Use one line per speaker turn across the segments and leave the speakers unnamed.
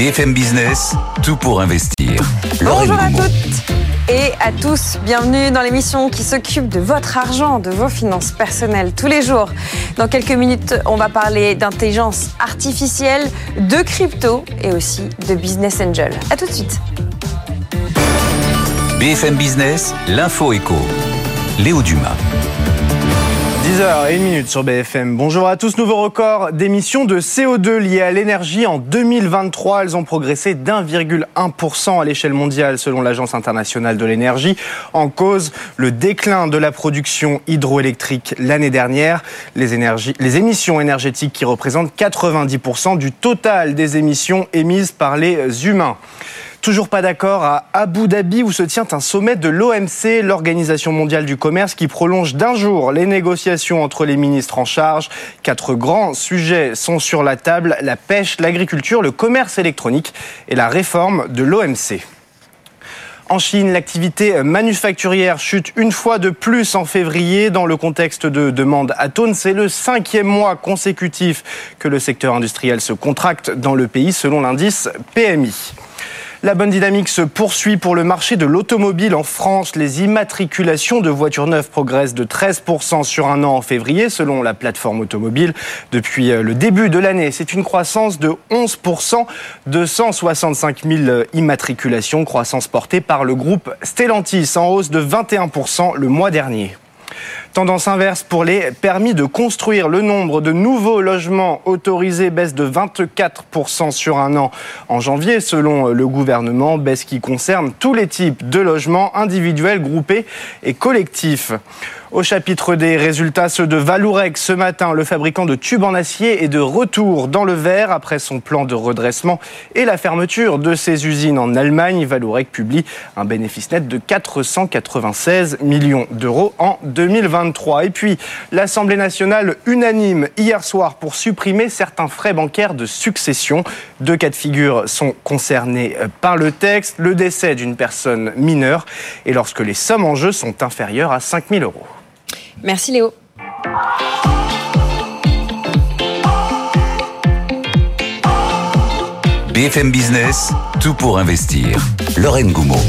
BFM Business, tout pour investir.
Bonjour à toutes et à tous, bienvenue dans l'émission qui s'occupe de votre argent, de vos finances personnelles tous les jours. Dans quelques minutes, on va parler d'intelligence artificielle, de crypto et aussi de business angel. A tout de suite.
BFM Business, l'info éco. Léo Dumas.
10h et 1 minute sur BFM. Bonjour à tous. Nouveau record d'émissions de CO2 liées à l'énergie en 2023. Elles ont progressé d'1,1% à l'échelle mondiale selon l'Agence internationale de l'énergie. En cause, le déclin de la production hydroélectrique l'année dernière. Les, les émissions énergétiques qui représentent 90% du total des émissions émises par les humains. Toujours pas d'accord à Abu Dhabi où se tient un sommet de l'OMC, l'Organisation mondiale du commerce, qui prolonge d'un jour les négociations entre les ministres en charge. Quatre grands sujets sont sur la table, la pêche, l'agriculture, le commerce électronique et la réforme de l'OMC. En Chine, l'activité manufacturière chute une fois de plus en février dans le contexte de demande atone. C'est le cinquième mois consécutif que le secteur industriel se contracte dans le pays selon l'indice PMI. La bonne dynamique se poursuit pour le marché de l'automobile en France. Les immatriculations de voitures neuves progressent de 13% sur un an en février, selon la plateforme automobile. Depuis euh, le début de l'année, c'est une croissance de 11%, de 165 000 immatriculations, croissance portée par le groupe Stellantis, en hausse de 21% le mois dernier. Tendance inverse pour les permis de construire. Le nombre de nouveaux logements autorisés baisse de 24% sur un an en janvier, selon le gouvernement, baisse qui concerne tous les types de logements individuels, groupés et collectifs. Au chapitre des résultats, ceux de Valourec ce matin, le fabricant de tubes en acier est de retour dans le vert après son plan de redressement et la fermeture de ses usines en Allemagne. Valourec publie un bénéfice net de 496 millions d'euros en 2023. Et puis, l'Assemblée nationale unanime hier soir pour supprimer certains frais bancaires de succession. Deux cas de figure sont concernés par le texte. Le décès d'une personne mineure et lorsque les sommes en jeu sont inférieures à 5 000 euros.
Merci Léo.
BFM Business, tout pour investir. Lorraine Goumeau.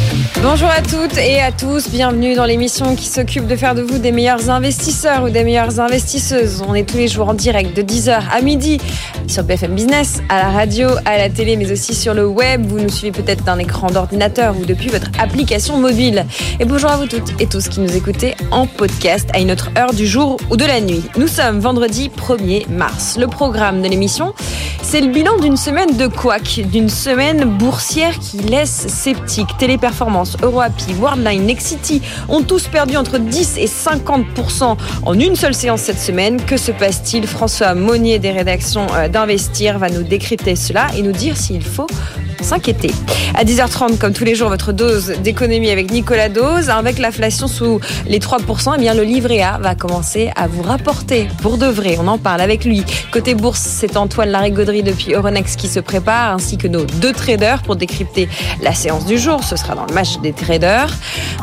Bonjour à toutes et à tous, bienvenue dans l'émission qui s'occupe de faire de vous des meilleurs investisseurs ou des meilleures investisseuses. On est tous les jours en direct de 10h à midi sur BFM Business, à la radio, à la télé, mais aussi sur le web. Vous nous suivez peut-être d'un écran d'ordinateur ou depuis votre application mobile. Et bonjour à vous toutes et tous qui nous écoutez en podcast à une autre heure du jour ou de la nuit. Nous sommes vendredi 1er mars. Le programme de l'émission, c'est le bilan d'une semaine de couac, d'une semaine boursière qui laisse sceptique. Téléperformance, EuroAPI, Worldline, Nexity ont tous perdu entre 10 et 50% en une seule séance cette semaine. Que se passe-t-il François Monnier des rédactions d'Investir va nous décrypter cela et nous dire s'il faut s'inquiéter. À 10h30, comme tous les jours, votre dose d'économie avec Nicolas Dose. Avec l'inflation sous les 3%, eh bien, le livret A va commencer à vous rapporter pour de vrai. On en parle avec lui. Côté bourse, c'est Antoine Larigauderie depuis Euronext qui se prépare, ainsi que nos deux traders pour décrypter la séance du jour. Ce sera dans le match des traders.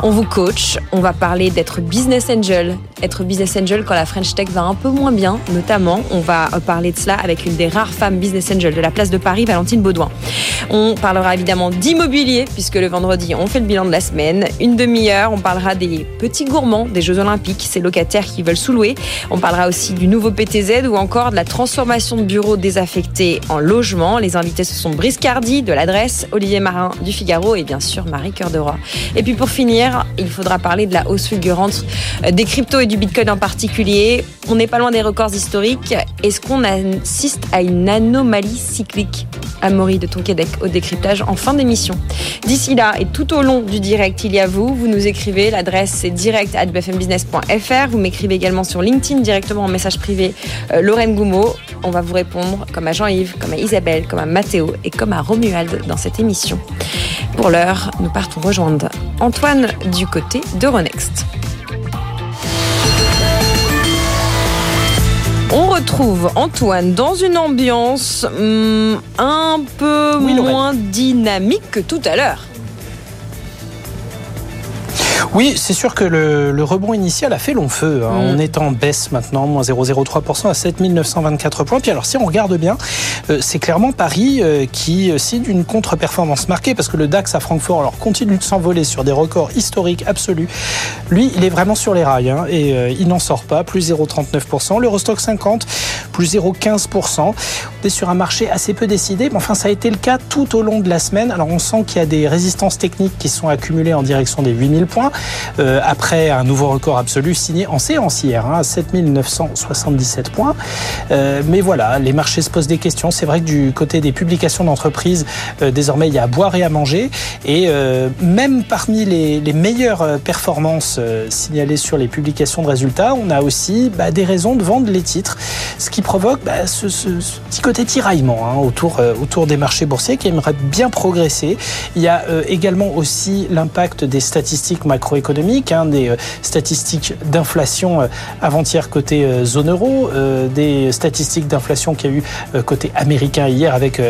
On vous coach. On va parler d'être business angel. Être business angel quand la French Tech va un peu moins bien, notamment. On va parler de cela avec une des rares femmes business angel de la place de Paris, Valentine Baudouin. On parlera évidemment d'immobilier, puisque le vendredi, on fait le bilan de la semaine. Une demi-heure, on parlera des petits gourmands des Jeux Olympiques, ces locataires qui veulent sous-louer. On parlera aussi du nouveau PTZ ou encore de la transformation de bureaux désaffectés en logement. Les invités, ce sont Brice Cardi de l'adresse, Olivier Marin du Figaro et bien sûr Marie Cœur de Roi. Et puis pour finir, il faudra parler de la hausse fulgurante des cryptos et du Bitcoin en particulier. On n'est pas loin des records historiques. Est-ce qu'on assiste à une anomalie cyclique Amaury de Tonquédec au décryptage en fin d'émission. D'ici là et tout au long du direct, il y a vous. Vous nous écrivez. L'adresse c'est direct at bfmbusiness.fr. Vous m'écrivez également sur LinkedIn directement en message privé euh, Lorraine Goumeau. On va vous répondre comme à Jean-Yves, comme à Isabelle, comme à Mathéo et comme à Romuald dans cette émission. Pour l'heure, nous partons rejoindre Antoine du côté d'Euronext. On retrouve Antoine dans une ambiance hum, un peu
Oui,
moins dynamique que tout à l'heure.
Oui, c'est sûr que le, rebond initial a fait long feu. Hein. Mm. On est en baisse maintenant, moins 0,03% à 7924 points. Puis alors, si on regarde bien, euh, c'est clairement Paris euh, qui signe une contre-performance marquée parce que le DAX à Francfort alors, continue de s'envoler sur des records historiques absolus. Lui, il est vraiment sur les rails hein, et euh, il n'en sort pas, plus 0,39%. L'Eurostock 50, plus 0,15%. On est sur un marché assez peu décidé, mais enfin, ça a été le cas tout au long de la semaine. Alors, on sent qu'il y a des résistances techniques qui sont accumulées en direction des 8000 points, euh, après un nouveau record absolu signé en séance hier, hein, à 7977 points. Euh, mais voilà, les marchés se posent des questions. C'est vrai que du côté des publications d'entreprises, désormais, il y a à boire et à manger. Et même parmi les, les meilleures performances signalées sur les publications de résultats, on a aussi bah, des raisons de vendre les titres, ce qui provoque bah, ce, petit côté tiraillement hein, autour, euh, autour des marchés boursiers qui aimeraient bien progresser. Il y a euh, également aussi l'impact des statistiques macroéconomiques, hein, des euh, statistiques d'inflation avant-hier côté zone euro, des statistiques d'inflation qu'il y a eu côté américain hier avec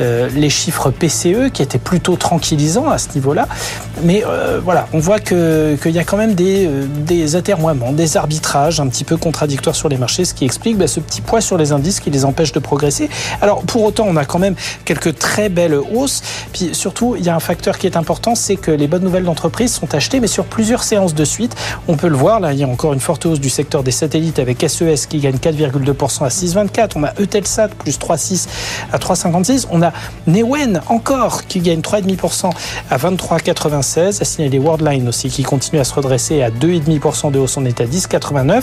les chiffres PCE qui étaient plutôt tranquillisants à ce niveau-là. Mais voilà, on voit qu'il y a quand même des, des atermoiements, des arbitrages un petit peu contradictoires sur les marchés, ce qui explique bah, ce petit poids sur les indices qui les empêche de progresser. Alors pour autant, on a quand même quelques très belles hausses. Puis surtout, il y a un facteur qui est important, c'est que les bonnes nouvelles d'entreprise sont achetées, mais sur plusieurs séances de suite. On peut le voir, là, il y a encore une forte hausse du secteur des satellites avec SES e qui gagne 4,2% à 6,24. On a Eutelsat plus 3,6 à 3,56. On a Newen encore qui gagne 3,5% à 23,96. A signalé Worldline aussi qui continue à se redresser à 2,5% de hausse. On est à 10,89.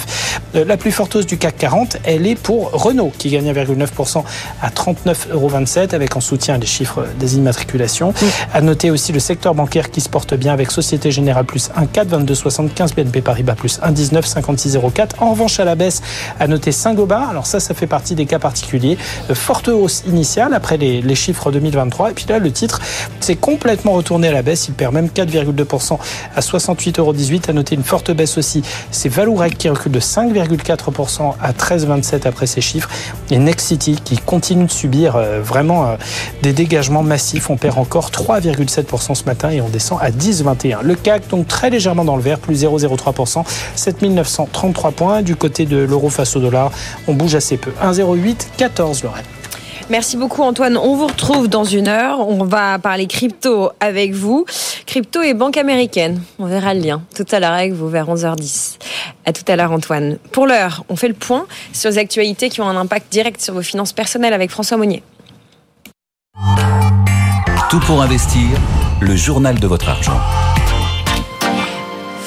Euh, la plus forte hausse du CAC 40, elle est pour Renault qui gagne 1,9% à 39,27 euros avec en soutien les chiffres des immatriculations. À noter aussi le secteur bancaire qui se porte bien avec Société Générale plus 1,4, 22,75, BNP Paribas plus 1,19, 56,04. En revanche, à la baisse, à noter Saint-Gobain. Alors ça, ça fait partie des cas particuliers. Euh, forte hausse initiale après les, les chiffres 2023. Et puis là, le titre s'est complètement retourné à la baisse. Il perd même 4,2% à 68,18 euros. À noter une forte baisse aussi, c'est Valourec qui recule de 5,4% à 13,27 après ces chiffres. Et Next City qui continue de subir euh, vraiment euh, des dégagements massifs. On perd encore 3,7% ce matin et on descend à 10,21. Le CAC donc très légèrement dans le vert, plus 0,03%, 7933 points. Du côté de l'euro face au dollar, on bouge assez peu. 1,08, 14 Lorraine.
Merci beaucoup Antoine. On vous retrouve dans une heure. On va parler crypto avec vous. Crypto et banque américaine. On verra le lien tout à l'heure avec vous vers 11h10. À tout à l'heure Antoine. Pour l'heure, on fait le point sur les actualités qui ont un impact direct sur vos finances personnelles avec François Monnier.
Tout pour investir, le journal de votre argent.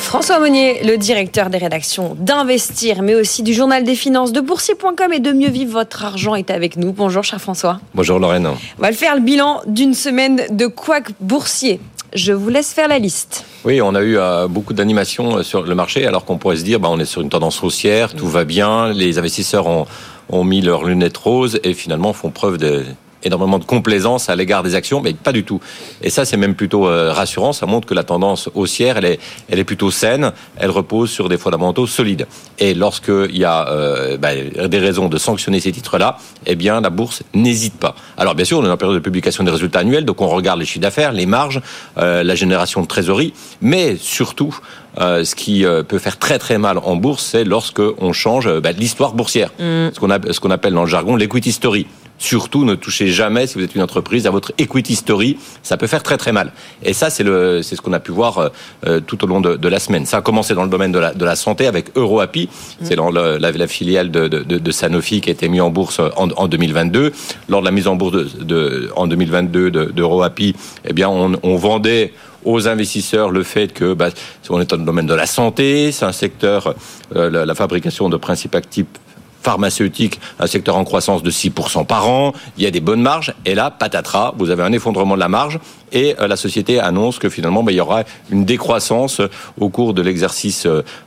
François Monnier, le directeur des rédactions d'Investir, mais aussi du journal des finances de boursier.com et de mieux vivre votre argent est avec nous. Bonjour, cher François.
Bonjour, Lorraine.
On va le faire le bilan d'une semaine de couac boursier. Je vous laisse faire la liste.
Oui, on a eu euh, beaucoup d'animations euh, sur le marché, alors qu'on pourrait se dire, bah, on est sur une tendance haussière, tout va bien, les investisseurs ont, ont mis leurs lunettes roses et finalement font preuve de énormément de complaisance à l'égard des actions, mais pas du tout. Et ça, c'est même plutôt euh, rassurant. Ça montre que la tendance haussière, elle est, elle est plutôt saine. Elle repose sur des fondamentaux solides. Et lorsqu'il y a euh, bah, des raisons de sanctionner ces titres-là, eh bien, la bourse n'hésite pas. Alors, bien sûr, on est en période de publication des résultats annuels, donc on regarde les chiffres d'affaires, les marges, euh, la génération de trésorerie, mais surtout, ce qui peut faire très très mal en bourse, c'est lorsque on change bah, l'histoire boursière, mm. ce qu'on ce qu'on appelle dans le jargon l'equity story. Surtout, ne touchez jamais, si vous êtes une entreprise, à votre equity story. Ça peut faire très très mal. Et ça, c'est le, c'est ce qu'on a pu voir euh, euh, tout au long de, de, la semaine. Ça a commencé dans le domaine de la, de la santé avec EuroAPI. C'est dans la, la, filiale de, de, Sanofi qui a été mise en bourse en, en 2022. Lors de la mise en bourse de, en 2022 d'EuroAPI, eh bien, on, on vendait aux investisseurs le fait que bah, on est dans le domaine de la santé, c'est un secteur, euh, la, la, fabrication de principes actifs pharmaceutique, un secteur en croissance de 6% par an, il y a des bonnes marges, et là, patatras, vous avez un effondrement de la marge, et euh, la société annonce que finalement, ben, il y aura une décroissance au cours de l'exercice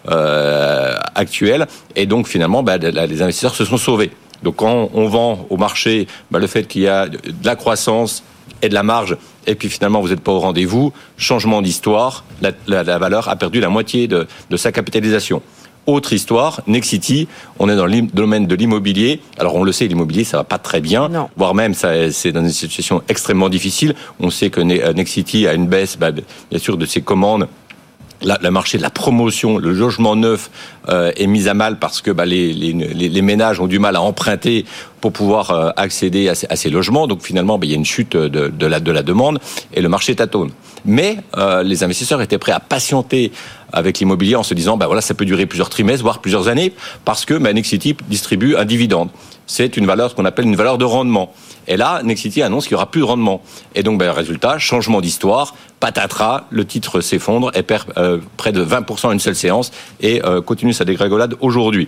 euh, actuel, et donc finalement, ben, les investisseurs se sont sauvés. Donc quand on vend au marché ben, le fait qu'il y a de la croissance et de la marge, et puis finalement vous n'êtes pas au rendez-vous, changement d'histoire, la, valeur a perdu la moitié de sa capitalisation. Autre histoire, Nexity, on est dans le domaine de l'immobilier. Alors on le sait, l'immobilier ça va pas très bien, voire même c'est dans une situation extrêmement difficile. On sait que Nexity a une baisse, bah, bien sûr, de ses commandes le marché de la promotion, le logement neuf euh, est mis à mal parce que bah, les, les, les, ménages ont du mal à emprunter pour pouvoir euh, accéder à ces, à ces, logements. Donc finalement, bah, il y a une chute de, de, la, de la demande et le marché tâtonne. Mais euh, les investisseurs étaient prêts à patienter avec l'immobilier en se disant, bah voilà, ça peut durer plusieurs trimestres, voire plusieurs années, parce que bah, Nexity distribue un dividende. C'est une valeur, ce qu'on appelle une valeur de rendement. Et là, Nexity annonce qu'il y aura plus de rendement. Et donc, ben, résultat, changement d'histoire, patatras, le titre s'effondre et perd euh, près de 20% en une seule séance et euh, continue sa dégringolade aujourd'hui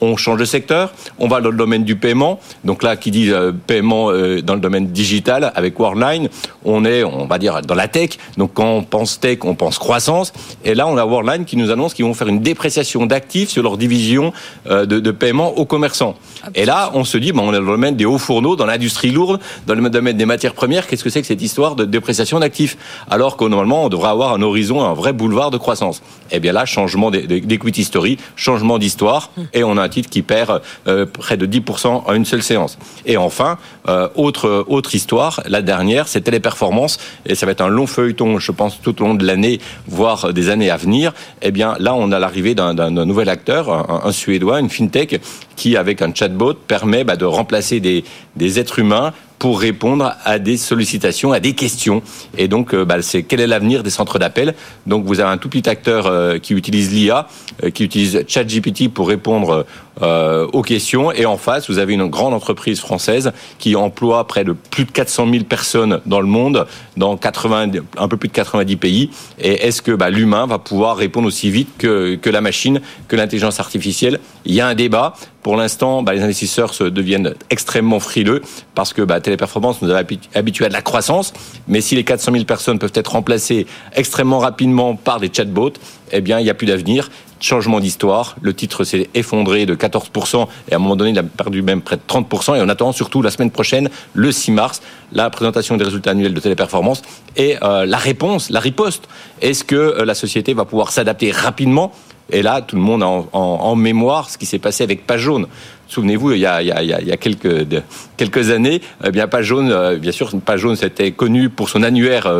on change de secteur, on va dans le domaine du paiement. Donc là, qui dit euh, paiement euh, dans le domaine digital avec Worldline, on est, on va dire, dans la tech. Donc quand on pense tech, on pense croissance. Et là, on a Worldline qui nous annonce qu'ils vont faire une dépréciation d'actifs sur leur division euh, de, de, paiement aux commerçants. Et là, on se dit, on est dans le domaine des hauts fourneaux, dans l'industrie lourde, dans le domaine des matières premières. Qu'est-ce que c'est que cette histoire de dépréciation d'actifs? Alors que normalement, on devrait avoir un horizon, un vrai boulevard de croissance. Eh bien là, changement d'equity story, changement d'histoire, et on a titre qui perd euh, près de 10% en une seule séance. Et enfin, euh, autre, histoire, la dernière, c'est Téléperformance, et ça va être un long feuilleton, je pense, tout au long de l'année, voire des années à venir. Eh bien, là, on a l'arrivée d'un nouvel acteur, un, un, Suédois, une FinTech, qui, avec un chatbot, permet bah, de remplacer des, des êtres humains pour répondre à des sollicitations, à des questions. Et donc, euh, bah, c'est quel est l'avenir des centres d'appel Donc, vous avez un tout petit acteur euh, qui utilise l'IA, euh, qui utilise ChatGPT pour répondre aux questions. Et en face, vous avez une grande entreprise française qui emploie près de plus de 400 000 personnes dans le monde, dans 80, un peu plus de 90 pays. Et est-ce que bah, l'humain va pouvoir répondre aussi vite que, que la machine, que l'intelligence artificielle? Il y a un débat. Pour l'instant, bah, les investisseurs se deviennent extrêmement frileux parce que bah, Téléperformance nous a habitués à de la croissance. Mais si les 400 000 personnes peuvent être remplacées extrêmement rapidement par des chatbots, eh bien, il n'y a plus d'avenir. Changement d'histoire. Le titre s'est effondré de 14% et à un moment donné, il a perdu même près de 30%. Et on attend surtout la semaine prochaine, le 6 mars, la présentation des résultats annuels de Téléperformance et euh, la réponse, la riposte. Est-ce que euh, la société va pouvoir s'adapter rapidement? Et là, tout le monde a en, mémoire ce qui s'est passé avec Page Jaune. Souvenez-vous, il y a, quelques, années, eh bien Page Jaune, euh, bien sûr, Page Jaune, c'était connu pour son annuaire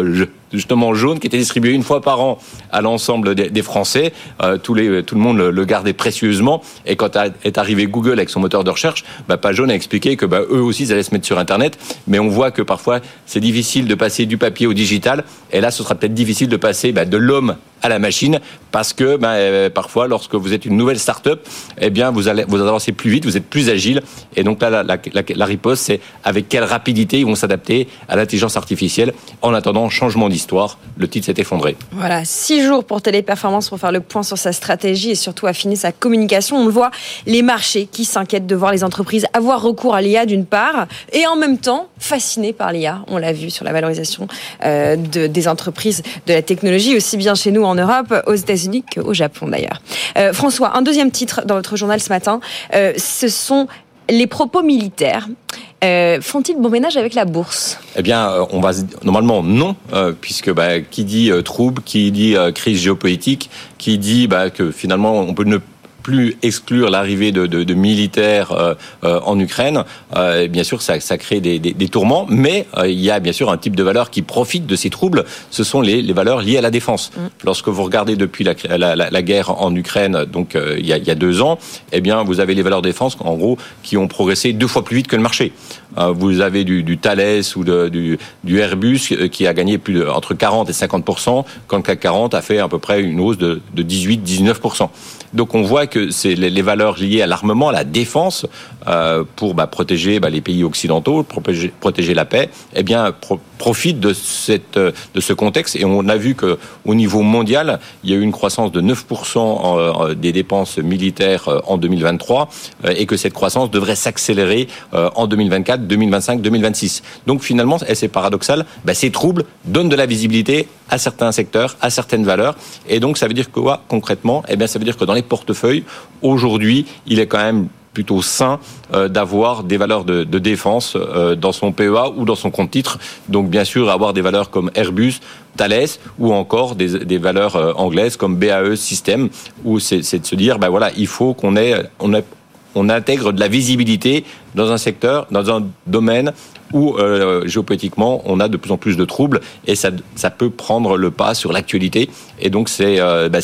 justement jaune qui était distribué une fois par an à l'ensemble des, Français. Euh, tout le monde le, gardait précieusement. Et quand est arrivé Google avec son moteur de recherche, bah, Page Jaune a expliqué que bah, eux aussi, ils allaient se mettre sur Internet. Mais on voit que parfois, c'est difficile de passer du papier au digital. Et là, ce sera peut-être difficile de passer bah, de l'homme à la machine parce que bah, parfois, lorsque vous êtes une nouvelle start-up, eh bien, vous allez vous avancez plus vite, vous plus agile. Et donc là, la riposte, c'est avec quelle rapidité ils vont s'adapter à l'intelligence artificielle. En attendant, changement d'histoire, le titre s'est effondré.
Voilà, six jours pour Téléperformance pour faire le point sur sa stratégie et surtout affiner sa communication. On le voit, les marchés qui s'inquiètent de voir les entreprises avoir recours à l'IA d'une part et en même temps fascinés par l'IA. On l'a vu sur la valorisation euh, de, des entreprises de la technologie, aussi bien chez nous en Europe, aux États-Unis qu'au Japon d'ailleurs. Euh, François, un deuxième titre dans votre journal ce matin, euh, ce sont les propos militaires. Euh, font-ils bon ménage avec la bourse?
Eh bien, euh, on va normalement non, euh, puisque bah, qui dit trouble, qui dit crise géopolitique, qui dit bah, que finalement on peut ne plus exclure l'arrivée de, de, de, militaires euh, euh, en Ukraine, euh, bien sûr, ça, ça crée des, des, des, tourments, mais il y a bien sûr un type de valeur qui profite de ces troubles, ce sont les, les valeurs liées à la défense. Mm. Lorsque vous regardez depuis la, la, la, la guerre en Ukraine, donc il y, a, il, y a, deux ans, eh bien, vous avez les valeurs défense, en gros, qui ont progressé deux fois plus vite que le marché. Vous avez du, du Thales ou de, du, du, Airbus qui a gagné plus de, entre 40 et 50 quand le CAC 40 a fait à peu près une hausse de, de 18-19 donc on voit que c'est les, valeurs liées à l'armement, à la défense, euh, pour bah, protéger bah, les pays occidentaux, protéger, la paix, eh bien pro profitent de, cette, de ce contexte. Et on a vu que au niveau mondial, il y a eu une croissance de 9% en, des dépenses militaires euh, en 2023 euh, et que cette croissance devrait s'accélérer euh, en 2024, 2025, 2026. Donc finalement, et c'est paradoxal, bah, ces troubles donnent de la visibilité à certains secteurs, à certaines valeurs. Et donc ça veut dire quoi concrètement? Eh bien ça veut dire que dans les portefeuilles, aujourd'hui, il est quand même plutôt sain euh, d'avoir des valeurs de, défense euh, dans son PEA ou dans son compte titre. Donc bien sûr avoir des valeurs comme Airbus, Thales ou encore des, valeurs euh, anglaises comme BAE System où c'est de se dire ben voilà il faut qu'on ait on intègre de la visibilité dans un secteur, dans un domaine où géopolitiquement on a de plus en plus de troubles et ça, peut prendre le pas sur l'actualité. Et donc c'est bah,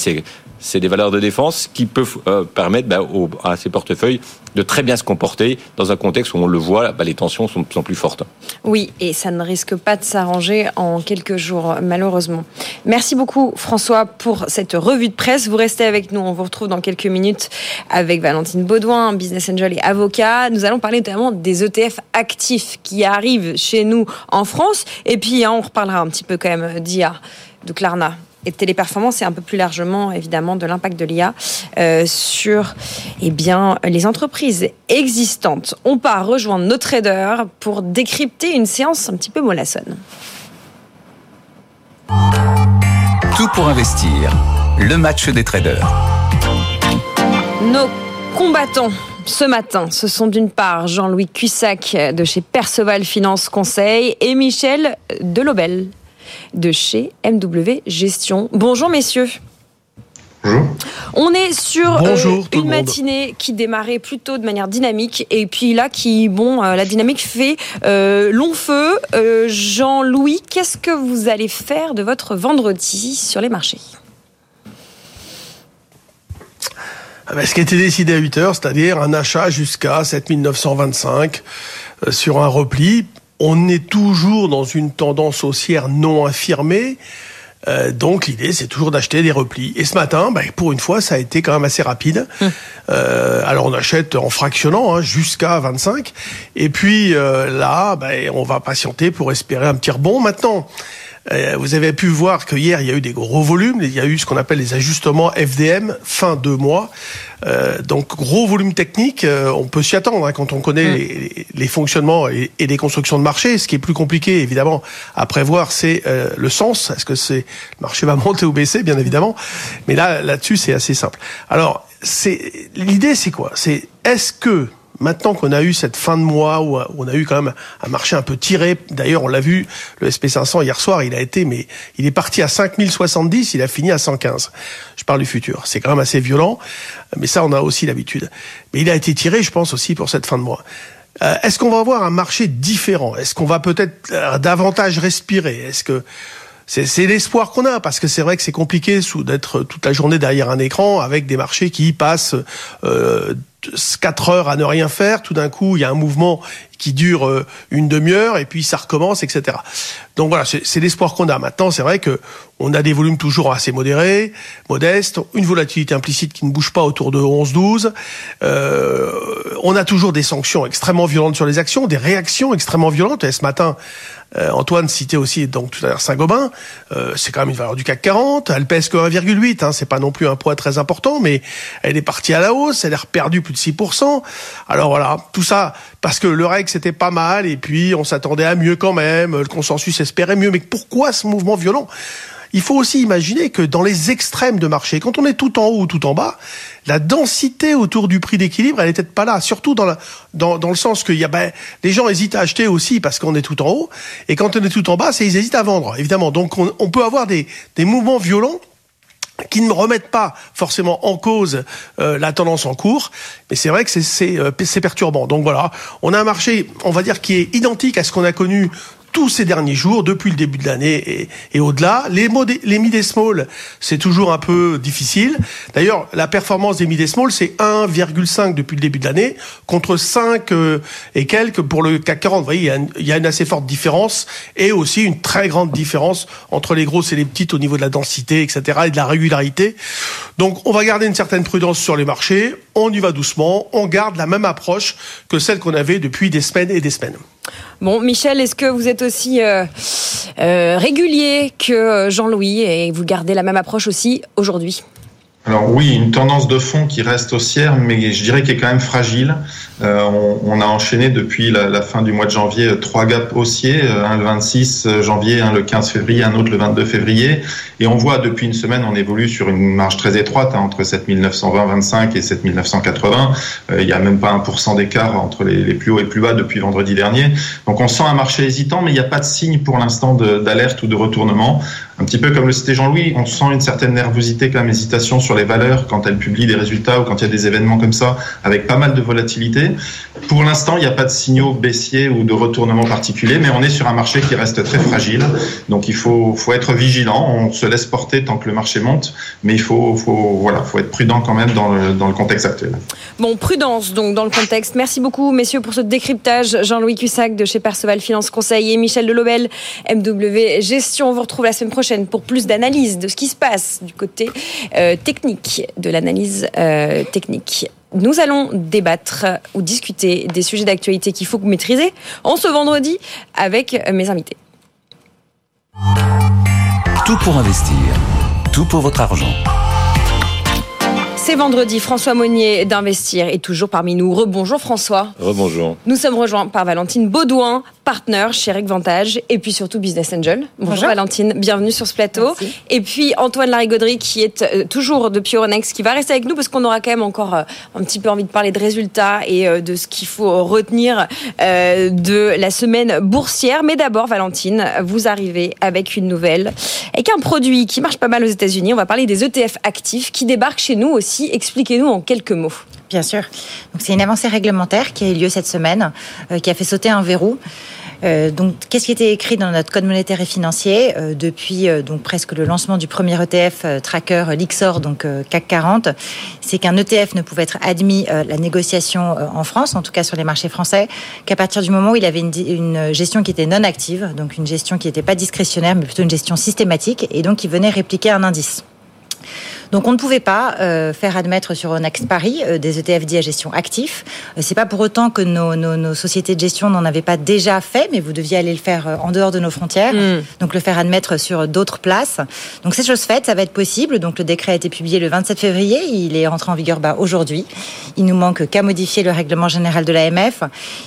c'est des valeurs de défense qui peuvent euh, permettre bah, à ces portefeuilles de très bien se comporter dans un contexte où on le voit, bah, les tensions sont de plus en plus fortes.
Oui, et ça ne risque pas de s'arranger en quelques jours, malheureusement. Merci beaucoup, François, pour cette revue de presse. Vous restez avec nous. On vous retrouve dans quelques minutes avec Valentine Baudouin, business angel et avocat. Nous allons parler notamment des ETF actifs qui arrivent chez nous en France. Et puis, hein, on reparlera un petit peu quand même d'IA, de Klarna et de téléperformance et un peu plus largement évidemment de l'impact de l'IA euh, sur eh bien, les entreprises existantes. On part rejoindre nos traders pour décrypter une séance un petit peu mollassonne.
Tout pour investir. Le match des traders.
Nos combattants ce matin, ce sont d'une part Jean-Louis Cussac de chez Perceval Finance Conseil et Michel Delobel de chez MW Gestion. Bonjour messieurs.
Bonjour.
On est sur euh,
Bonjour,
une
monde.
matinée qui démarrait plutôt de manière dynamique et puis là qui bon euh, la dynamique fait euh, long feu. Jean-Louis, qu'est-ce que vous allez faire de votre vendredi sur les marchés?
Ah ben, ce qui a été décidé à 8 heures, c'est-à-dire un achat jusqu'à 7925 euh, sur un repli. On est toujours dans une tendance haussière non affirmée. Euh, donc l'idée, c'est toujours d'acheter des replis. Et ce matin, ben, pour une fois, ça a été quand même assez rapide. Euh, alors on achète en fractionnant hein, jusqu'à 25. Et puis euh, là, ben, on va patienter pour espérer un petit rebond. Maintenant, vous avez pu voir que hier il y a eu des gros volumes. Il y a eu ce qu'on appelle les ajustements FDM fin de mois. Euh, donc gros volume technique. euh, on peut s'y attendre hein, quand on connaît les, les fonctionnements et, et les constructions de marché. Ce qui est plus compliqué évidemment à prévoir, c'est euh, le sens. Est-ce que c'est le marché va monter ou baisser, bien évidemment. Mais là là-dessus c'est assez simple. Alors c'est l'idée c'est quoi? C'est est-ce que Maintenant qu'on a eu cette fin de mois où on a eu quand même un marché un peu tiré, d'ailleurs on l'a vu, le SP500 hier soir, il a été, mais il est parti à 5070, il a fini à 115. Je parle du futur, c'est quand même assez violent, mais ça on a aussi l'habitude. Mais il a été tiré, je pense aussi pour cette fin de mois. Euh, Est-ce qu'on va avoir un marché différent? Est-ce qu'on va peut-être euh, davantage respirer? Est-ce que c'est l'espoir qu'on a parce que c'est vrai que c'est compliqué d'être toute la journée derrière un écran avec des marchés qui passent euh, 4 heures à ne rien faire. Tout d'un coup, il y a un mouvement qui dure euh, une demi-heure et puis ça recommence, etc. Donc voilà, c'est c'est l'espoir qu'on a. Maintenant, c'est vrai que on a des volumes toujours assez modérés, modestes, une volatilité implicite qui ne bouge pas autour de 11-12. Euh, on a toujours des sanctions extrêmement violentes sur les actions, des réactions extrêmement violentes. Et ce matin, euh, Antoine citait aussi donc tout à l'heure Saint-Gobain. Euh, c'est quand même une valeur du CAC 40. Elle pèse que 1,8. Hein, c'est pas non plus un poids très important, mais elle est partie à la hausse. Elle a perdu plus de 6%. Alors voilà, tout ça parce que le REC c'était pas mal et puis on s'attendait à mieux quand même. Le consensus espérait mieux. Mais pourquoi ce mouvement violent? Il faut aussi imaginer que dans les extrêmes de marché, quand on est tout en haut ou tout en bas, la densité autour du prix d'équilibre, elle est peut-être pas là. Surtout dans, la, dans, dans le sens que y a, ben, les gens hésitent à acheter aussi parce qu'on est tout en haut. Et quand on est tout en bas, c'est ils hésitent à vendre, évidemment. Donc on, on peut avoir des, des mouvements violents qui ne remettent pas forcément en cause euh, la tendance en cours, mais c'est vrai que c'est- euh, c'est perturbant. Donc voilà, on a un marché, on va dire, qui est identique à ce qu'on a connu tous ces derniers jours, depuis le début de l'année et, et au-delà. Les, les mid et small, c'est toujours un peu difficile. D'ailleurs, la performance des mid et small, c'est 1,5 depuis le début de l'année, contre 5 euh, et quelques pour le CAC 40. Vous voyez, il y, a une, il y a une assez forte différence et aussi une très grande différence entre les grosses et les petites au niveau de la densité, etc., et de la régularité. Donc, on va garder une certaine prudence sur les marchés. On y va doucement. On garde la même approche que celle qu'on avait depuis des semaines et des semaines.
Bon, Michel, est-ce que vous êtes aussi euh, euh, régulier que euh, Jean-Louis et vous gardez la même approche aussi aujourd'hui?
Alors oui, une tendance de fond qui reste haussière, mais je dirais qu'elle est quand même fragile. Euh, on, on a enchaîné depuis la, la fin du mois de janvier euh, trois gaps haussiers, euh, un le 26 janvier, un le 15 février, un autre le 22 février. Et on voit depuis une semaine, on évolue sur une marge très étroite hein, entre 7920-25 et 7980. Euh, il n'y a même pas 1% d'écart entre les, les plus hauts et plus bas depuis vendredi dernier. Donc on sent un marché hésitant, mais il n'y a pas de signe pour l'instant d'alerte ou de retournement. Un petit peu comme le citait Jean-Louis, on sent une certaine nervosité, quand même hésitation sur les valeurs quand elles publient des résultats ou quand il y a des événements comme ça, avec pas mal de volatilité. Pour l'instant, il n'y a pas de signaux baissiers ou de retournement particulier, mais on est sur un marché qui reste très fragile. Donc il faut, faut être vigilant. On se laisse porter tant que le marché monte, mais il faut, faut, voilà, faut être prudent quand même dans le, dans le contexte actuel.
Bon, prudence donc dans le contexte. Merci beaucoup, messieurs, pour ce décryptage. Jean-Louis Cussac de chez Perceval Finance Conseil et Michel Delobel, MW Gestion. On vous retrouve la semaine prochaine pour plus d'analyse de ce qui se passe du côté euh, technique, de l'analyse euh, technique. Nous allons débattre ou discuter des sujets d'actualité qu'il faut maîtriser en ce vendredi avec mes invités.
Tout pour investir. Tout pour votre argent.
C'est vendredi, François Monnier d'Investir est toujours parmi nous. Rebonjour François.
Rebonjour.
Nous sommes rejoints par Valentine Baudouin, partenaire chez Vantage et puis surtout Business Angel. Bonjour, Valentine, bienvenue sur ce plateau. Et puis Antoine Larigauderie qui est euh, toujours depuis Euronext, qui va rester avec nous parce qu'on aura quand même encore euh, un petit peu envie de parler de résultats et euh, de ce qu'il faut retenir de la semaine boursière. Mais d'abord, Valentine, vous arrivez avec une nouvelle, avec un produit qui marche pas mal aux États-Unis. On va parler des ETF actifs qui débarquent chez nous aussi Expliquez-nous en quelques mots.
Bien sûr. Donc c'est une avancée réglementaire qui a eu lieu cette semaine, euh, qui a fait sauter un verrou. Euh, donc, qu'est-ce qui était écrit dans notre code monétaire et financier euh, depuis donc presque le lancement du premier ETF tracker l'Ixor, donc CAC 40 C'est qu'un ETF ne pouvait être admis à la négociation en France, en tout cas sur les marchés français, qu'à partir du moment où il avait une, une gestion qui était non active, donc une gestion qui n'était pas discrétionnaire, mais plutôt une gestion systématique, et donc qui venait répliquer un indice. Donc on ne pouvait pas euh, faire admettre sur Onex Paris euh, des ETF dits à gestion actif. Euh, c'est pas pour autant que nos, nos, nos sociétés de gestion n'en avaient pas déjà fait, mais vous deviez aller le faire en dehors de nos frontières, mm. donc le faire admettre sur d'autres places. Donc c'est chose faite, ça va être possible. Donc le décret a été publié le 27 février, il est entré en vigueur bah, aujourd'hui. Il nous manque qu'à modifier le règlement général de l'AMF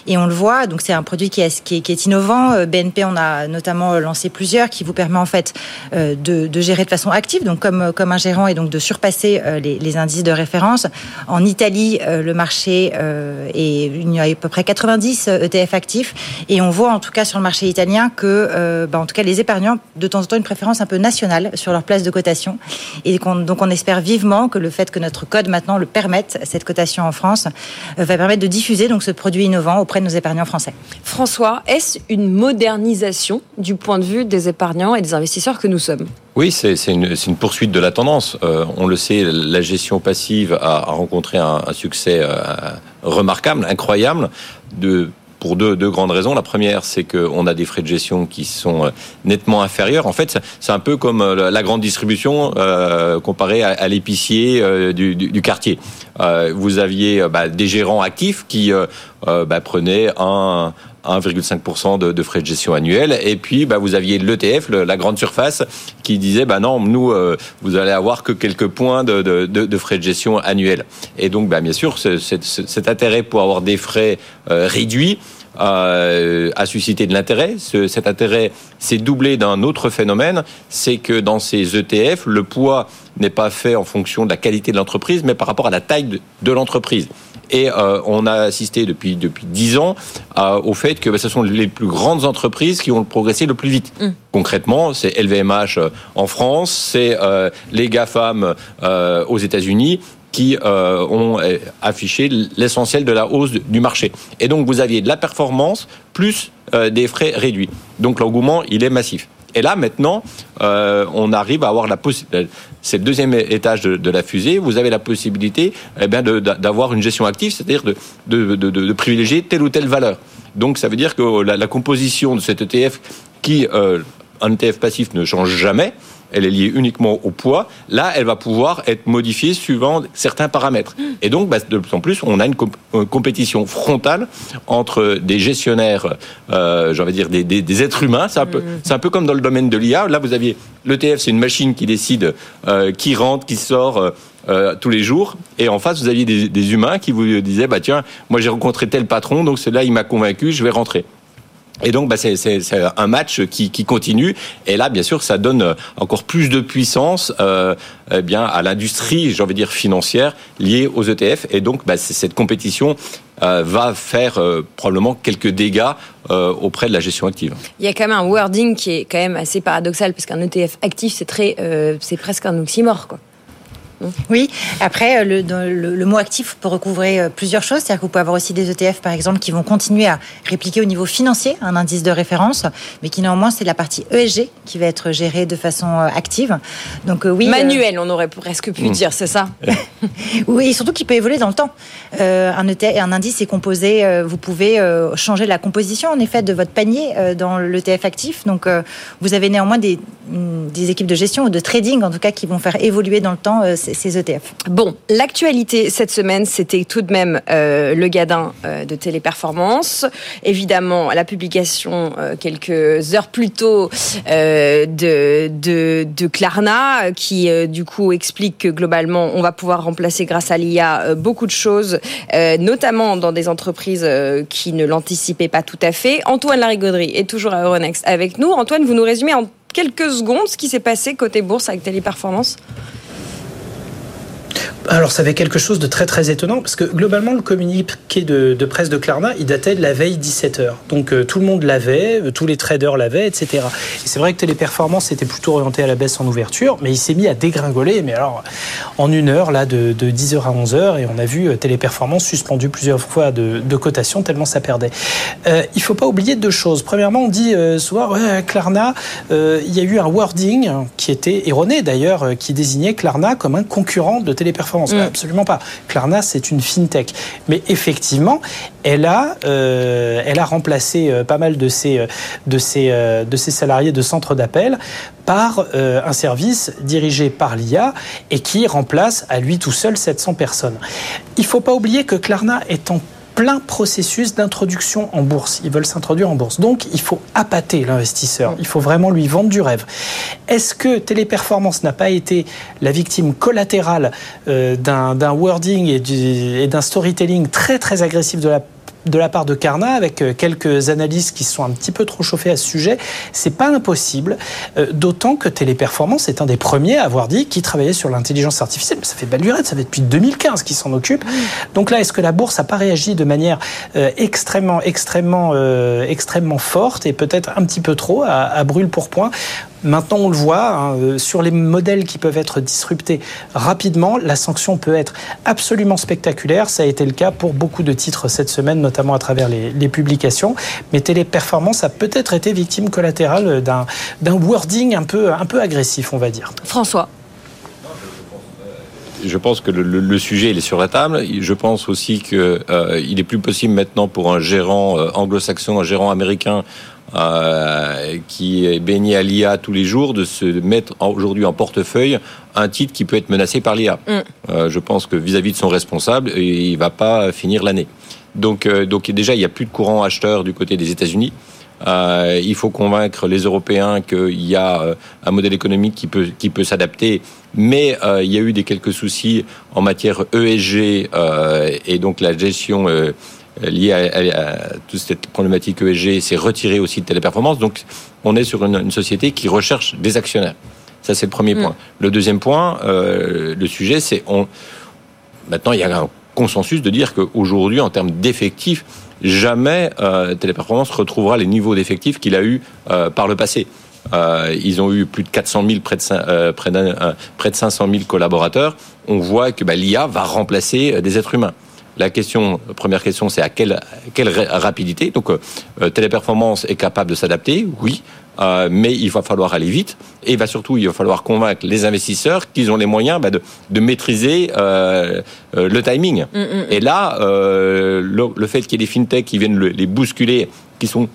et on le voit. Donc c'est un produit qui est, qui est, qui est innovant. BNP on a notamment lancé plusieurs qui vous permet en fait de, de gérer de façon active, donc comme comme un gérant et donc de surpasser euh, les, indices de référence. En Italie, euh, le marché euh, est, il y a à peu près 90 ETF actifs et on voit en tout cas sur le marché italien que, bah, en tout cas, les épargnants de temps en temps une préférence un peu nationale sur leur place de cotation et donc on espère vivement que le fait que notre code maintenant le permette cette cotation en France va permettre de diffuser donc ce produit innovant auprès de nos épargnants français.
François, est-ce une modernisation du point de vue des épargnants et des investisseurs que nous sommes?
Oui, c'est une, poursuite de la tendance. Euh, on le sait, la gestion passive a, rencontré un, succès euh, remarquable, incroyable, pour deux, grandes raisons. La première, c'est qu'on a des frais de gestion qui sont euh, nettement inférieurs. En fait, c'est un peu comme la grande distribution comparée à, l'épicier du, quartier. Vous aviez bah, des gérants actifs qui bah, prenaient un, 1,5% de, frais de gestion annuels. Et puis, bah, vous aviez l'ETF, la grande surface, qui disait, bah non, nous, euh, vous allez avoir que quelques points de, frais de gestion annuels. Et donc, bah, bien sûr, cet intérêt pour avoir des frais euh, réduits, euh, a suscité de l'intérêt. Ce, cet intérêt s'est doublé d'un autre phénomène, c'est que dans ces ETF, le poids n'est pas fait en fonction de la qualité de l'entreprise, mais par rapport à la taille de l'entreprise. Et euh, on a assisté depuis depuis dix ans euh, au fait que bah, ce sont les plus grandes entreprises qui ont progressé le plus vite. Mm. Concrètement, c'est LVMH euh, en France, c'est euh, les GAFAM euh, aux États-Unis qui ont affiché l'essentiel de la hausse du marché. Et donc vous aviez de la performance plus des frais réduits. Donc l'engouement, il est massif. Et là, maintenant, euh, on arrive à avoir la possibilité. C'est le deuxième étage de, la fusée. Vous avez la possibilité eh bien, d'avoir une gestion active, c'est-à-dire de, privilégier telle ou telle valeur. Donc, ça veut dire que la, la composition de cet ETF, qui, euh, un ETF passif, ne change jamais, elle est liée uniquement au poids. Là, elle va pouvoir être modifiée suivant certains paramètres. Et donc, bah, de plus en plus, on a une, comp une compétition frontale entre des gestionnaires, euh, j'en dire des, des, des, êtres humains. C'est un, peu, mm. un peu comme dans le domaine de l'IA. Là, vous aviez l'ETF, c'est une machine qui décide euh, qui rentre, qui sort. Euh, euh, tous les jours. Et en face, vous aviez des, des humains qui vous disaient, bah tiens, moi j'ai rencontré tel patron, donc celui-là il m'a convaincu, je vais rentrer. Et donc, bah, c'est un match qui, qui, continue. Et là, bien sûr, ça donne encore plus de puissance euh, eh bien à l'industrie, j'ai envie de dire financière, liée aux ETF. Et donc, bah, cette compétition euh, va faire euh, probablement quelques dégâts euh, auprès de la gestion active.
Il y a quand même un wording qui est quand même assez paradoxal parce qu'un ETF actif, c'est très, c'est presque un oxymore, quoi.
Oui, après, le, le, mot actif peut recouvrir euh, plusieurs choses. C'est-à-dire que vous pouvez avoir aussi des ETF, par exemple, qui vont continuer à répliquer au niveau financier un indice de référence, mais qui néanmoins, c'est la partie ESG qui va être gérée de façon euh, active.
Donc, euh, oui. Manuel, on aurait presque pu hmm. dire, c'est ça
Oui, et surtout qui peut évoluer dans le temps. un, ETF, un indice est composé, vous pouvez changer la composition, en effet, de votre panier dans l'ETF actif. Donc, vous avez néanmoins des, des équipes de gestion ou de trading, en tout cas, qui vont faire évoluer dans le temps ces ETF.
Bon, l'actualité cette semaine, c'était tout de même euh, le gadin euh, de Téléperformance. Évidemment, la publication euh, quelques heures plus tôt de, de, de, Klarna, qui du coup explique que globalement, on va pouvoir remplacer grâce à l'IA beaucoup de choses, notamment dans des entreprises qui ne l'anticipaient pas tout à fait. Antoine Larigauderie est toujours à Euronext avec nous. Antoine, vous nous résumez en quelques secondes ce qui s'est passé côté bourse avec Téléperformance?
Alors, ça avait quelque chose de très très étonnant parce que globalement, le communiqué de, de presse de Klarna, il datait de la veille 17h. Donc, euh, tout le monde l'avait, euh, tous les traders l'avaient, etc. Et c'est vrai que Téléperformance était plutôt orienté à la baisse en ouverture, mais il s'est mis à dégringoler. Mais alors, en une heure, là, de, de 10h à 11h, et on a vu euh, Téléperformance suspendu plusieurs fois de, de cotation tellement ça perdait. Euh, il faut pas oublier deux choses. Premièrement, on dit euh, soir, ouais, Klarna, il y a eu un wording qui était erroné d'ailleurs, qui désignait Klarna comme un concurrent de Téléperformance. Mm. Absolument pas. Klarna, c'est une fintech. Mais effectivement, elle a, euh, elle a remplacé euh, pas mal de ses, euh, de ses, de ses salariés de centre d'appel par un service dirigé par l'IA et qui remplace à lui tout seul 700 personnes. Il faut pas oublier que Klarna est en plein processus d'introduction en bourse. Ils veulent s'introduire en bourse. Donc, il faut appâter l'investisseur. Il faut vraiment lui vendre du rêve. Est-ce que Téléperformance n'a pas été la victime collatérale euh, d'un wording et d'un storytelling très très agressif de la de la part de Carnat, avec euh, quelques analystes qui sont un petit peu trop chauffés à ce sujet, c'est pas impossible. Euh, d'autant que Téléperformance est un des premiers à avoir dit qu'il travaillait sur l'intelligence artificielle. Mais ça fait belle lurette, ça fait depuis 2015 qu'il s'en occupe. Donc là, est-ce que la bourse a pas réagi de manière euh, extrêmement, extrêmement, extrêmement forte et peut-être un petit peu trop à, brûle pour point? Maintenant, on le voit, hein, sur les modèles qui peuvent être disruptés rapidement, la sanction peut être absolument spectaculaire. Ça a été le cas pour beaucoup de titres cette semaine, notamment à travers les, publications. Mais Téléperformance a peut-être été victime collatérale d'un wording un peu, un peu agressif, on va dire.
François
je pense que le, sujet il est sur la table. Je pense aussi qu'il euh, est plus possible maintenant pour un gérant euh, anglo-saxon, un gérant américain euh, qui est baigné à l'IA tous les jours, de se mettre aujourd'hui en portefeuille un titre qui peut être menacé par l'IA. Mm. Euh, je pense que vis-à-vis de son responsable, il va pas finir l'année. Donc, euh, donc déjà, il n'y a plus de courant acheteur du côté des États-Unis. Euh, il faut convaincre les Européens qu'il y a un modèle économique qui peut, qui peut s'adapter, mais il y a eu des quelques soucis en matière ESG et donc la gestion euh, lié à, toute cette problématique ESG s'est retiré aussi de Téléperformance. Donc, on est sur une, société qui recherche des actionnaires. Ça, c'est le premier mm. point. Le deuxième point, euh, le sujet, c'est on. Maintenant, il y a un consensus de dire qu'aujourd'hui, en termes d'effectifs, jamais euh, Téléperformance retrouvera les niveaux d'effectifs qu'il a eu euh, par le passé. Euh, ils ont eu plus de 400 000, près de, près, de 500 000 collaborateurs. On voit que bah, l'IA va remplacer des êtres humains. La question, première question, c'est à quelle, quelle rapidité. Donc, Téléperformance est capable de s'adapter, oui, euh, mais il va falloir aller vite. Et il va surtout, il va falloir convaincre les investisseurs qu'ils ont les moyens bah, de, de, maîtriser euh, euh le timing. Mm, mm, mm. Et là, euh, le, le, fait qu'il y ait des fintechs qui viennent les bousculer, qui sont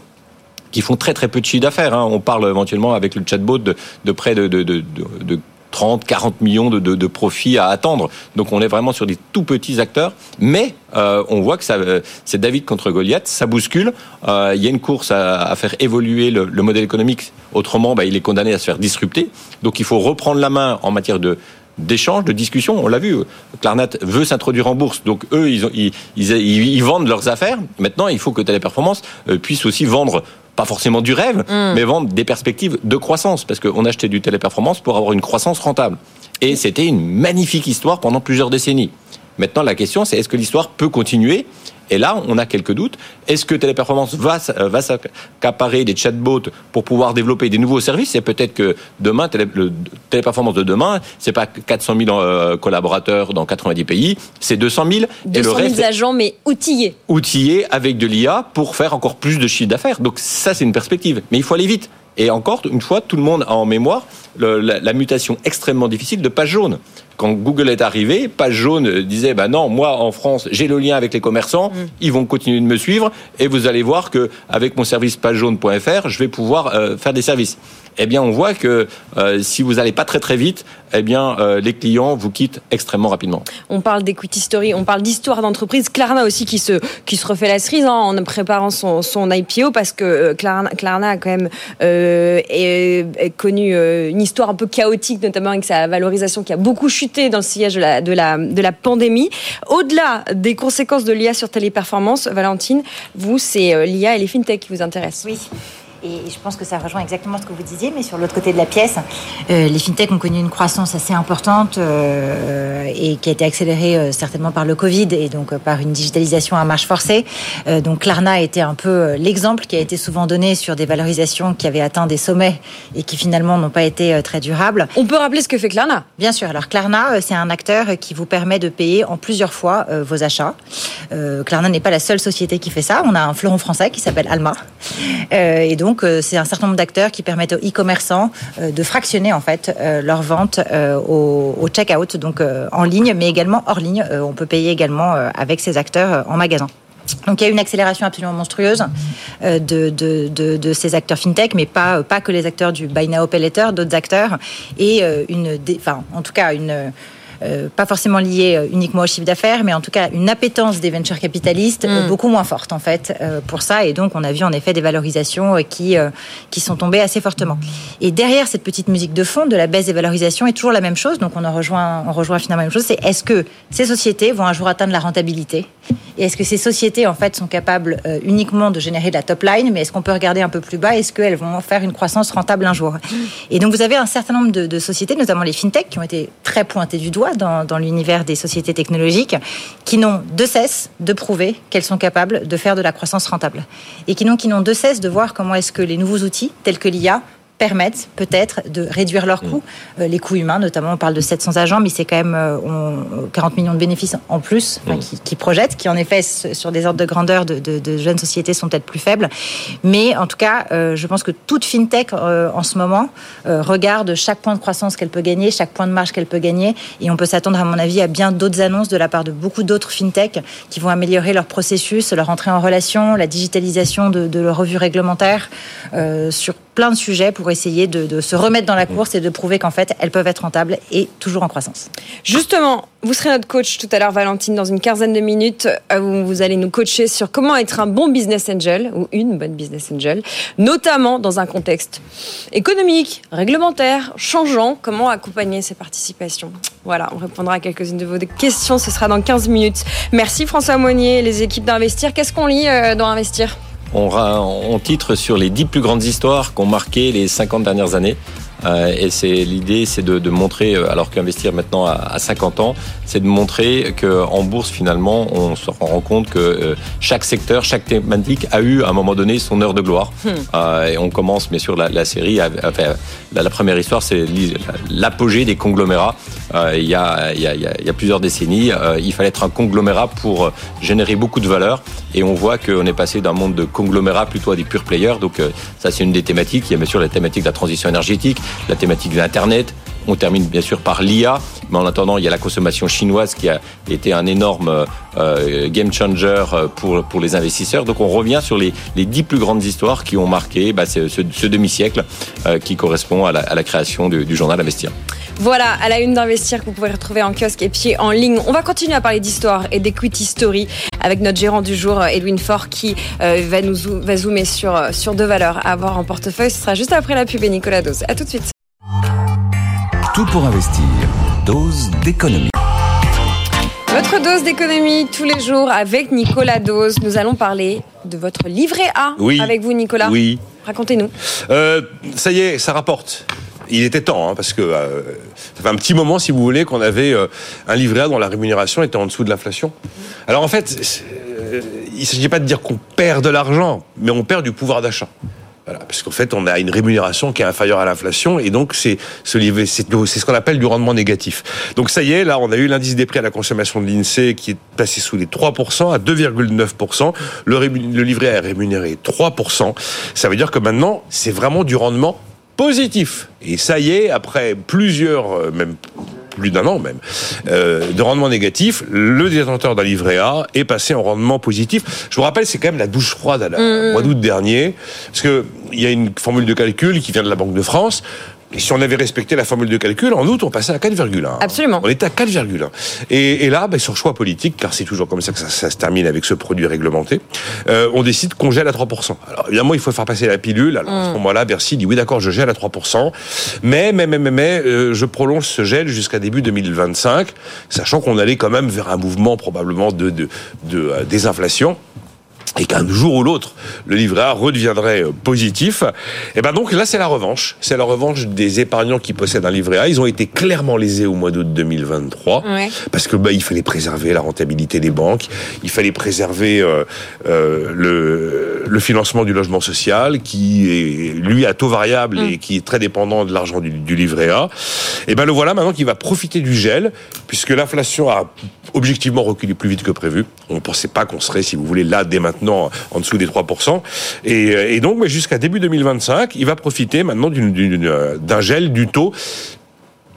qui font très très peu de chiffre d'affaires. Hein. On parle éventuellement avec le chatbot de, de près de, de, de, de 30, 40 millions de, de, profits à attendre. Donc on est vraiment sur des tout petits acteurs, mais euh, on voit que euh, c'est David contre Goliath, ça bouscule. Euh, il y a une course à, faire évoluer le, le, modèle économique. Autrement, bah, il est condamné à se faire disrupter. Donc il faut reprendre la main en matière de d'échange, de discussion. On l'a vu, Klarnat veut s'introduire en bourse, donc eux, ils, ils, vendent leurs affaires. Maintenant, il faut que Téléperformance puisse aussi vendre pas forcément du rêve, mm. mais vendre des perspectives de croissance, parce qu'on achetait du téléperformance pour avoir une croissance rentable. Et c'était une magnifique histoire pendant plusieurs décennies. Maintenant, la question, c'est est-ce que l'histoire peut continuer et là, on a quelques doutes. Est-ce que Téléperformance va, va s'accaparer des chatbots pour pouvoir développer des nouveaux services? Et peut-être que demain, le Téléperformance de demain, c'est pas 400 000 euh, collaborateurs dans 90 pays, c'est 200 000.
200 et le reste, 000 agents, mais outillés.
Outillés avec de l'IA pour faire encore plus de chiffre d'affaires. Donc ça, c'est une perspective. Mais il faut aller vite. Et encore une fois, tout le monde a en mémoire la, mutation extrêmement difficile de page jaune. Quand Google est arrivé, page jaune disait bah non, moi en France, j'ai le lien avec les commerçants, mm. ils vont continuer de me suivre et vous allez voir que avec mon service pagejaune.fr, je vais pouvoir euh, faire des services eh bien, on voit que euh, si vous n'allez pas très très vite, eh bien, euh, les clients vous quittent extrêmement rapidement.
On parle d'equity story, on parle d'histoire d'entreprise. Klarna aussi qui se qui se refait la cerise hein, en préparant son, son IPO parce que euh, Klarna, Klarna a quand même est, connu une histoire un peu chaotique, notamment avec sa valorisation qui a beaucoup chuté dans le sillage de la de la de la pandémie. Au-delà des conséquences de l'IA sur téléperformance, Valentine, vous c'est l'IA et les fintech qui vous intéressent.
Oui. Et je pense que ça rejoint exactement ce que vous disiez, mais sur l'autre côté de la pièce, euh, les fintechs ont connu une croissance assez importante euh, et qui a été accélérée euh, certainement par le Covid et donc par une digitalisation à marche forcée. donc Klarna a été un peu l'exemple qui a été souvent donné sur des valorisations qui avaient atteint des sommets et qui finalement n'ont pas été très durables.
On peut rappeler ce que fait Klarna?
Bien sûr. Alors Klarna, c'est un acteur qui vous permet de payer en plusieurs fois vos achats. Klarna n'est pas la seule société qui fait ça. On a un fleuron français qui s'appelle Alma. et donc donc, euh, c'est un certain nombre d'acteurs qui permettent aux e-commerçants euh, de fractionner en fait euh, leurs ventes au, au check-out, donc en ligne, mais également hors ligne. on peut payer également avec ces acteurs en magasin. Donc il y a une accélération absolument monstrueuse de, de, ces acteurs fintech, mais pas, pas que les acteurs du Buy Now Pay Later, d'autres acteurs, et une, enfin, en tout cas une euh, pas forcément lié euh, uniquement au chiffre d'affaires, mais en tout cas une appétence des venture capitalistes euh, mm. beaucoup moins forte en fait pour ça. Et donc on a vu en effet des valorisations qui qui sont tombées assez fortement. Et derrière cette petite musique de fond de la baisse des valorisations est toujours la même chose. Donc on en rejoint on rejoint finalement la même chose. C'est est-ce que ces sociétés vont un jour atteindre la rentabilité? Et est-ce que ces sociétés en fait sont capables uniquement de générer de la top line, mais est-ce qu'on peut regarder un peu plus bas? Est-ce qu'elles vont faire une croissance rentable un jour? Et donc vous avez un certain nombre de, de sociétés, notamment les fintech, qui ont été très pointées du doigt dans, l'univers des sociétés technologiques qui n'ont de cesse de prouver qu'elles sont capables de faire de la croissance rentable. Et qui n'ont qui n'ont de cesse de voir comment est-ce que les nouveaux outils tels que l'IA permettent peut-être de réduire leurs coûts, mm. euh, les coûts humains notamment. On parle de 700 agents, mais c'est quand même 40 euh, millions de bénéfices en plus mm. qui, projettent, qui en effet sur des ordres de grandeur de, jeunes sociétés sont peut-être plus faibles. Mais en tout cas, euh, je pense que toute fintech en ce moment regarde chaque point de croissance qu'elle peut gagner, chaque point de marge qu'elle peut gagner, et on peut s'attendre à mon avis à bien d'autres annonces de la part de beaucoup d'autres fintech qui vont améliorer leur processus, leur entrée en relation, la digitalisation de, de leur revue réglementaire sur plein de sujets pour essayer de, se remettre dans la course et de prouver qu'en fait, elles peuvent être rentables et toujours en croissance.
Justement, vous serez notre coach tout à l'heure, Valentine, dans une quinzaine de minutes, euh, où vous allez nous coacher sur comment être un bon business angel ou une bonne business angel, notamment dans un contexte économique, réglementaire, changeant, comment accompagner ces participations? Voilà, on répondra à quelques-unes de vos questions, ce sera dans 15 minutes. Merci François Monnier, les équipes d'Investir. Qu'est-ce qu'on lit euh, dans Investir?
On, titre sur les dix plus grandes histoires qu'ont marqué les 50 dernières années. Euh, et c'est l'idée, c'est de, montrer, euh, alors qu'investir maintenant à, 50 ans, c'est de montrer qu'en bourse finalement, on se rend compte que euh, chaque secteur, chaque thématique a eu à un moment donné son heure de gloire. Hmm. et on commence bien sûr la, série. enfin, la, première histoire, c'est l'apogée des conglomérats. il, y a, il, y a, il y a plusieurs décennies, il fallait être un conglomérat pour générer beaucoup de valeur. Et on voit qu'on est passé d'un monde de conglomérats plutôt à des pure players. Donc ça, c'est une des thématiques. Il y a bien sûr la thématique de la transition énergétique, la thématique de l'Internet. On termine bien sûr par l'IA, mais en attendant, il y a la consommation chinoise qui a été un énorme euh, game changer euh, pour, pour les investisseurs. Donc on revient sur les, les dix plus grandes histoires qui ont marqué bah, ce, demi-siècle euh, qui correspond à la, à création du, journal Investir.
Voilà, à la une d'Investir que vous pouvez retrouver en kiosque et puis en ligne. On va continuer à parler d'histoire et d'equity story avec notre gérant du jour, Edwin Faure, qui va nous va zoomer sur, sur deux valeurs à avoir en portefeuille. Ce sera juste après la pub et Nicolas Dose. À tout de suite.
Tout pour investir. Dose d'économie.
Votre dose d'économie tous les jours avec Nicolas Dose. Nous allons parler de votre livret A
Oui.
avec vous, Nicolas.
Oui.
Racontez-nous.
Euh, ça y est, ça rapporte. Il était temps, hein, parce que euh, ça fait un petit moment, si vous voulez, qu'on avait euh, un livret A dont la rémunération était en dessous de l'inflation. Alors en fait, euh, il ne s'agit pas de dire qu'on perd de l'argent, mais on perd du pouvoir d'achat. Voilà, parce qu'en fait, on a une rémunération qui est inférieure à l'inflation, et donc c'est ce qu'on appelle du rendement négatif. Donc ça y est, là, on a eu l'indice des prix à la consommation de l'Insee qui est passé sous les 3% à 2,9%. Le, le livret est rémunéré 3%. Ça veut dire que maintenant, c'est vraiment du rendement positif. Et ça y est, après plusieurs, euh, même plus d'un an même, euh, de rendement négatif, le détenteur d'un livret A est passé en rendement positif. Je vous rappelle, c'est quand même la douche froide à la, au mois d'août dernier, parce que il y a une formule de calcul qui vient de la Banque de France. Et si on avait respecté la formule de calcul, en août, on passait à 4,1.
Absolument.
On était à 4,1. Et, et là, ben, sur choix politique, car c'est toujours comme ça que ça, ça se termine avec ce produit réglementé, euh, on décide qu'on gèle à 3%. Alors évidemment, il faut faire passer la pilule. Alors à ce moment-là, Bercy dit oui, d'accord, je gèle à 3%, mais mais mais mais, mais euh, je prolonge ce gel jusqu'à début 2025, sachant qu'on allait quand même vers un mouvement probablement de de, de euh, désinflation et qu'un jour ou l'autre, le livret A redeviendrait euh, positif, et ben donc là c'est la revanche. C'est la revanche des épargnants qui possèdent un livret A. Ils ont été clairement lésés au mois d'août 2023
Ouais.
parce que bah, il fallait préserver la rentabilité des banques, il fallait préserver euh, euh, le, le financement du logement social qui est lui à taux variable et qui est très dépendant de l'argent du, du livret A. Et ben le voilà maintenant qui va profiter du gel puisque l'inflation a objectivement reculé plus vite que prévu. On ne pensait pas qu'on serait, si vous voulez, là dès maintenant en dessous des 3%. Et, et donc mais jusqu'à début 2025, il va profiter maintenant euh, d'un gel du taux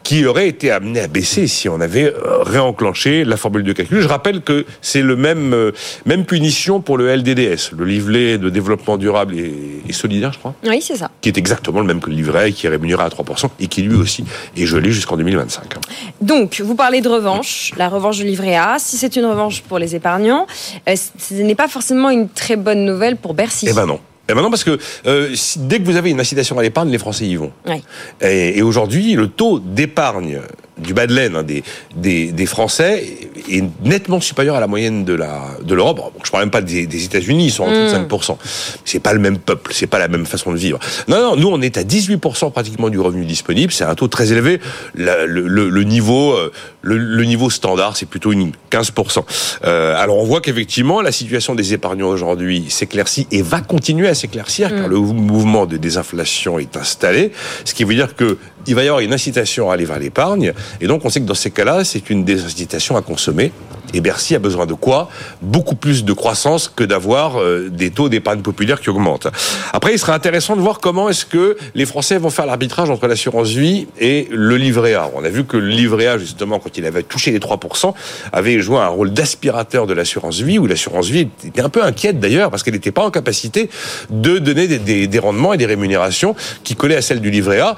qui aurait été amené à baisser si on avait euh, réenclenché la formule de calcul. Je rappelle que c'est le même euh, même punition pour le LDDS, le livret de développement durable et, solidaire, je crois,
Oui, c'est ça.
qui est exactement le même que le livret, qui est rémunéré à 3% et qui lui aussi est gelé jusqu'en 2025.
Donc, vous parlez de revanche, la revanche du livret A. Si c'est une revanche pour les épargnants, euh, ce n'est pas forcément une très bonne nouvelle pour Bercy.
Eh ben non. Eh ben non, parce que euh, si- dès que vous avez une incitation à l'épargne, les Français y vont.
Ouais.
Et, et aujourd'hui, le taux d'épargne du bas de laine hein, des, des, des Français est nettement supérieur à la moyenne de la de l'Europe. Bon, je parle même pas des, des États-Unis, ils sont en dessous de 5%. C'est pas le même peuple, c'est pas la même façon de vivre. Non, non, nous on est à 18% pratiquement du revenu disponible. C'est un taux très élevé. La- le, le, le niveau euh, le, le niveau standard, c'est plutôt une 15%. Euh, alors on voit qu'effectivement la situation des épargnants aujourd'hui s'éclaircit et va continuer à s'éclaircir car le mouvement de désinflation est installé, ce qui veut dire que il va y avoir une incitation à aller vers l'épargne et donc on sait que dans ces cas-là, c'est une désincitation à consommer. Et Bercy a besoin de quoi Beaucoup plus de croissance que d'avoir euh, des taux d'épargne populaire qui augmentent. Après, il sera intéressant de voir comment est-ce que les Français vont faire l'arbitrage entre l'assurance vie et le livret A. On a vu que le livret A, justement, quand il avait touché les 3%, avait joué un rôle d'aspirateur de l'assurance vie, où l'assurance vie était un peu inquiète d'ailleurs, parce qu'elle n'était pas en capacité de donner des, rendements et des rémunérations qui collaient à celles du livret A.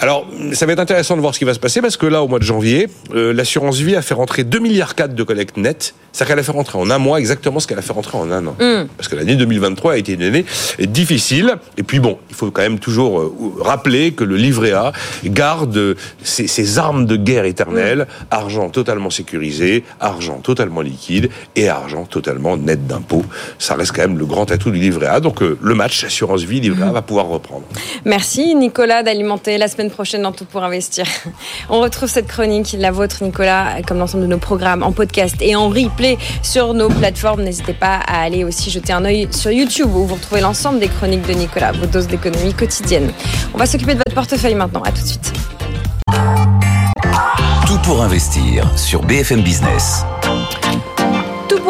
Alors, ça va être intéressant de voir ce qui va se passer, parce que là, au mois de janvier, euh, l'assurance vie a fait rentrer 2 milliards 4 de collecte nette. C'est-à-dire qu'elle a fait rentrer en un mois exactement ce qu'elle a fait rentrer en un an. Parce que l'année 2023 a été une année difficile. Et puis bon, il faut quand même toujours euh, rappeler que le livret A garde ses, ses armes de guerre éternelles, argent totalement sécurisé, argent totalement liquide et argent totalement net d'impôts. Ça reste quand même le grand atout du livret A. Donc euh, le match assurance vie livret A va pouvoir reprendre.
Merci Nicolas d'alimenter la semaine prochaine dans Tout pour investir. On retrouve cette chronique, la vôtre Nicolas, comme l'ensemble de nos programmes en podcast et en replay sur nos plateformes. N'hésitez pas à aller aussi jeter un œil sur YouTube où vous retrouvez l'ensemble des chroniques de Nicolas, vos doses d'économie quotidienne. On va s'occuper de votre portefeuille maintenant. À tout de suite.
Tout pour investir sur BFM Business.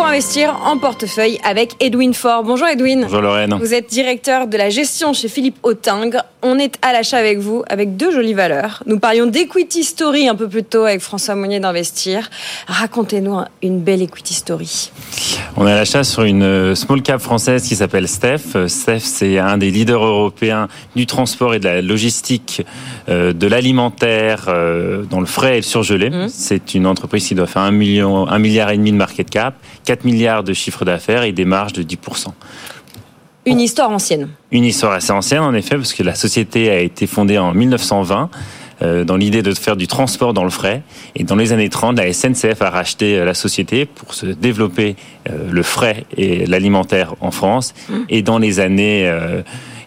Pour investir en portefeuille avec Edwin Faure. Bonjour Edwin.
Bonjour Lorraine.
Vous êtes directeur de la gestion chez Philippe Autingre. On est à l'achat avec vous avec deux jolies valeurs. Nous parlions d'equity story un peu plus tôt avec François Monnier d'Investir. Racontez-nous une belle equity story.
On est à l'achat sur une euh, small cap française qui s'appelle Steph. Euh, Steph, c'est un des leaders européens du transport et de la logistique, euh, de l'alimentaire, euh, dans le frais et le surgelé.
Mmh.
C'est une entreprise qui doit faire un million, un milliard et demi de market cap, 4 milliards de chiffre d'affaires et des marges de 10%.
Une histoire ancienne.
Une histoire assez ancienne, en effet, parce que la société a été fondée en 1920. euh, dans l'idée de faire du transport dans le frais. Et dans les années 30, la SNCF a racheté euh, la société pour se développer le frais et l'alimentaire en France. Mmh. Et dans les années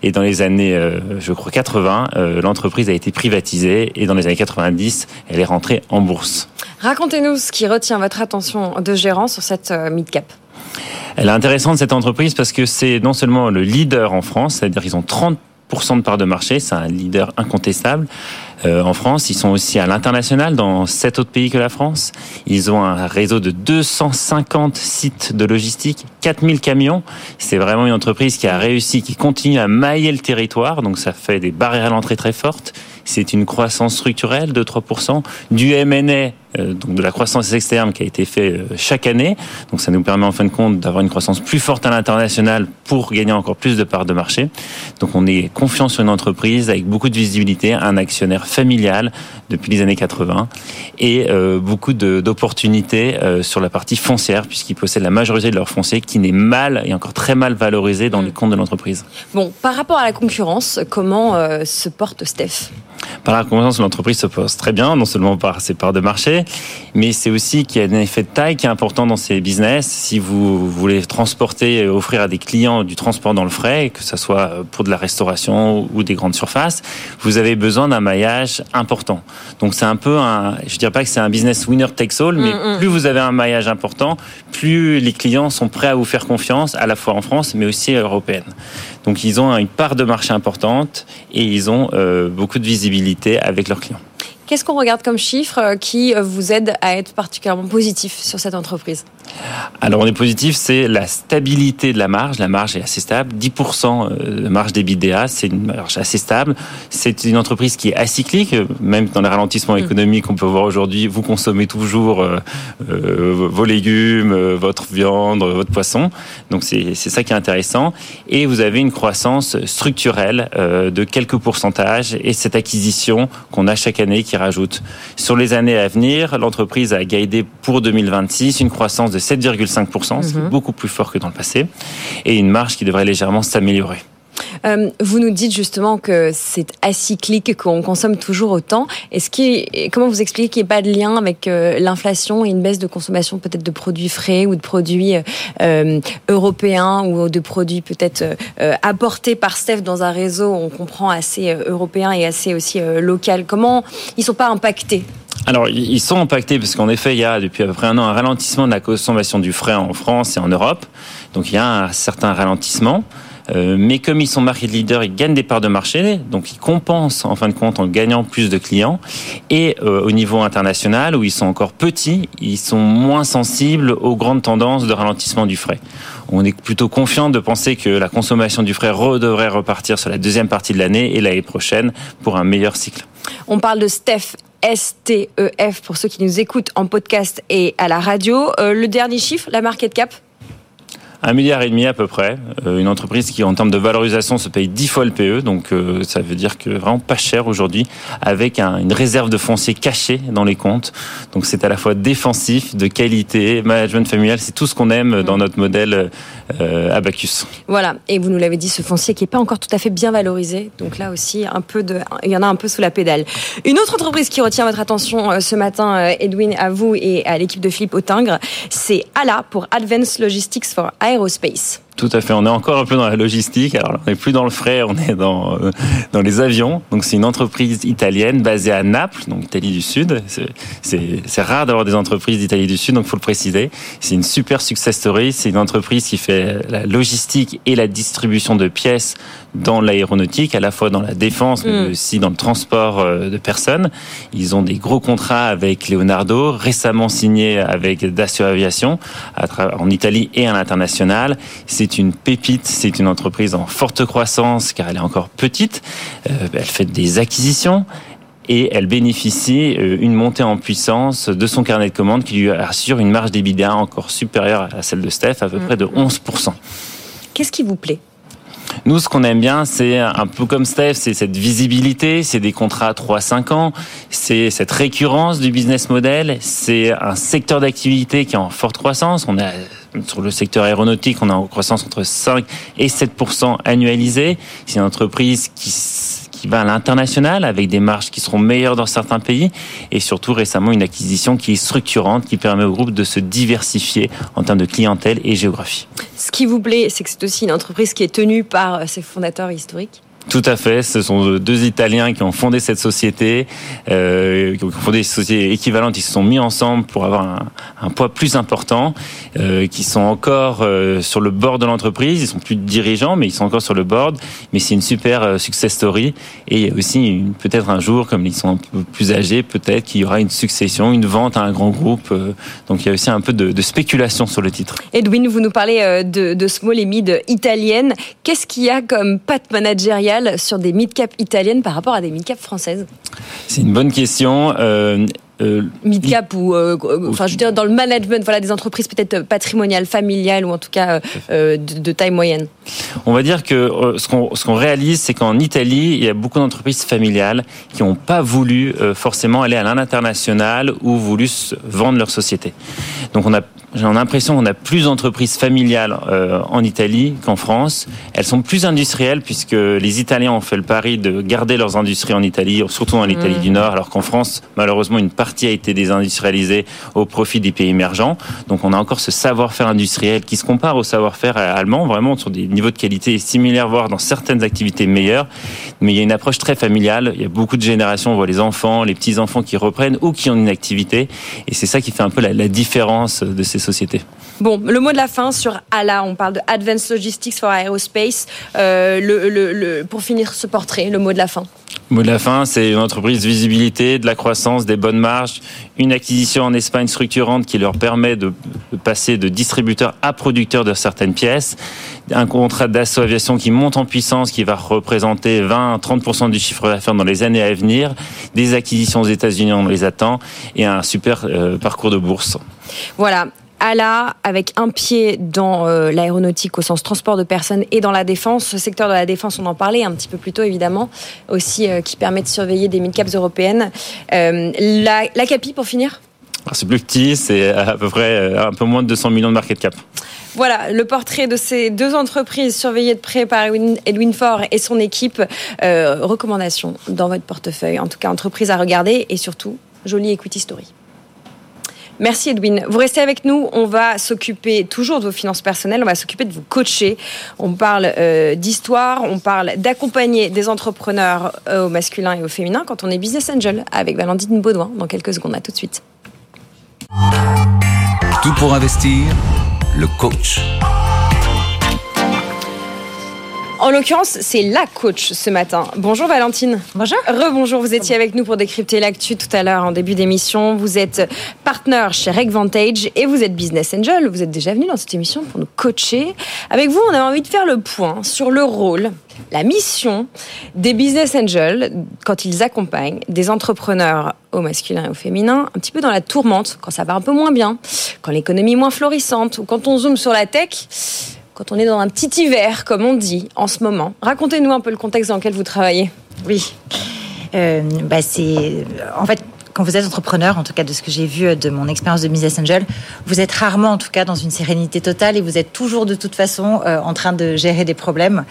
et dans les années, je crois 80, l'entreprise a été privatisée et dans les années 90, elle est rentrée en bourse.
Racontez-nous ce qui retient votre attention de gérant sur cette mid-cap.
Elle est intéressante cette entreprise parce que c'est non seulement le leader en France, c'est-à-dire qu'ils ont 30% de part de marché, c'est un leader incontestable. Euh, en France, ils sont aussi à l'international dans sept autres pays que la France. Ils ont un réseau de 250 sites de logistique, 4000 camions. C'est vraiment une entreprise qui a réussi, qui continue à mailler le territoire, donc ça fait des barrières à l'entrée très fortes. C'est une croissance structurelle de 3%, du M&A euh, donc de la croissance externe qui a été fait euh, chaque année. Donc ça nous permet en fin de compte d'avoir une croissance plus forte à l'international pour gagner encore plus de parts de marché. Donc on est confiant sur une entreprise avec beaucoup de visibilité, un actionnaire familial depuis les années 80 et euh, beaucoup d'opportunités sur la partie foncière puisqu'ils possèdent la majorité de leur foncier qui n'est mal et encore très mal valorisé dans les comptes de l'entreprise.
Bon, par rapport à la concurrence, comment se porte Steph?
Par la concurrence, l'entreprise se pose très bien, non seulement par ses parts de marché, mais c'est aussi qu'il y a un effet de taille qui est important dans ces business. Si vous voulez transporter, et offrir à des clients du transport dans le frais, que ce soit pour de la restauration ou des grandes surfaces, vous avez besoin d'un maillage important. Donc c'est un peu un, je dirais pas que c'est un business winner takes all, mais mm, mm. plus vous avez un maillage important, plus les clients sont prêts à vous faire confiance, à la fois en France, mais aussi européenne. Donc ils ont une part de marché importante et ils ont euh, beaucoup de visibilité avec leurs clients.
Qu'est-ce qu'on regarde comme chiffre euh, qui euh, vous aide à être particulièrement positif sur cette entreprise?
Alors on est positif, c'est la stabilité de la marge. La marge est assez stable. 10% euh, de marge d'EBITDA, c'est une marge assez stable. C'est une entreprise qui est acyclique, même dans les ralentissements mm. économiques qu'on peut voir aujourd'hui. Vous consommez toujours vos légumes, votre viande, votre poisson. Donc c'est ça qui est intéressant. Et vous avez une croissance structurelle de quelques pourcentages et cette acquisition qu'on a chaque année qui rajoute. Sur les années à venir, l'entreprise a guidé pour 2026 une croissance de 7,5%, ce qui est mhm. beaucoup plus fort que dans le passé, et une marge qui devrait légèrement s'améliorer.
Euh, vous nous dites justement que c'est acyclique, qu'on consomme toujours autant. Est-ce comment vous expliquez qu'il n'y a pas de lien avec euh, l'inflation et une baisse de consommation peut-être de produits frais ou de produits euh, européens ou de produits peut-être apportés par Steph dans un réseau, on comprend, assez européen et assez aussi local? Comment ils ne sont pas impactés?
Alors, ils sont impactés parce qu'en effet, il y a depuis à peu près un an un ralentissement de la consommation du frais en France et en Europe. Donc, il y a un certain ralentissement. Euh, mais comme ils sont market leaders, ils gagnent des parts de marché, donc ils compensent en fin de compte en gagnant plus de clients. Et euh, au niveau international, où ils sont encore petits, ils sont moins sensibles aux grandes tendances de ralentissement du frais. On est plutôt confiant de penser que la consommation du frais devrait repartir sur la deuxième partie de l'année et l'année prochaine pour un meilleur cycle.
On parle de Steph STEF pour ceux qui nous écoutent en podcast et à la radio. Euh, le dernier chiffre, la market cap
un milliard et demi à peu près. Euh, une entreprise qui, en termes de valorisation, se paye 10 fois le PE. Donc, euh, ça veut dire que vraiment pas cher aujourd'hui, avec une réserve de foncier cachée dans les comptes. Donc, c'est à la fois défensif, de qualité, management familial. C'est tout ce qu'on aime dans notre modèle euh, Abacus.
Voilà. Et vous nous l'avez dit, ce foncier qui est pas encore tout à fait bien valorisé. Donc là aussi, un peu de, il y en a un peu sous la pédale. Une autre entreprise qui retient votre attention ce matin, Edwin, à vous et à l'équipe de Philippe Autingre, c'est ALA pour Advanced Logistics for Aerospace.
Tout à fait. On est encore un peu dans la logistique. Alors, on n'est plus dans le frais, on est dans euh, dans les avions. Donc, c'est une entreprise italienne basée à Naples, donc Italie du Sud. C'est rare d'avoir des entreprises d'Italie du Sud, donc faut le préciser. C'est une super success story. C'est une entreprise qui fait la logistique et la distribution de pièces dans l'aéronautique, à la fois dans la défense, mais mm. aussi dans le transport euh, de personnes. Ils ont des gros contrats avec Leonardo, récemment signés avec Dacio Aviation en Italie et à l'international. C'est c'est une pépite, c'est une entreprise en forte croissance car elle est encore petite. Euh, elle fait des acquisitions et elle bénéficie euh, une montée en puissance de son carnet de commandes qui lui assure une marge d'EBITDA encore supérieure à celle de Steph, à peu près de 11%.
Qu'est-ce qui vous plaît?
Nous, ce qu'on aime bien, c'est un peu comme Steph, c'est cette visibilité, c'est des contrats 3-5 ans, c'est cette récurrence du business model, c'est un secteur d'activité qui est en forte croissance. On a sur le secteur aéronautique, on a en croissance entre 5 et 7% annualisé. C'est une entreprise qui qui qui va à l'international avec des marges qui seront meilleures dans certains pays et surtout récemment une acquisition qui est structurante, qui permet au groupe de se diversifier en termes de clientèle et géographie.
Ce qui vous plaît, c'est que c'est aussi une entreprise qui est tenue par ses fondateurs historiques.
Tout à fait. Ce sont deux Italiens qui ont fondé cette société, euh, qui ont fondé des sociétés équivalentes. Ils se sont mis ensemble pour avoir un, un poids plus important, euh, qui sont encore euh, sur le bord de l'entreprise. Ils sont plus dirigeants, mais ils sont encore sur le board. Mais c'est une super euh, success story. Et il y a aussi peut-être un jour, comme ils sont un peu plus âgés, peut-être qu'il y aura une succession, une vente à un grand groupe. Euh, donc il y a aussi un peu de, de spéculation sur le titre.
Edwin, vous nous parlez de, de small et mid italiennes. Qu'est-ce qu'il y a comme patte managériale sur des mid-cap italiennes par rapport à des mid-cap françaises
C'est une bonne question. Euh,
euh, mid-cap ou, euh, enfin, je veux dire, dans le management, voilà, des entreprises peut-être patrimoniales, familiales ou en tout cas euh, de, de, taille moyenne.
On va dire que ce qu'on ce qu'on réalise, c'est qu'en Italie, il y a beaucoup d'entreprises familiales qui n'ont pas voulu forcément aller à l'international ou voulu vendre leur société. Donc on a j'ai l'impression qu'on a plus d'entreprises familiales euh, en Italie qu'en France. Elles sont plus industrielles puisque les Italiens ont fait le pari de garder leurs industries en Italie, surtout en Italie mmh. du Nord, alors qu'en France, malheureusement, une partie a été désindustrialisée au profit des pays émergents. Donc on a encore ce savoir-faire industriel qui se compare au savoir-faire allemand, vraiment sur des niveaux de qualité similaires, voire dans certaines activités meilleures. Mais il y a une approche très familiale. Il y a beaucoup de générations, on voit les enfants, les petits-enfants qui reprennent ou qui ont une activité. Et c'est ça qui fait un peu la, la différence de ces sociétés.
Bon, le mot de la fin sur ALA, on parle de Advanced Logistics for Aerospace. Euh, le, le, le, pour finir ce portrait, le mot de la fin.
Le mot de la fin, c'est une entreprise visibilité, de la croissance, des bonnes marges, une acquisition en Espagne structurante qui leur permet de passer de distributeur à producteur de certaines pièces, un contrat d'assaut aviation qui monte en puissance, qui va représenter 20-30% du chiffre d'affaires dans les années à venir, des acquisitions aux États-Unis, on les attend, et un super euh, parcours de bourse.
Voilà, ALA avec un pied dans euh, l'aéronautique au sens transport de personnes et dans la défense. Ce secteur de la défense, on en parlait un petit peu plus tôt évidemment, aussi euh, qui permet de surveiller des mid-caps européennes. Euh, la, la CAPI pour finir?
C'est plus petit, c'est à peu près un peu moins de 200 millions de market cap.
Voilà le portrait de ces deux entreprises surveillées de près par Edwin Faure et son équipe. Recommandations dans votre portefeuille, en tout cas entreprise à regarder et surtout jolie equity story. Merci Edwin. Vous restez avec nous. On va s'occuper toujours de vos finances personnelles. On va s'occuper de vous coacher. On parle euh, d'histoire. On parle d'accompagner des entrepreneurs euh, au masculin et au féminin quand on est business angel avec Valentine Baudouin dans quelques secondes. À tout de suite.
Tout pour investir. Le coach.
En l'occurrence, c'est la coach ce matin. Bonjour Valentine.
Bonjour.
Rebonjour, vous étiez avec nous pour décrypter l'actu tout à l'heure en début d'émission. Vous êtes partenaire chez Regvantage et vous êtes business angel. Vous êtes déjà venu dans cette émission pour nous coacher. Avec vous, on avait envie de faire le point sur le rôle, la mission des business angels quand ils accompagnent des entrepreneurs au masculin et au féminin, un petit peu dans la tourmente, quand ça va un peu moins bien, quand l'économie est moins florissante ou quand on zoome sur la tech quand on est dans un petit hiver, comme on dit en ce moment. Racontez-nous un peu le contexte dans lequel vous travaillez.
Oui. Euh, bah c'est en fait quand vous êtes entrepreneur, en tout cas de ce que j'ai vu euh, de mon expérience de business angel, vous êtes rarement en tout cas dans une sérénité totale et vous êtes toujours de toute façon euh, en train de gérer des problèmes.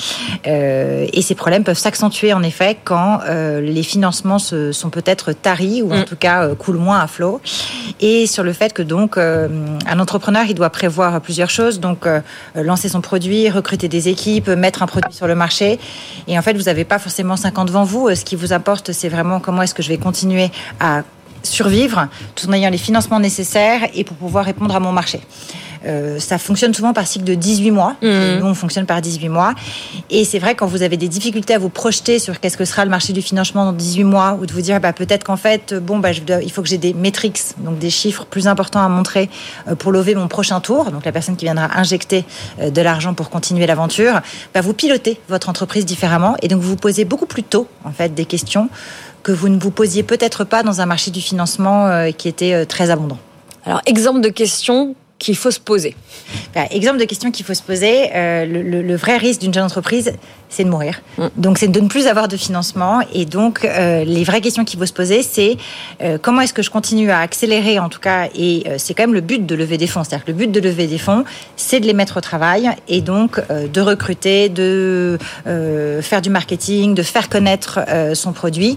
Euh, et ces problèmes peuvent s'accentuer en effet quand euh, les financements se, sont peut-être taris ou en mm. tout cas coulent moins à flot. Et sur le fait que donc un entrepreneur il doit prévoir plusieurs choses, donc lancer son produit, recruter des équipes, mettre un produit sur le marché. Et en fait vous n'avez pas forcément 5 ans devant vous. Ce qui vous importe c'est vraiment comment est-ce que je vais continuer à survivre tout en ayant les financements nécessaires et pour pouvoir répondre à mon marché. Euh, ça fonctionne souvent par cycle de 18 mois. Mmh. Nous, on fonctionne par 18 mois. Et c'est vrai, quand vous avez des difficultés à vous projeter sur qu'est-ce que sera le marché du financement dans 18 mois, ou de vous dire, bah, peut-être qu'en fait, bon, bah, je dois, il faut que j'ai des métriques, donc des chiffres plus importants à montrer euh, pour lever mon prochain tour. Donc la personne qui viendra injecter euh, de l'argent pour continuer l'aventure, bah, vous pilotez votre entreprise différemment. Et donc, vous vous posez beaucoup plus tôt, en fait, des questions que vous ne vous posiez peut-être pas dans un marché du financement euh, qui était euh, très abondant.
Alors, exemple de question qu'il faut se poser
bah, Exemple de question qu'il faut se poser, euh, le, vrai risque d'une jeune entreprise, c'est de mourir. Mm. Donc c'est de ne plus avoir de financement. Et donc euh, les vraies questions qu'il faut se poser, c'est euh, comment est-ce que je continue à accélérer en tout cas, et c'est quand même le but de lever des fonds. C'est-à-dire que le but de lever des fonds, c'est de les mettre au travail et donc de recruter, de faire du marketing, de faire connaître son produit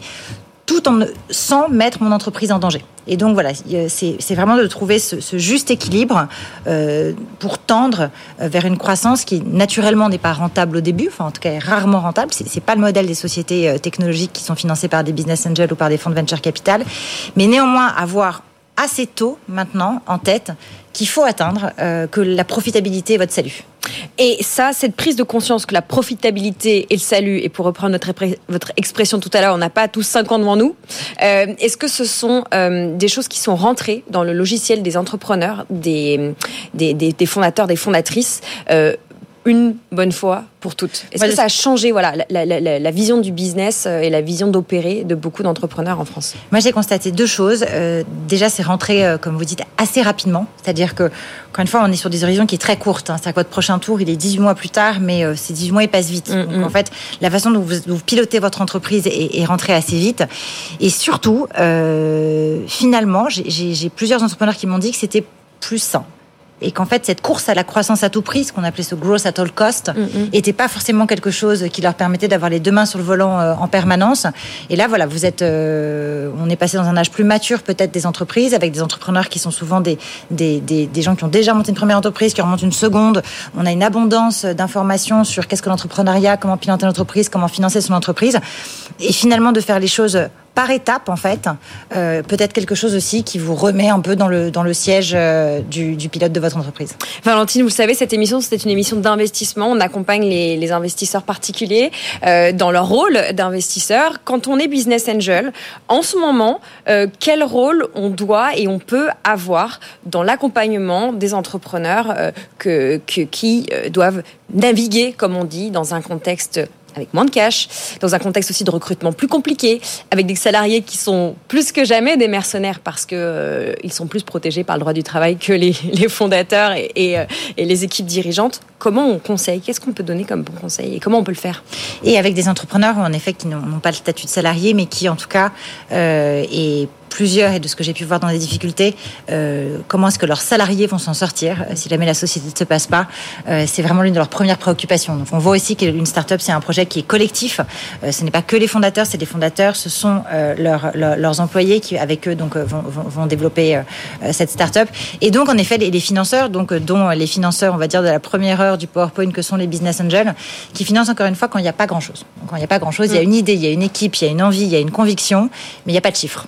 tout en sans mettre mon entreprise en danger. Et donc voilà, c'est vraiment de trouver ce, juste équilibre euh, pour tendre euh, vers une croissance qui naturellement n'est pas rentable au début, enfin en tout cas est rarement rentable. C'est pas le modèle des sociétés euh, technologiques qui sont financées par des business angels ou par des fonds de venture capital, mais néanmoins avoir assez tôt maintenant en tête qu'il faut atteindre, que la profitabilité est votre salut.
Et ça, cette prise de conscience que la profitabilité et le salut, et pour reprendre notre, votre expression tout à l'heure, on n'a pas tous 5 ans devant nous, euh, est-ce que ce sont euh, des choses qui sont rentrées dans le logiciel des entrepreneurs, des, des, des, fondateurs, des fondatrices euh, une bonne fois pour toutes Est-ce que ça a changé voilà, la, vision du business euh, et la vision d'opérer de beaucoup d'entrepreneurs en France?
Moi, j'ai constaté deux choses. Euh, déjà, c'est rentré, euh, comme vous dites, assez rapidement. C'est-à-dire que, encore une fois, on est sur des horizons qui est très courtes. Hein. C'est-à-dire que votre prochain tour, il est 18 mois plus tard, mais ces 18 mois, ils passent vite. Mm, Donc, mm. en fait, la façon dont vous, pilotez votre entreprise est, est, rentrée assez vite. Et surtout, finalement, j'ai plusieurs entrepreneurs qui m'ont dit que c'était plus sain et qu'en fait cette course à la croissance à tout prix, ce qu'on appelait ce growth at all cost, n'était mm, mm. pas forcément quelque chose qui leur permettait d'avoir les deux mains sur le volant euh, en permanence. Et là, voilà, vous êtes, euh, on est passé dans un âge plus mature peut-être des entreprises, avec des entrepreneurs qui sont souvent des, des, des, des, gens qui ont déjà monté une première entreprise, qui remontent une seconde. On a une abondance d'informations sur qu'est-ce que l'entrepreneuriat, comment piloter l'entreprise, comment financer son entreprise, et finalement de faire les choses par étape en fait, euh, peut-être quelque chose aussi qui vous remet un peu dans le, dans le siège euh, du, pilote de votre entreprise.
Valentine, vous le savez, cette émission, c'était une émission d'investissement. On accompagne les, investisseurs particuliers euh, dans leur rôle d'investisseur. Quand on est business angel, en ce moment, quel rôle on doit et on peut avoir dans l'accompagnement des entrepreneurs que, qui doivent naviguer, comme on dit, dans un contexte avec moins de cash, dans un contexte aussi de recrutement plus compliqué, avec des salariés qui sont plus que jamais des mercenaires parce que euh, ils sont plus protégés par le droit du travail que les, fondateurs et, euh, et, les équipes dirigeantes. Comment on conseille? Qu'est-ce qu'on peut donner comme bon conseil et comment on peut le faire?
Et avec des entrepreneurs en effet qui n'ont pas le statut de salarié, mais qui en tout cas euh, est plusieurs, et de ce que j'ai pu voir dans les difficultés, euh, comment est-ce que leurs salariés vont s'en sortir euh, si jamais la société ne se passe pas. Euh, c'est vraiment l'une de leurs premières préoccupations. Donc on voit aussi qu'une start-up, c'est un projet qui est collectif. ce n'est pas que les fondateurs, c'est des fondateurs, ce sont leurs, leurs, employés qui, avec eux, donc, vont, vont, développer cette start-up. Et donc, en effet, les, les, financeurs, donc, dont les financeurs, on va dire, de la première heure du PowerPoint que sont les business angels, qui financent encore une fois quand il n'y a pas grand-chose. Quand il n'y a pas grand-chose, il y a mm. une idée, il y a une équipe, il y a une envie, il y a une conviction, mais il n'y a pas de chiffres.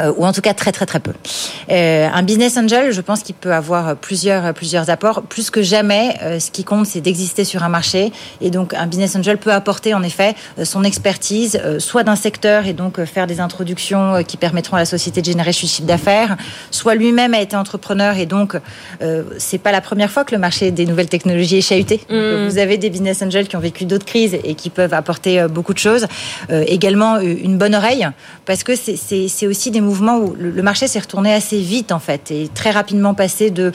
Euh, ou en tout cas très très très peu. Euh, un business angel, je pense qu'il peut avoir plusieurs plusieurs apports. Plus que jamais, euh, ce qui compte, c'est d'exister sur un marché. Et donc, un business angel peut apporter en effet son expertise, soit d'un secteur et donc faire des introductions qui permettront à la société de générer ce chiffre d'affaires, soit lui-même a été entrepreneur et donc c'est pas la première fois que le marché des nouvelles technologies est chahuté. Mm. Vous avez des business angels qui ont vécu d'autres crises et qui peuvent apporter beaucoup de choses. également une bonne oreille parce que c'est aussi des où le marché s'est retourné assez vite en fait et très rapidement passé de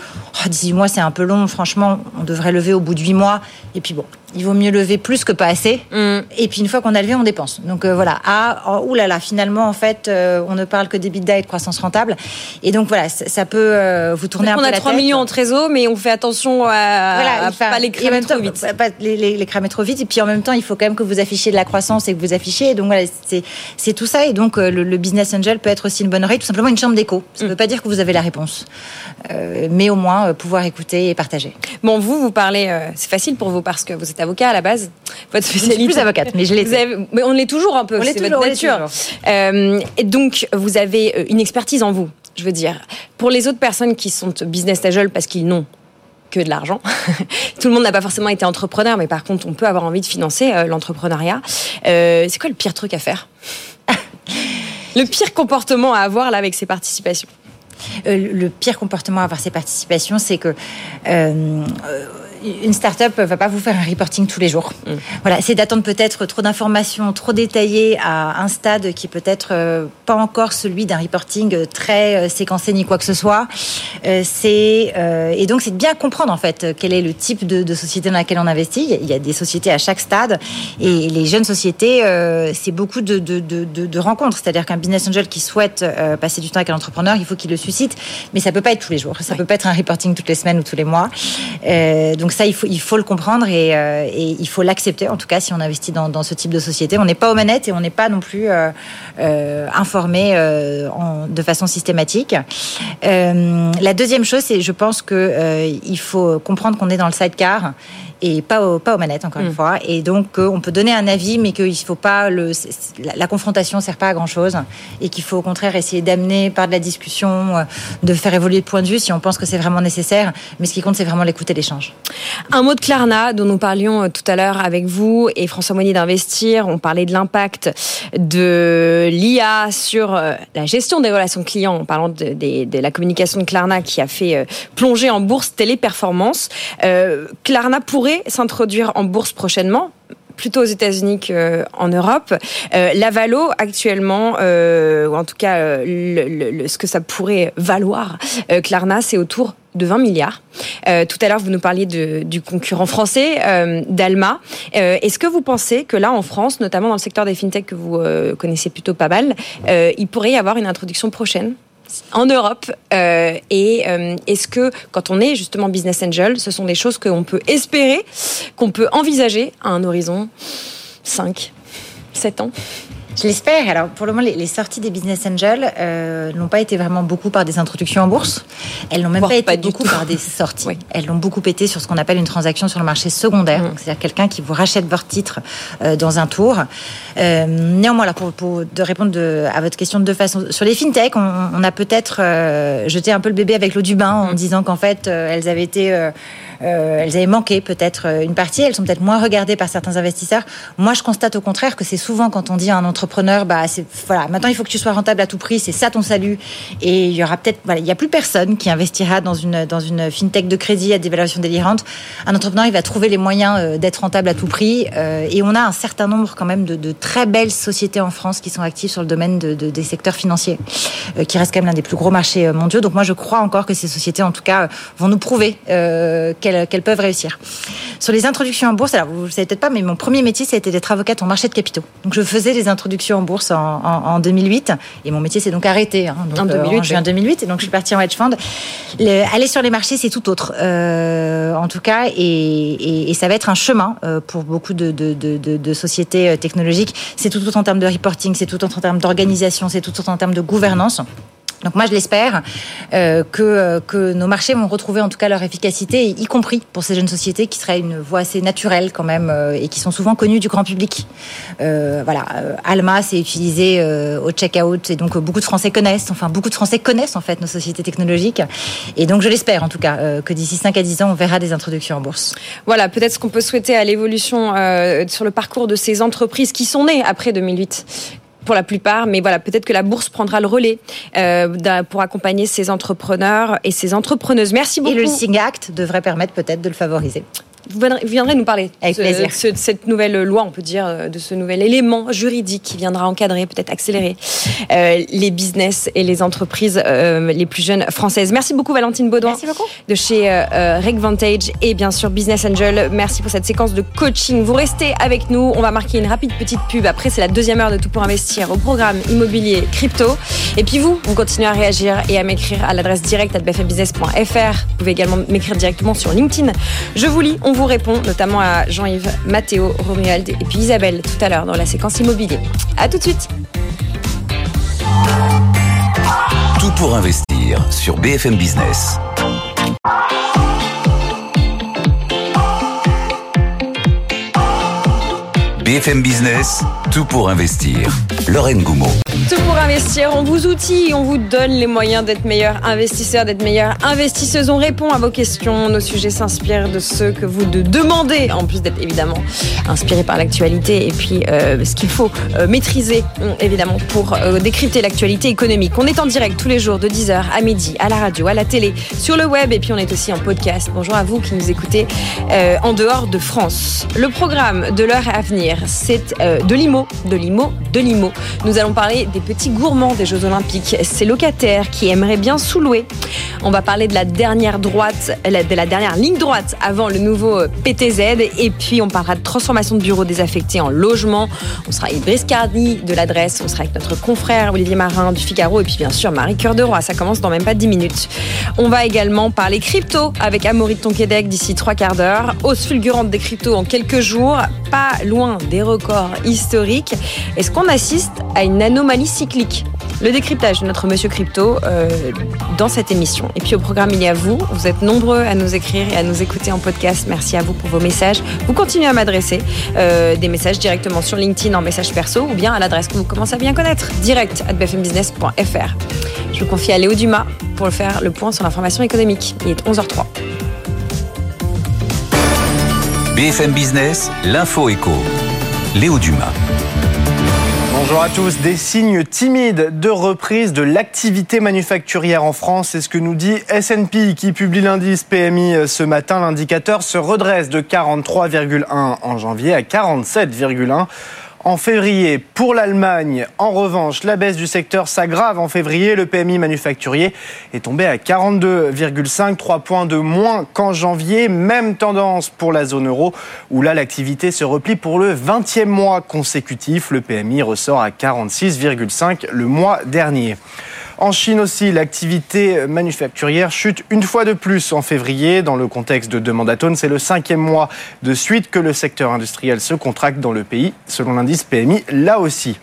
18 mois c'est un peu long franchement on devrait lever au bout de 8 mois et puis bon il vaut mieux lever plus que pas assez. Mm. Et puis une fois qu'on a levé, on dépense. Donc euh, voilà. Ah, oh, oulala, finalement, en fait, euh, on ne parle que d'EBITDA et de croissance rentable. Et donc voilà, ça, peut euh, vous tourner un peu la
tête. On a 3 millions en trésor, mais on fait attention à, voilà, pas les cramer trop vite.
Pas les, les, cramer trop vite. Et puis en même temps, il faut quand même que vous affichiez de la croissance et que vous affichiez. donc voilà, c'est tout ça. Et donc le, business angel peut être aussi une bonne oreille, tout simplement une chambre d'écho. Ça ne mm. veut pas dire que vous avez la réponse, mais au moins pouvoir écouter et partager.
Bon, vous, vous parlez, c'est facile pour vous parce que vous êtes avocat à la base. Votre spécialité. Je
suis plus avocate, mais je l'ai.
Mais on l'est toujours un peu.
Toujours. Votre nature.
Euh, et donc, vous avez euh, une expertise en vous. Je veux dire, pour les autres personnes qui sont business casual parce qu'ils n'ont que de l'argent. Tout le monde n'a pas forcément été entrepreneur, mais par contre, on peut avoir envie de financer euh, l'entrepreneuriat. c'est quoi le pire truc à faire? Le pire comportement à avoir là avec ses participations?
Le pire comportement à avoir ses participations, c'est que une start-up va pas vous faire un reporting tous les jours. Mm. Voilà, c'est d'attendre peut-être trop d'informations, trop détaillées à un stade qui peut-être euh, pas encore celui d'un reporting très euh, séquencé ni quoi que ce soit. Euh, c'est et donc c'est de bien comprendre en fait quel est le type de, société dans laquelle on investit. Il y a des sociétés à chaque stade et les jeunes sociétés, c'est beaucoup de, de, de rencontres. C'est-à-dire qu'un business angel qui souhaite passer du temps avec un entrepreneur, il faut qu'il le suscite, mais ça peut pas être tous les jours. Ça peut pas être un reporting toutes les semaines ou tous les mois. donc ça, il faut, le comprendre et, euh, et il faut l'accepter. En tout cas, si on investit dans, ce type de société, on n'est pas aux manettes et on n'est pas non plus euh, euh informé de façon systématique. la deuxième chose, c'est je pense que il faut comprendre qu'on est dans le sidecar et pas, au, pas aux manettes, encore une mm. fois. Et donc, on peut donner un avis, mais qu'il faut pas le, la, confrontation sert pas à grand chose et qu'il faut au contraire essayer d'amener par de la discussion, euh, de faire évoluer le point de vue si on pense que c'est vraiment nécessaire. Mais ce qui compte, c'est vraiment l'écoute et l'échange.
Un mot de Klarna, dont nous parlions euh, tout à l'heure avec vous et François Monnier d'Investir. On parlait de l'impact de l'IA sur euh, la gestion des relations clients en parlant de, de, la communication de Klarna qui a fait plonger en bourse Téléperformance. Euh, Klarna pourrait s'introduire en bourse prochainement plutôt aux États-Unis qu'en Europe. Euh, Lavalo, actuellement, euh, ou en tout cas euh, ce que ça pourrait valoir, euh, Klarna, c'est autour de 20 milliards. tout à l'heure, vous nous parliez du concurrent français, d'Alma. Est-ce que vous pensez que là, en France, notamment dans le secteur des fintechs que vous connaissez plutôt pas mal, il pourrait y avoir une introduction prochaine? En Europe euh, Et euh, est-ce que quand on est justement business angel, ce sont des choses qu'on peut espérer, qu'on peut envisager à un horizon 5, 7 ans?
Je l'espère. Alors, pour le moment, les, sorties des business angels euh, n'ont pas été vraiment beaucoup par des introductions en bourse. Elles n'ont même pas été beaucoup par des sorties. Elles l'ont beaucoup été sur ce qu'on appelle une transaction sur le marché secondaire. Mm. C'est-à-dire quelqu'un qui vous rachète votre titre euh, dans un tour. Euh, néanmoins, là, pour, pour de répondre de, à votre question de deux façons. Sur les fintech, on, on a peut-être euh, jeté un peu le bébé avec l'eau du bain en mm. disant qu'en fait, euh, elles avaient été euh, elles avaient manqué peut-être euh, une partie, elles sont peut-être moins regardées par certains investisseurs. Moi, je constate au contraire que c'est souvent quand on dit à un entrepreneur, bah, voilà, maintenant il faut que tu sois rentable à tout prix, c'est ça ton salut. Et il y aura peut-être, voilà, il y a plus personne qui investira dans une, dans une fintech de crédit à des valeurs délirantes. Un entrepreneur, il va trouver les moyens euh, d'être rentable à tout prix. et on a un certain nombre quand même de, très belles sociétés en France qui sont actives sur le domaine de, de, des secteurs financiers, qui reste quand même l'un des plus gros marchés mondiaux. Donc moi, je crois encore que ces sociétés, en tout cas, vont nous prouver qu'elles qu'elles peuvent réussir. Sur les introductions en bourse, alors vous ne savez peut-être pas, mais mon premier métier, ça a été d'être avocate en marché de capitaux. Donc je faisais des introductions en bourse en, 2008, et mon métier s'est donc arrêté hein, en 2008, euh, en 2008, et donc je suis partie en hedge fund. aller sur les marchés, c'est tout autre, euh, en tout cas, et, ça va être un chemin euh, pour beaucoup de, de sociétés technologiques. C'est tout autre en termes de reporting, c'est tout autre en termes d'organisation, c'est tout autre en termes de gouvernance. Donc moi, je l'espère euh, que, euh, que nos marchés vont retrouver en tout cas leur efficacité, y compris pour ces jeunes sociétés qui seraient une voie assez naturelle quand même euh, et qui sont souvent connues du grand public. Voilà, Alma c'est utilisé au checkout et donc beaucoup de Français connaissent, enfin beaucoup de Français connaissent en fait nos sociétés technologiques. Et donc je l'espère en tout cas que d'ici 5 à 10 ans, on verra des introductions en bourse.
Voilà, peut-être ce qu'on peut souhaiter à l'évolution sur le parcours de ces entreprises qui sont nées après 2008 pour la plupart, mais voilà, peut-être que la bourse prendra le relais euh, pour accompagner ces entrepreneurs et ces entrepreneuses. Merci beaucoup.
Et le Sing Act devrait permettre peut-être de le favoriser.
Vous viendrez nous parler
Avec plaisir.
de cette nouvelle loi, on peut dire, de ce nouvel élément juridique qui viendra encadrer, peut-être accélérer euh, les business et les entreprises euh, les plus jeunes françaises. Merci beaucoup Valentine Baudouin de chez euh, Vantage et bien sûr Business Angel. Merci pour cette séquence de coaching. Vous restez avec nous. On va marquer une rapide petite pub. Après, c'est la deuxième heure de Tout pour investir au programme immobilier crypto. Et puis vous, vous continuez à réagir et à m'écrire à l'adresse directe à bfmbusiness.fr. Vous pouvez également m'écrire directement sur LinkedIn. Je vous lis. On vous répond, notamment à Jean-Yves, Mathéo, Romuald et puis Isabelle tout à l'heure dans la séquence immobilier. A tout de suite.
Tout pour investir sur BFM Business. BFM Business, tout pour investir. Lorraine Goumeau.
Tout pour investir, on vous outille, on vous donne les moyens d'être meilleur investisseur, d'être meilleure investisseuse. On répond à vos questions, nos sujets s'inspirent de ceux que vous de demandez, en plus d'être évidemment inspiré par l'actualité et puis euh, ce qu'il faut euh, maîtriser évidemment pour euh, décrypter l'actualité économique. On est en direct tous les jours de 10h à midi, à la radio, à la télé, sur le web et puis on est aussi en podcast. Bonjour à vous qui nous écoutez en dehors de France. Le programme de l'heure à venir, c'est de l'IMO, de l'IMO, de l'IMO. Nous allons parler des petits gourmands des Jeux Olympiques, ces locataires qui aimeraient bien sous-louer. On va parler de la dernière droite, de la dernière ligne droite avant le nouveau euh, PTZ. Et puis on parlera de transformation de bureaux désaffectés en logement. On sera avec Brice de l'adresse. On sera avec notre confrère Olivier Marin du Figaro. Et puis bien sûr Marie Cœur de. Ça commence dans même pas 10 minutes. On va également parler crypto avec Amaury de d'ici trois quarts d'heure. Hausse fulgurante des cryptos en quelques jours. Pas loin des records historiques. Est-ce qu'on assiste à une anomalie cyclique? Le décryptage de notre monsieur crypto euh, dans cette émission. Et puis au programme, il y a vous. Vous êtes nombreux à nous écrire et à nous écouter en podcast. Merci à vous pour vos messages. Vous continuez à m'adresser euh, des messages directement sur LinkedIn en message perso ou bien à l'adresse que vous commencez à bien connaître, direct at bfmbusiness.fr. Je vous confie à Léo Dumas pour faire le point sur l'information économique. Il est 11h03.
BFM Business, l'info éco. Léo Dumas.
Bonjour à tous. Des signes timides de reprise de l'activité manufacturière en France. C'est ce que nous dit S&P qui publie l'indice PMI ce matin. L'indicateur se redresse de 43,1 en janvier à 47,1 en février. Pour l'Allemagne, en revanche, la baisse du secteur s'aggrave en février. Le PMI manufacturier est tombé à 42,5, 3 points de moins qu'en janvier. Même tendance pour la zone euro, où là, l'activité se replie pour le 20e mois consécutif. Le PMI ressort à 46,5 le mois dernier. En Chine aussi, l'activité manufacturière chute une fois de plus en février. Dans le contexte de demande à tonnes, c'est le cinquième mois de suite que le secteur industriel se contracte dans le pays, selon l'indice PMI, là aussi.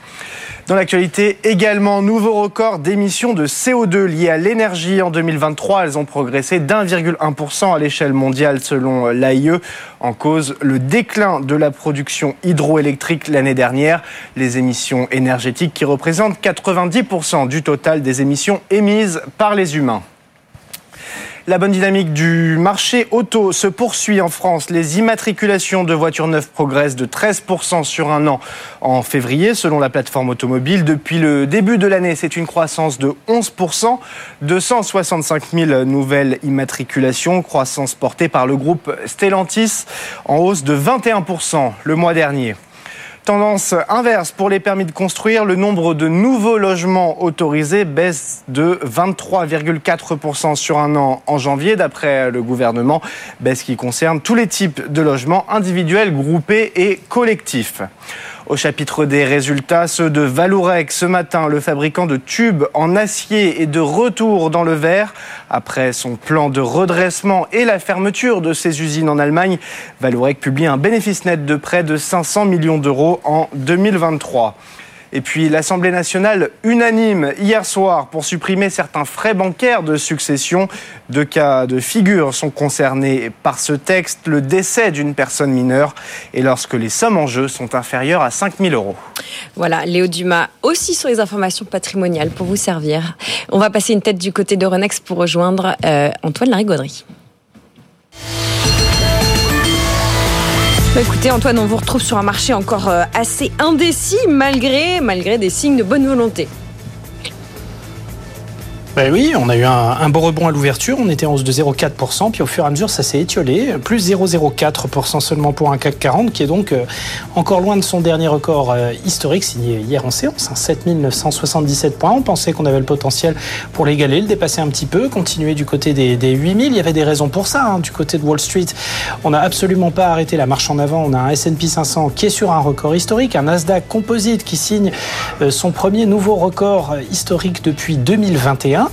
Dans l'actualité également, nouveau record d'émissions de CO2 liées à l'énergie en 2023. Elles ont progressé d'1,1% à l'échelle mondiale selon l'AIE. En cause, le déclin de la production hydroélectrique l'année dernière. Les émissions énergétiques qui représentent 90% du total des émissions émises par les humains. La bonne dynamique du marché auto se poursuit en France. Les immatriculations de voitures neuves progressent de 13% sur un an en février, selon la plateforme automobile. Depuis le début de l'année, c'est une croissance de 11%, 265 000 nouvelles immatriculations, croissance portée par le groupe Stellantis, en hausse de 21% le mois dernier. Tendance inverse pour les permis de construire, le nombre de nouveaux logements autorisés baisse de 23,4% sur un an en janvier, d'après le gouvernement, baisse qui concerne tous les types de logements individuels, groupés et collectifs. Au chapitre des résultats, ceux de Vallourec. Ce matin, le fabricant de tubes en acier est de retour dans le vert. Après son plan de redressement et la fermeture de ses usines en Allemagne, Vallourec publie un bénéfice net de près de 500 millions d'euros en 2023. Et puis l'Assemblée nationale unanime hier soir pour supprimer certains frais bancaires de succession. Deux cas de figure sont concernés par ce texte, le décès d'une personne mineure et lorsque les sommes en jeu sont inférieures à 5 000 euros.
Voilà, Léo Dumas aussi sur les informations patrimoniales pour vous servir. On va passer une tête du côté de Renex pour rejoindre euh, Antoine Larigauderie. Bah, écoutez Antoine, on vous retrouve sur un marché encore euh, assez indécis malgré, malgré des signes de bonne volonté.
Ben oui, on a eu un, un beau rebond à l'ouverture, on était en hausse de 0,4%, puis au fur et à mesure ça s'est étiolé, plus 0,04% seulement pour un CAC 40 qui est donc euh, encore loin de son dernier record euh, historique signé hier en séance, hein, 7977 points. On pensait qu'on avait le potentiel pour l'égaler, le dépasser un petit peu, continuer du côté des, des 8000. Il y avait des raisons pour ça, hein, du côté de Wall Street. On n'a absolument pas arrêté la marche en avant. On a un S&P 500 qui est sur un record historique, un Nasdaq Composite qui signe euh, son premier nouveau record historique depuis 2021.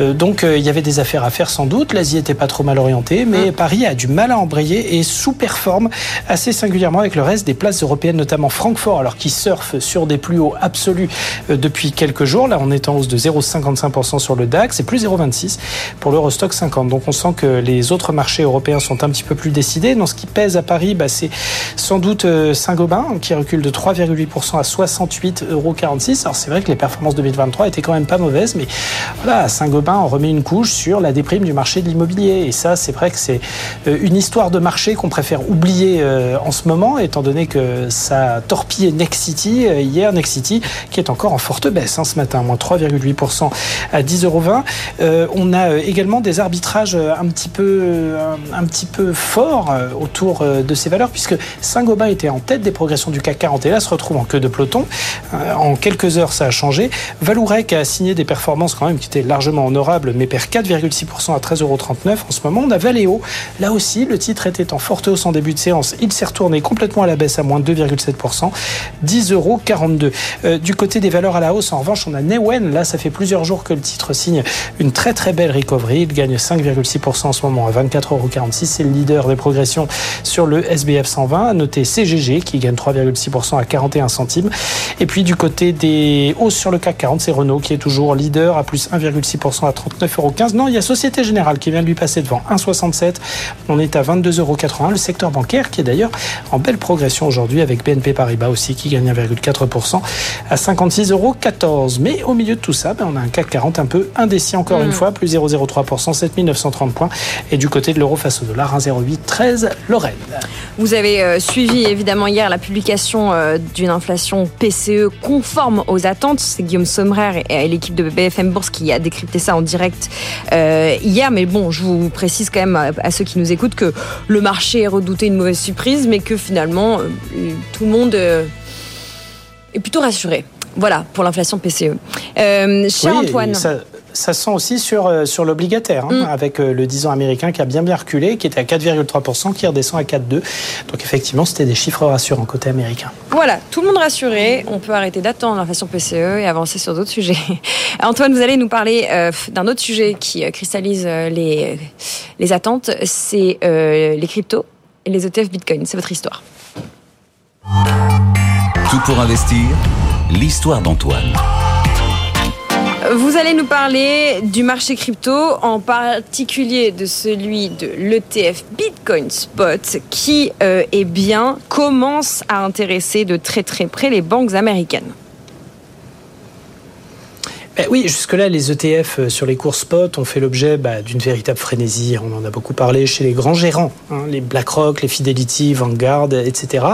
Donc il y avait des affaires à faire sans doute. L'Asie était pas trop mal orientée, mais Paris a du mal à embrayer et sous-performe assez singulièrement avec le reste des places européennes, notamment Francfort, alors qui surfe sur des plus hauts absolus depuis quelques jours. Là, on est en hausse de 0,55% sur le DAX et plus 0,26 pour l'Eurostock 50. Donc on sent que les autres marchés européens sont un petit peu plus décidés. Dans ce qui pèse à Paris, bah, c'est sans doute euh, Saint-Gobain qui recule de 3,8% à 68,46 euros. Alors c'est vrai que les performances 2023 étaient quand même pas mauvaises, mais voilà, Saint-Gobain en remet une couche sur la déprime du marché de l'immobilier. Et ça, c'est vrai que c'est euh, une histoire de marché qu'on préfère oublier euh, en ce moment, étant donné que ça a torpillé Nexity hier, Nexity qui est encore en forte baisse hein, ce matin, moins 3,8% à 10,20 euros. On a également des arbitrages un petit peu, un petit peu forts autour de ces valeurs, puisque Saint-Gobain était en tête des progressions du CAC 40 et là se retrouve en queue de peloton. Euh, en quelques heures, ça a changé. Valourec a signé des performances quand même qui largement honorables, mais perd 4,6% à 13,39 euros en ce moment. On a Valeo. Là aussi, le titre était en forte hausse en début de séance. Il s'est retourné complètement à la baisse à moins 2,7%, 10,42 euros. Euh, du côté des valeurs à la hausse, en revanche, on a Newen. Là, ça fait plusieurs jours que le titre signe une très très belle recovery. Il gagne 5,6% en ce moment à 24,46 euros. C'est le leader des progressions sur le SBF 120. À noter CGG qui gagne 3,6% à 41 centimes. Et puis du côté des hausses sur le CAC 40, c'est Renault qui est toujours leader à plus 1,6% à 39,15 euros. Non, il y a Société Générale qui vient de lui passer devant 1,67. On est à 22,81 euros. Le secteur bancaire qui est d'ailleurs en belle progression aujourd'hui avec BNP Paribas aussi qui gagne 1,4% à 56,14 euros. Mais au milieu de tout ça, ben, on a un CAC 40 un peu indécis encore une mm. fois, plus 0,03%, 7930 points. Et du côté de l'euro face au dollar, 1,0813 Lorraine.
Vous avez euh, suivi évidemment hier la publication euh, d'une inflation PCE conforme aux attentes. C'est Guillaume Sommerer et l'équipe de BFM Bourse qui a décrypté ça en direct euh, hier. Mais bon, je vous précise quand même à ceux qui nous écoutent que le marché redoutait une mauvaise surprise, mais que finalement tout le monde est plutôt rassuré. Voilà pour l'inflation PCE.
cher Antoine ça sent aussi sur, euh, sur l'obligataire, hein, mm. avec euh, le 10 ans américain qui a bien bien reculé, qui était à 4,3%, qui redescend à 4,2%. Donc effectivement, c'était des chiffres rassurants côté américain.
Voilà, tout le monde rassuré. On peut arrêter d'attendre l'inflation PCE et avancer sur d'autres sujets. Antoine, vous allez nous parler euh, d'un autre sujet qui cristallise les, les attentes, c'est les cryptos et les ETF Bitcoin. C'est votre histoire.
Tout pour investir, l'histoire d'Antoine.
Vous allez nous parler du marché crypto, en particulier de celui de l'ETF Bitcoin Spot, qui, euh, eh bien, commence à intéresser de très très près les banques américaines.
Ben oui, jusque-là, les ETF euh, sur les cours spot ont fait l'objet bah, d'une véritable frénésie. On en a beaucoup parlé chez les grands gérants, hein, les BlackRock, les Fidelity, Vanguard, etc.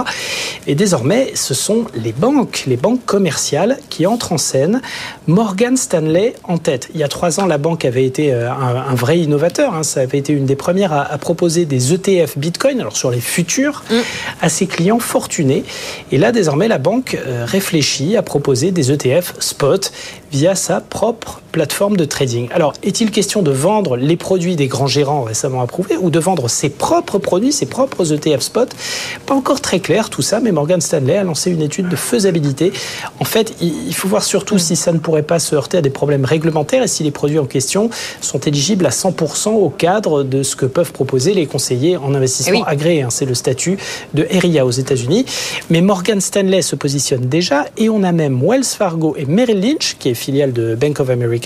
Et désormais, ce sont les banques, les banques commerciales qui entrent en scène. Morgan Stanley en tête. Il y a trois ans, la banque avait été euh, un, vrai innovateur. Hein. Ça avait été une des premières à, proposer des ETF Bitcoin, alors sur les futurs, mm. à ses clients fortunés. Et là, désormais, la banque euh, réfléchit à proposer des ETF spot via sa propre plateforme de trading. Alors, est-il question de vendre les produits des grands gérants récemment approuvés ou de vendre ses propres produits, ses propres ETF spot Pas encore très clair tout ça, mais Morgan Stanley a lancé une étude de faisabilité. En fait, il faut voir surtout si ça ne pourrait pas se heurter à des problèmes réglementaires et si les produits en question sont éligibles à 100% au cadre de ce que peuvent proposer les conseillers en investissement eh agréés. Hein. C'est le statut de RIA aux États-Unis. Mais Morgan Stanley se positionne déjà et on a même Wells Fargo et Merrill Lynch, qui est filiale de Bank of America,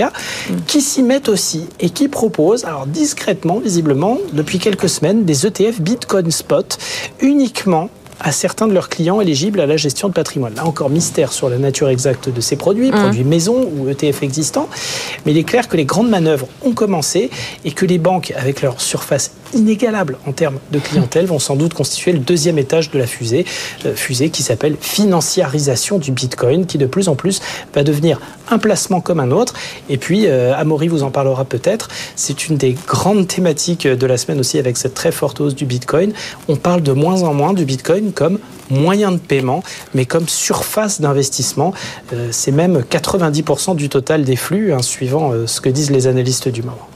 qui s'y mettent aussi et qui proposent, alors discrètement, visiblement, depuis quelques semaines, des ETF Bitcoin Spot uniquement à certains de leurs clients éligibles à la gestion de patrimoine. Là encore, mystère sur la nature exacte de ces produits, mmh. produits maison ou ETF existants, mais il est clair que les grandes manœuvres ont commencé et que les banques, avec leur surface inégalable en termes de clientèle, vont sans doute constituer le deuxième étage de la fusée, euh, fusée qui s'appelle financiarisation du Bitcoin, qui de plus en plus va devenir un placement comme un autre. Et puis, euh, Amaury vous en parlera peut-être, c'est une des grandes thématiques de la semaine aussi avec cette très forte hausse du Bitcoin. On parle de moins en moins du Bitcoin comme moyen de paiement, mais comme surface d'investissement. Euh, c'est même 90% du total des flux, hein, suivant ce que disent les analystes du moment.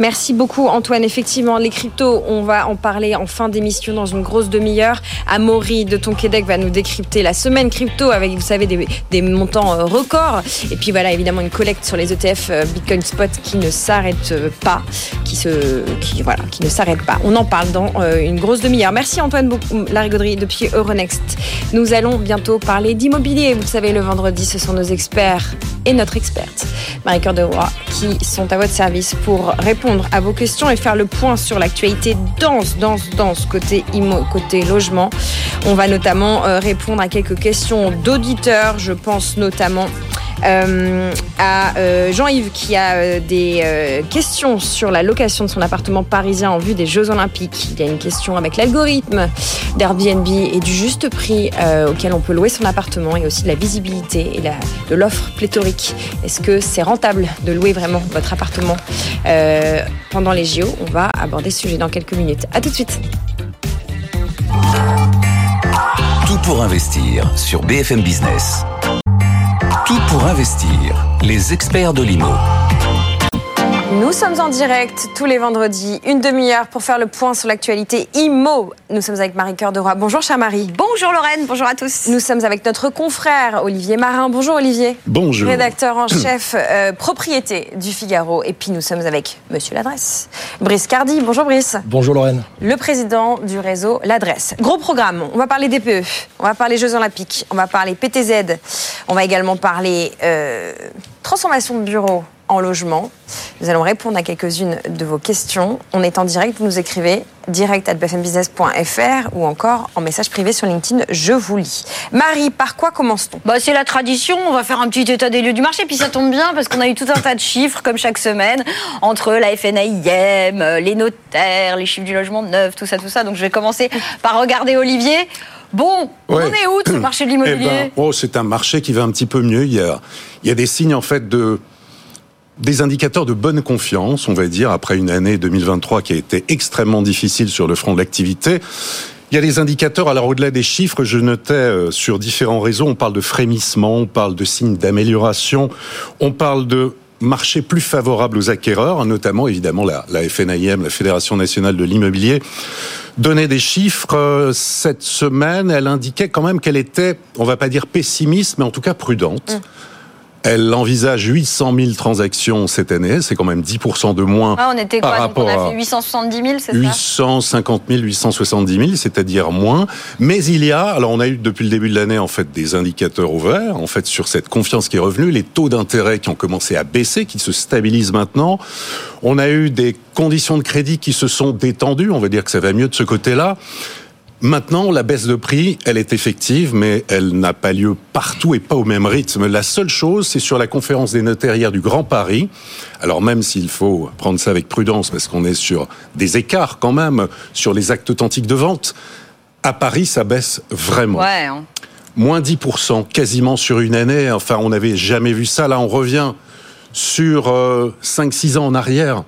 Merci beaucoup Antoine. Effectivement, les cryptos, on va en parler en fin d'émission dans une grosse demi-heure. Amaury de Tonquédec va nous décrypter la semaine crypto avec, vous savez, des, montants euh, records. Et puis voilà, évidemment, une collecte sur les ETF euh, Bitcoin Spot qui ne s'arrête euh, pas, qui se, voilà, qui ne s'arrête pas. On en parle dans une grosse demi-heure. Merci Antoine Larigauderie depuis Euronext. Nous allons bientôt parler d'immobilier. Vous le savez, le vendredi, ce sont nos experts et notre experte, Marie-Cœur de Roy, qui sont à votre service pour répondre à vos questions et faire le point sur l'actualité dense, dense, dense côté côté logement. On va notamment euh, répondre à quelques questions d'auditeurs. Je pense notamment à euh, Jean-Yves qui a euh, des questions sur la location de son appartement parisien en vue des Jeux Olympiques. Il y a une question avec l'algorithme d'Airbnb et du juste prix auquel on peut louer son appartement et aussi de la visibilité et de l'offre pléthorique. Est-ce que c'est rentable de louer vraiment votre appartement pendant les JO On va aborder ce sujet dans quelques minutes. À tout de suite.
Tout pour investir sur BFM Business. Tout pour investir. Les experts de l'IMO.
Nous sommes en direct tous les vendredis, une demi-heure pour faire le point sur l'actualité IMO. Nous sommes avec Marie-Cœur de Roy. Bonjour, chère Marie.
Bonjour, Lorraine. Bonjour à tous.
Nous sommes avec notre confrère Olivier Marin. Bonjour, Olivier.
Bonjour.
Rédacteur en chef euh, propriété du Figaro. Et puis nous sommes avec Monsieur L'Adresse. Brice Cardi. Bonjour, Brice.
Bonjour, Lorraine.
Le président du réseau L'Adresse. Gros programme. On va parler DPE. On va parler Jeux Olympiques. On va parler PTZ. On va également parler euh, transformation de bureau en logement. Nous allons répondre à quelques-unes de vos questions. On est en direct, vous nous écrivez direct at bfmbusiness.fr ou encore en message privé sur LinkedIn, je vous lis. Marie, par quoi commence-t-on?
Bah, C'est la tradition, on va faire un petit état des lieux du marché, puis ça tombe bien parce qu'on a eu tout un tas de chiffres, comme chaque semaine, entre la FNAIM, les notaires, les chiffres du logement neuf, tout ça, tout ça. Donc je vais commencer par regarder Olivier. Bon, on est où ce marché de l'immobilier? Eh ben,
oh, C'est un marché qui va un petit peu mieux. Il y a, il y a des signes en fait de des indicateurs de bonne confiance, on va dire, après une année 2023 qui a été extrêmement difficile sur le front de l'activité. Il y a des indicateurs, alors au-delà des chiffres, je notais euh, sur différents réseaux, on parle de frémissement, on parle de signes d'amélioration, on parle de marché plus favorable aux acquéreurs, notamment évidemment la, FNIM, la Fédération nationale de l'immobilier, donnait des chiffres euh, cette semaine. Elle indiquait quand même qu'elle était, on va pas dire pessimiste, mais en tout cas prudente. Mmh. Elle envisage 800 000 transactions cette année, c'est quand même 10% de moins.
Ah, on était quoi par rapport On a fait 870 000, c'est ça
850 000, 870 000, c'est-à-dire moins. Mais il y a, alors on a eu depuis le début de l'année en fait des indicateurs ouverts, en fait sur cette confiance qui est revenue, les taux d'intérêt qui ont commencé à baisser, qui se stabilisent maintenant. On a eu des conditions de crédit qui se sont détendues, on va dire que ça va mieux de ce côté-là. Maintenant, la baisse de prix, elle est effective, mais elle n'a pas lieu partout et pas au même rythme. La seule chose, c'est sur la conférence des notaires hier du Grand Paris. Alors même s'il faut prendre ça avec prudence, parce qu'on est sur des écarts quand même sur les actes authentiques de vente, à Paris, ça baisse vraiment.
Ouais, hein.
Moins 10%, quasiment sur une année. Enfin, on n'avait jamais vu ça. Là, on revient sur 5-6 euh, ans en arrière.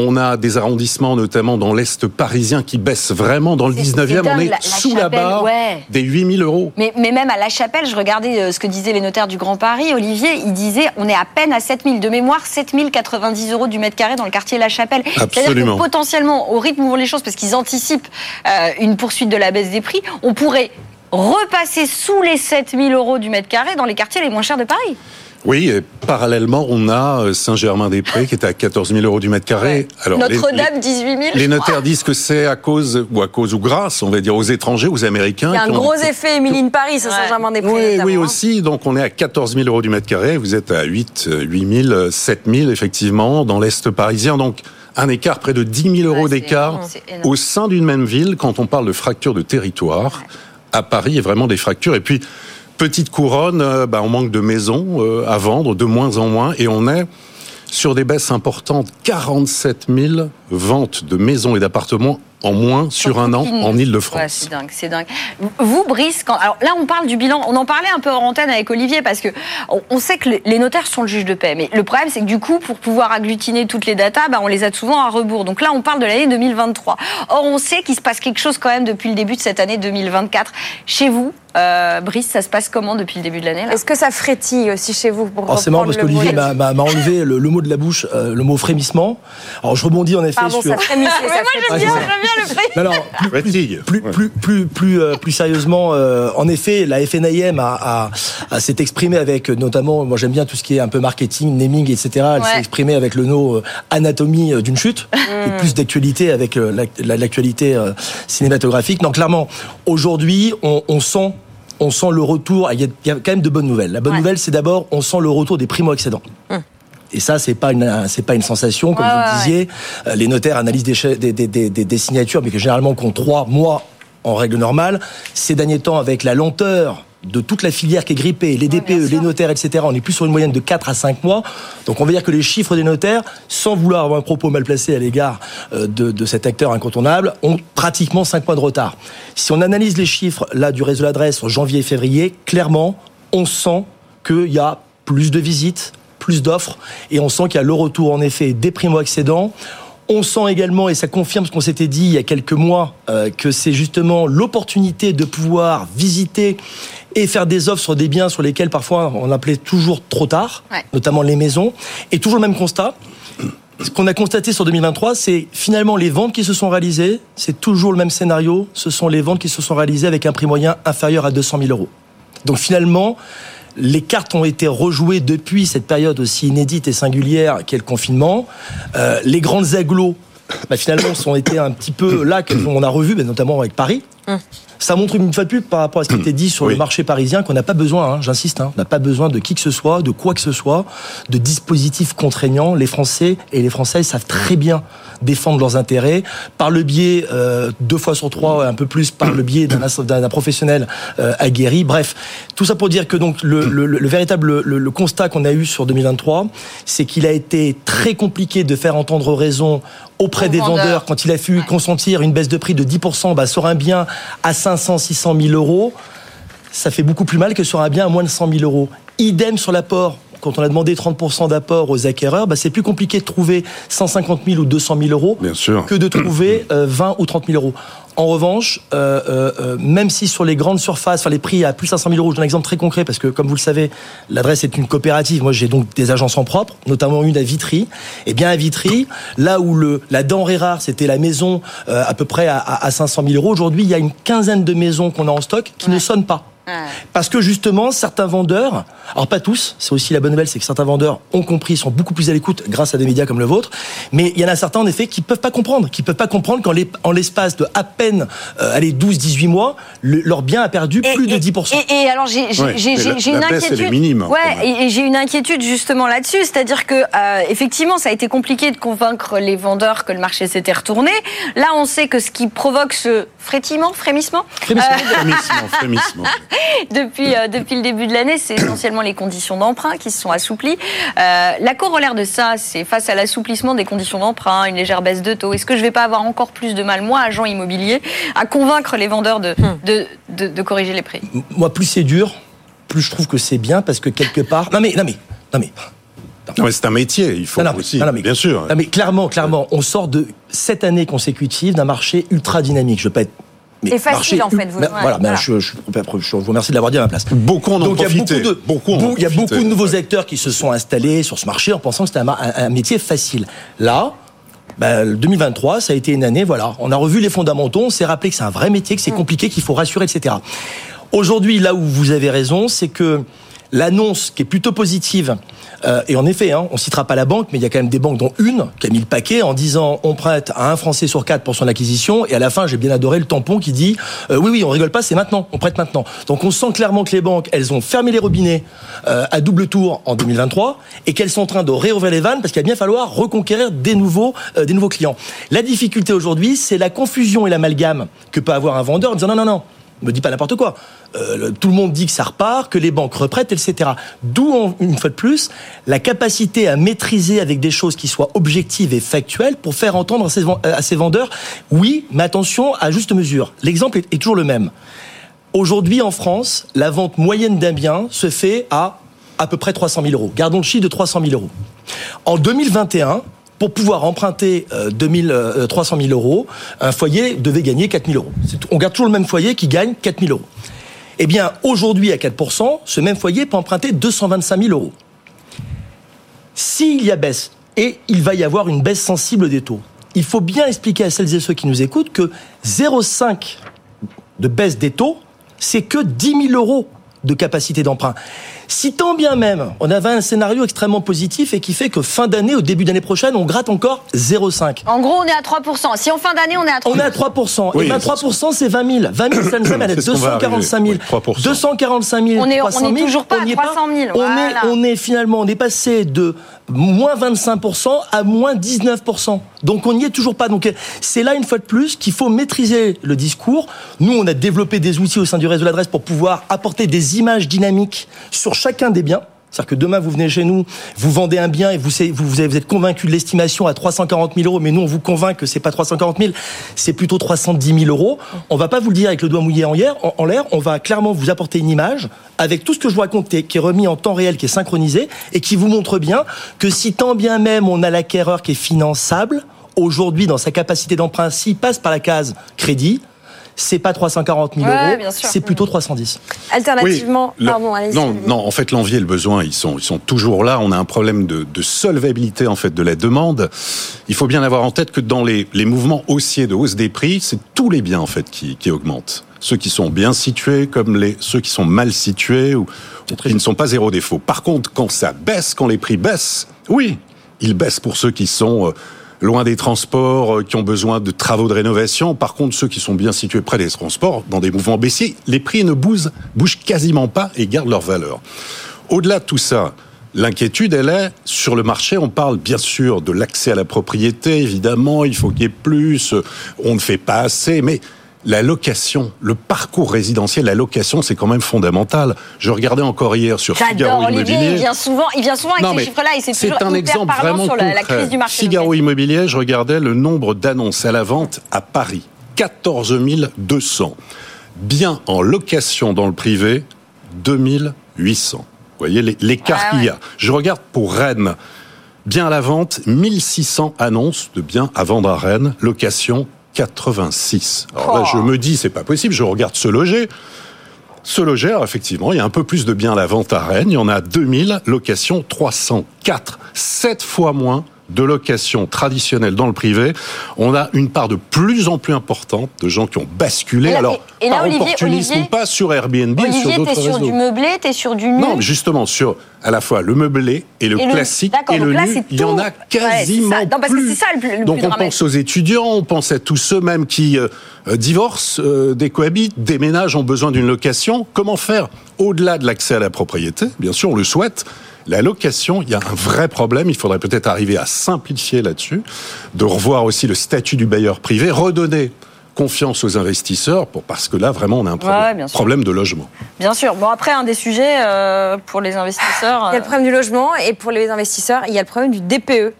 On a des arrondissements, notamment dans l'Est parisien, qui baissent vraiment. Dans le 19e, on est sous la barre des 8000 euros.
Mais, même à La Chapelle, je regardais euh, ce que disaient les notaires du Grand Paris. Olivier, il disait on est à peine à 7000. De mémoire, 7090 euros du mètre carré dans le quartier La Chapelle. C'est-à-dire que potentiellement, au rythme où vont les choses, parce qu'ils anticipent euh, une poursuite de la baisse des prix, on pourrait repasser sous les 7000 euros du mètre carré dans les quartiers les moins chers de Paris.
Oui, et parallèlement, on a euh, Saint-Germain-des-Prés qui est à 14 000 euros du mètre carré.
Notre-Dame, 18 000.
Les notaires disent que c'est à cause, ou à cause ou grâce, on va dire, aux étrangers, aux Américains.
Il y a un gros effet Émilie Paris, Saint-Germain-des-Prés.
Oui, oui, aussi. Donc on est à 14 000 euros du mètre carré. Vous êtes à 8, 8 000, 7 000, effectivement, dans l'Est parisien. Donc, un écart près de 10 000 euros d'écart au sein d'une même ville quand on parle de fracture de territoire. À Paris, il y a vraiment des fractures. Et puis, Petite couronne, euh, bah, on manque de maisons euh, à vendre, de moins en moins, et on est sur des baisses importantes, 47 000 ventes de maisons et d'appartements en moins sur un an en Ile-de-France. Ouais,
c'est dingue, c'est dingue. Vous, Brice, quand... alors là, on parle du bilan. On en parlait un peu en antenne avec Olivier parce que on sait que les notaires sont le juge de paix. Mais le problème, c'est que du coup, pour pouvoir agglutiner toutes les datas, bah, on les a souvent à rebours. Donc là, on parle de l'année 2023. Or, on sait qu'il se passe quelque chose quand même depuis le début de cette année 2024. Chez vous, Euh, Brice, ça se passe comment depuis le début de l'année
Est-ce que ça frétille aussi chez vous
pour oh, C'est marrant parce qu'Olivier m'a enlevé le, mot de la bouche, euh, le mot frémissement. Alors je rebondis en effet
Pardon,
sur.
Ça frémissait, ça
moi j'aime bien, bien, le frémissement.
Non, plus, plus, plus, plus, euh, plus, sérieusement, en effet, la FNIM a, a, s'est exprimée avec notamment, moi j'aime bien tout ce qui est un peu marketing, naming, etc. Elle s'est exprimée avec le nom anatomie d'une chute, et plus d'actualité avec l'actualité cinématographique. Donc clairement, aujourd'hui, on, on sent on sent le retour. Il y, a, quand même de bonnes nouvelles. La bonne nouvelle, c'est d'abord, on sent le retour des primo-accédants. Hum. Et ça, c'est pas une, c'est pas une sensation, comme vous le disiez. Euh, les notaires analysent des, des, des, des, signatures, mais que généralement comptent trois mois en règle normale. Ces derniers temps, avec la lenteur de toute la filière qui est grippée, les DPE, les notaires, etc., on est plus sur une moyenne de 4 à 5 mois. Donc on va dire que les chiffres des notaires, sans vouloir avoir un propos mal placé à l'égard euh, de, cet acteur incontournable, ont pratiquement 5 mois de retard. Si on analyse les chiffres là du réseau d'adresse en janvier et février, clairement, on sent qu'il y a plus de visites, plus d'offres, et on sent qu'il y a le retour en effet des primo-accédants. On sent également, et ça confirme ce qu'on s'était dit il y a quelques mois, euh, que c'est justement l'opportunité de pouvoir visiter et faire des offres sur des biens sur lesquels parfois on appelait toujours trop tard, notamment les maisons. Et toujours le même constat. Ce qu'on a constaté sur 2023, c'est finalement les ventes qui se sont réalisées, c'est toujours le même scénario, ce sont les ventes qui se sont réalisées avec un prix moyen inférieur à 200 000 euros. Donc finalement, les cartes ont été rejouées depuis cette période aussi inédite et singulière qu'est le confinement. Euh, les grandes agglos, bah, finalement, sont été un petit peu là qu'on a revu, notamment avec Paris. Hum. Ça montre une fois de plus par rapport à ce qui était dit sur le marché parisien qu'on n'a pas besoin, hein, j'insiste, hein, on n'a pas besoin de qui que ce soit, de quoi que ce soit, de dispositifs contraignants. Les Français et les Françaises savent très bien défendre leurs intérêts par le biais euh, deux fois sur trois, un peu plus par le biais d'un professionnel euh, aguerri. Bref, tout ça pour dire que donc le, le, le véritable le, constat qu'on a eu sur 2023, c'est qu'il a été très compliqué de faire entendre raison auprès des vendeurs. quand il a fallu consentir une baisse de prix de 10% bah, sur un bien à 500, 600 000 euros. Ça fait beaucoup plus mal que sur un bien à moins de 100 000 euros. Idem sur l'apport quand on a demandé 30% d'apport aux acquéreurs, bah, c'est plus compliqué de trouver 150 000 ou 200 000 euros que de trouver 20 euh, ou 30 000 euros. En revanche, euh, euh, même si sur les grandes surfaces, enfin les prix à plus de 500 000 euros, j'ai un exemple très concret parce que comme vous le savez, l'adresse est une coopérative. Moi, j'ai donc des agences en propre, notamment une à Vitry. Et eh bien à Vitry, là où le la denrée rare, c'était la maison à peu près à, à 500 000 euros, aujourd'hui, il y a une quinzaine de maisons qu'on a en stock qui ne sonnent pas. Parce que justement, certains vendeurs, alors pas tous, c'est aussi la bonne nouvelle, c'est que certains vendeurs ont compris, sont beaucoup plus à l'écoute grâce à des médias comme le vôtre, mais il y en a certains en effet qui peuvent pas comprendre, qui peuvent pas comprendre qu'en l'espace de à peine euh, allez 12-18 mois, leur bien a perdu plus de 10%.
Et, et alors j'ai une inquiétude.
minime, hein,
ouais, et, j'ai une inquiétude justement là-dessus, c'est-à-dire que euh, effectivement, ça a été compliqué de convaincre les vendeurs que le marché s'était retourné. Là, on sait que ce qui provoque ce frétillement, frémissement,
frémissement, euh, frémissement, frémissement.
depuis, euh, depuis le début de l'année, c'est essentiellement les conditions d'emprunt qui se sont assouplies. Euh, la corollaire de ça, c'est face à l'assouplissement des conditions d'emprunt, une légère baisse de taux. Est-ce que je ne vais pas avoir encore plus de mal, moi, agent immobilier, à convaincre les vendeurs de, hmm. de, de, corriger les prix?
Moi, plus c'est dur, plus je trouve que c'est bien parce que quelque part. Non mais, non mais, non mais.
Non, mais c'est un métier, il faut aussi, non, mais, bien sûr.
Non mais clairement, clairement, on sort de sept années consécutives d'un marché ultra dynamique. Je peux être
c'est facile en fait. Vous,
voilà, Je, je, vous remercie de l'avoir dit à ma place.
Beaucoup en ont profité.
Il y a beaucoup de, il y a beaucoup de nouveaux acteurs qui se sont installés sur ce marché en pensant que c'était un, métier facile. Là, 2023, bah, ça a été une année, voilà, on a revu les fondamentaux, on s'est rappelé que c'est un vrai métier, que c'est mm. compliqué, qu'il faut rassurer, etc. Aujourd'hui, là où vous avez raison, c'est que l'annonce qui est plutôt positive euh, et en effet, hein, on citera pas la banque, mais il y a quand même des banques, dont une, qui a mis le paquet en disant on prête à un Français sur quatre pour son acquisition. Et à la fin, j'ai bien adoré le tampon qui dit euh, oui, oui, on rigole pas, c'est maintenant, on prête maintenant. Donc on sent clairement que les banques, elles ont fermé les robinets euh, à double tour en 2023 et qu'elles sont en train de réouvrir les vannes parce qu'il va bien falloir reconquérir des nouveaux, des nouveaux clients. La difficulté aujourd'hui, c'est la confusion et l'amalgame que peut avoir un vendeur en disant non, non, non, me dis pas n'importe quoi. Euh, tout le monde dit que ça repart, que les banques reprêtent, etc. D'où, une fois de plus, la capacité à maîtriser avec des choses qui soient objectives et factuelles pour faire entendre à ces, vendeurs, oui, mais attention, à juste mesure. L'exemple est, est toujours le même. Aujourd'hui, en France, la vente moyenne d'un bien se fait à à peu près 300 000 euros. Gardons le chiffre de 300 000 euros. En 2021, pour pouvoir emprunter 300 000 euros, un foyer devait gagner 4 000 euros. On garde toujours le même foyer qui gagne 4 000 euros. Eh bien, aujourd'hui, à 4%, ce même foyer peut emprunter 225 000 euros. S'il y a baisse, et il va y avoir une baisse sensible des taux, il faut bien expliquer à celles et ceux qui nous écoutent que 0,5 de baisse des taux, c'est que 10 000 euros de capacité d'emprunt. Si tant bien même, on avait un scénario extrêmement positif et qui fait que fin d'année, au début d'année prochaine, on gratte encore 0,5.
En gros, on est à 3%. Si en fin d'année, on est à 3%.
On est à 3%. et 23%, c'est 20 000. 20 000, ça nous amène à 245 000. 245 000,
on est,
300
000. On est toujours pas à 300 000.
On, est, on est finalement, on est passé de moins 25% à moins 19%. Donc on n'y est toujours pas. Donc c'est là une fois de plus qu'il faut maîtriser le discours. Nous, on a développé des outils au sein du réseau de l'adresse pour pouvoir apporter des images dynamiques sur chacun des biens. C'est-à-dire que demain, vous venez chez nous, vous vendez un bien et vous, vous, êtes convaincu de l'estimation à 340 000 euros, mais nous, on vous convainc que c'est pas 340 000, c'est plutôt 310 000 euros. On va pas vous le dire avec le doigt mouillé en en, l'air, on va clairement vous apporter une image avec tout ce que je vous raconte, qui est remis en temps réel, qui est synchronisé, et qui vous montre bien que si tant bien même on a l'acquéreur qui est finançable, aujourd'hui, dans sa capacité d'emprunt, s'il passe par la case crédit, c'est pas 340 000 euros, c'est plutôt 310.
Alternativement, pardon,
allez Non, non, en fait, l'envie et le besoin, ils sont, ils sont toujours là. On a un problème de, de solvabilité en fait de la demande. Il faut bien avoir en tête que dans les, les mouvements haussiers de hausse des prix, c'est tous les biens en fait qui, qui augmentent. Ceux qui sont bien situés comme les ceux qui sont mal situés ou qui ne sont pas zéro défaut. Par contre, quand ça baisse, quand les prix baissent, oui, ils baissent pour ceux qui sont euh, loin des transports, euh, qui ont besoin de travaux de rénovation. Par contre, ceux qui sont bien situés près des transports, dans des mouvements baissiers, les prix ne bougent, bougent quasiment pas et gardent leur valeur. Au-delà de tout ça, L'inquiétude, elle est sur le marché. On parle bien sûr de l'accès à la propriété, évidemment, il faut qu'il y ait plus, on ne fait pas assez, mais la location, le parcours résidentiel, la location, c'est quand même fondamental. Je regardais encore hier sur Figaro Immobilier.
Il vient souvent, il vient souvent avec ces chiffres-là et c'est toujours un exemple vraiment sur la, crise du marché.
Figaro Immobilier, je regardais le nombre d'annonces à la vente à Paris, 14 200. Bien en location dans le privé, 2800. Vous voyez l'écart ah qu'il y a. Je regarde pour Rennes. Bien à la vente, 1600 annonces de biens à vendre à Rennes, location 86. Alors là, je me dis, c'est pas possible, je regarde ce loger. Ce loger, effectivement, il y a un peu plus de biens à la vente à Rennes. Il y en a 2000, location 304. 7 fois moins de location traditionnelle dans le privé, on a une part de plus en plus importante de gens qui ont basculé. alors, et par opportunisme ou pas sur Airbnb
et
sur d'autres
réseaux.
sur
du meublé, t'es sur du nu.
Non, justement sur à la fois le meublé et le classique et le nu. Il y en a quasiment plus.
Ça, le
Donc on pense aux étudiants, on pense à tous ceux mêmes qui euh, euh, divorcent, euh, décohabitent, déménagent, ont besoin d'une location. Comment faire au-delà de l'accès à la propriété? Bien sûr, on le souhaite la location, il y a un vrai problème. Il faudrait peut-être arriver à simplifier là-dessus, de revoir aussi le statut du bailleur privé, redonner confiance aux investisseurs pour, parce que là vraiment on a un problème, problème de logement.
Bien sûr. Bon après un des sujets euh, pour les investisseurs.
Il y a le problème du logement et pour les investisseurs il y a le problème du DPE.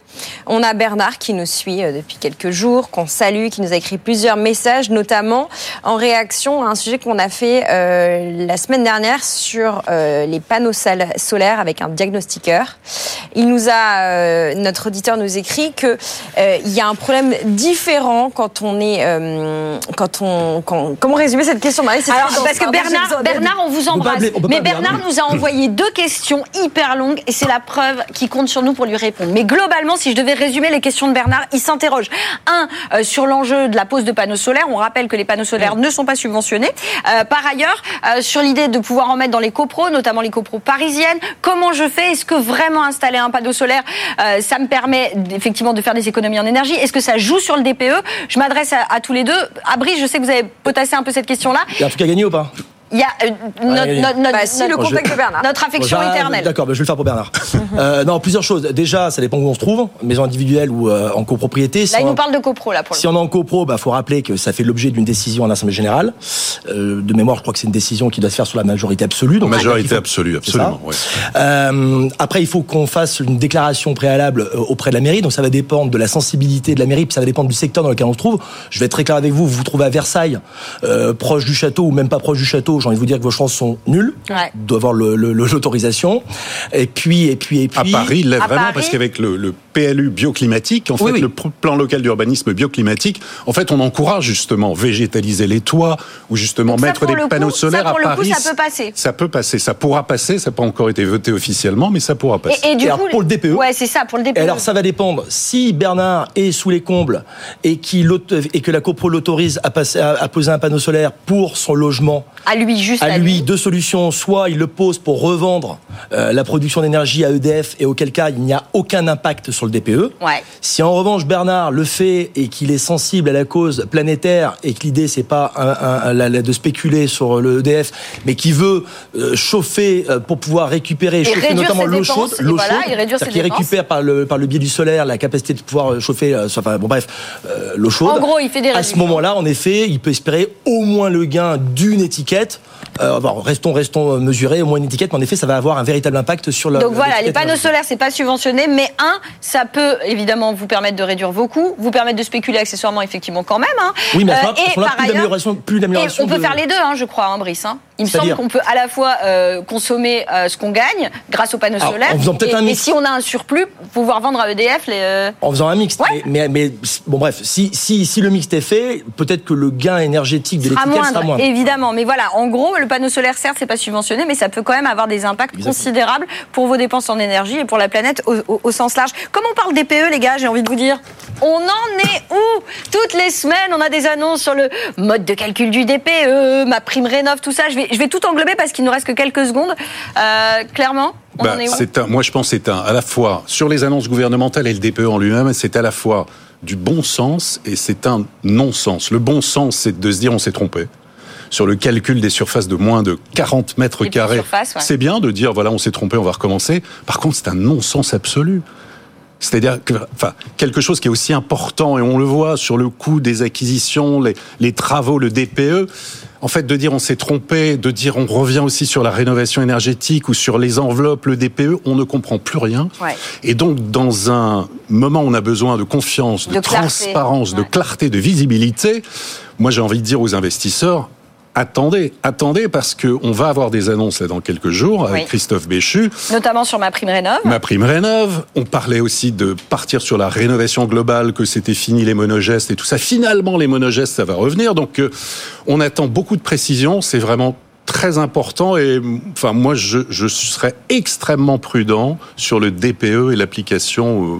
On a Bernard qui nous suit euh, depuis quelques jours, qu'on salue, qui nous a écrit plusieurs messages, notamment en réaction à un sujet qu'on a fait euh, la semaine dernière sur euh, les panneaux solaires avec un diagnostiqueur. Il nous a, notre auditeur nous écrit que il y a un problème différent quand on est, quand on, comment résumer cette question, Marie
Alors, parce que Bernard, Bernard, on vous embrasse, mais Bernard nous a envoyé deux questions hyper longues et c'est la preuve qui compte sur nous pour lui répondre. Mais globalement, si je devais résumer les questions de Bernard, il s'interroge. Un, euh, sur l'enjeu de la pose de panneaux solaires. On rappelle que les panneaux solaires ne sont pas subventionnés. Euh, par ailleurs, euh, sur l'idée de pouvoir en mettre dans les copros, notamment les copros parisiennes. Comment je fais? Est-ce que vraiment installer un panneau solaire, ça me permet effectivement de faire des économies en énergie? Est-ce que ça joue sur le DPE Je m'adresse à, tous les deux. Abri, je sais que vous avez potassé un peu cette question-là.
Il y a un truc gagner ou pas?
Il y a euh, notre, notre, bah, si, le de Bernard. Notre affection éternelle.
D'accord, bah, je vais le faire pour Bernard. euh, non, plusieurs choses. Déjà, ça dépend où on se trouve, maison individuelle ou euh, en copropriété.
Si là, il nous parle de copro, là, pour
Si on est en copro, bah, faut rappeler que ça fait l'objet d'une décision en Assemblée Générale. Euh, de mémoire, je crois que c'est une décision qui doit se faire sur la majorité absolue.
Donc, majorité absolue, absolument. Ouais.
Euh, après, il faut qu'on fasse une déclaration préalable auprès de la mairie. Donc, ça va dépendre de la sensibilité de la mairie, puis ça va dépendre du secteur dans lequel on se trouve. Je vais être très clair avec vous. Vous vous trouvez à Versailles, proche du château ou même pas proche du château j'ai envie de vous dire que vos chances sont nulles.
Ouais.
Doit avoir l'autorisation. Et puis, et puis, et puis.
À Paris, il l'est
À
vraiment
Paris
parce qu'avec le, le PLU bioclimatique, en
Oui,
fait,
oui.
le plan local d'urbanisme bioclimatique, en fait, on encourage justement végétaliser les toits ou justement
Donc ça,
mettre des
coup,
panneaux
ça,
solaires
pour
à
le coup,
Paris.
ça peut passer.
Ça peut passer, ça pourra passer. Ça n'a pas encore été voté officiellement, mais ça pourra passer.
Et, et du
Et
coup,
alors, pour le DPE
Ouais, c'est ça, pour le DPE.
Et alors ça va dépendre. Si Bernard est sous les combles et, que la copro l'autorise à, passer, à, à poser un panneau solaire pour son logement,
à lui, juste
à lui deux solutions. Soit il le pose pour revendre euh, la production d'énergie à EDF et auquel cas il n'y a aucun impact sur le DPE.
Ouais.
Si en revanche Bernard le fait et qu'il est sensible à la cause planétaire et que l'idée c'est pas un- un- de spéculer sur le EDF, mais qui veut euh, chauffer euh, pour pouvoir récupérer,
Et
chauffer notamment l'eau chaude, l'eau
voilà,
chaude,
réduire ses
qu'il
dépenses.
récupère par le par le biais du solaire la capacité de pouvoir euh, chauffer, euh, soit- enfin bon bref, euh, l'eau chaude.
En gros, il fait des
À ce moment-là, en effet, il peut espérer au moins le gain d'une étiquette. Euh, bon, restons, restons euh, mesurés, au moins une étiquette, mais en effet, ça va avoir un véritable impact sur le.
Donc voilà, les panneaux
énergétique.
solaires, c'est pas subventionné, mais un, ça peut évidemment vous permettre de réduire vos coûts, vous permettre de spéculer accessoirement, effectivement, quand même. hein.
Oui, mais
Euh,
moment-là, plus d'amélioration,
on peut
de-
faire les deux, hein, je crois, hein, Brice. hein. Il me semble qu'on peut à la fois euh, consommer euh, ce qu'on gagne grâce aux panneaux solaires,
en faisant peut-être
et,
un
et
mix.
si on a un surplus, pouvoir vendre à EDF les. euh,
En faisant un mixte. Mais, mais, mais, bon, bref, si, si, si le mixte est fait, peut-être que le gain énergétique de l'étiquette sera moindre.
évidemment. Mais voilà, en gros, le panneau solaire, certes, c'est pas subventionné, mais ça peut quand même avoir des impacts
Exactement.
considérables pour vos dépenses en énergie et pour la planète au, au- au sens large. Comme on parle DPE, les gars, j'ai envie de vous dire, on en est où? Toutes les semaines, on a des annonces sur le mode de calcul du DPE, ma prime rénov, tout ça. Je vais, je vais tout englober parce qu'il nous reste que quelques secondes. Euh, clairement, on
Bah,
en est où
un, moi, je pense que c'est un, à la fois, sur les annonces gouvernementales et le DPE en lui-même, c'est à la fois du bon sens et c'est un non-sens. Le bon sens, c'est de se dire on s'est trompé. Sur le calcul des surfaces de moins de 40 mètres
petites
carrés,
surfaces, ouais.
c'est bien de dire voilà, on s'est trompé, on va recommencer. Par contre, c'est un non-sens absolu. C'est-à-dire que, enfin, quelque chose qui est aussi important, et on le voit sur le coût des acquisitions, les, les travaux, le DPE, en fait, de dire on s'est trompé, de dire on revient aussi sur la rénovation énergétique ou sur les enveloppes, le DPE, on ne comprend plus rien.
Ouais.
Et donc, dans un moment où on a besoin de confiance, de,
De clarté.
transparence, de
Ouais.
clarté, de visibilité, moi j'ai envie de dire aux investisseurs, attendez, attendez, parce qu'on va avoir des annonces là dans quelques jours avec
Oui.
Christophe Béchu.
Notamment sur ma prime rénov.
Ma prime rénove. On parlait aussi de partir sur la rénovation globale, que c'était fini les monogestes et tout ça. Finalement, les monogestes, ça va revenir. Donc, euh, on attend beaucoup de précisions. C'est vraiment très important et enfin moi je, je serais extrêmement prudent sur le DPE et l'application euh,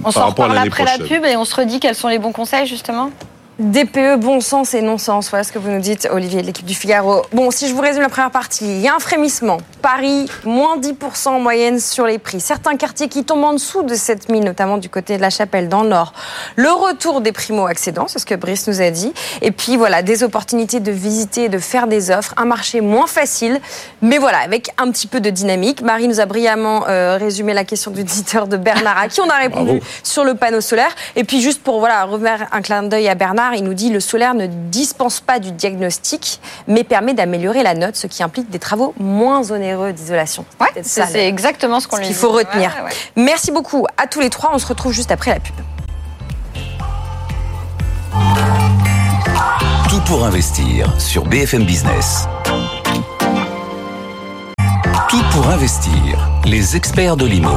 On
par
s'en
rapport à l'année
après la
prochaine.
pub et on se redit quels sont les bons conseils, justement?
DPE, bon sens et non-sens. Voilà ce que vous nous dites, Olivier, de l'équipe du Figaro. Bon, si je vous résume la première partie, il y a un frémissement. Paris, moins 10% en moyenne sur les prix. Certains quartiers qui tombent en dessous de 7000, notamment du côté de la Chapelle, dans le Nord. Le retour des primo-accédants, c'est ce que Brice nous a dit. Et puis voilà, des opportunités de visiter de faire des offres. Un marché moins facile, mais voilà, avec un petit peu de dynamique. Marie nous a brillamment euh, résumé la question du éditeur de Bernard, à qui on a répondu
Bravo.
sur le panneau solaire. Et puis juste pour voilà remettre un clin d'œil à Bernard, il nous dit le solaire ne dispense pas du diagnostic, mais permet d'améliorer la note, ce qui implique des travaux moins onéreux d'isolation.
Ouais, c'est
ça,
c'est exactement ce qu'on
ce
lui
qu'il
dit.
faut retenir.
Ouais, ouais, ouais.
Merci beaucoup à tous les trois. On se retrouve juste après la pub.
Tout pour investir sur BFM Business. Tout pour investir, les experts de l'IMO.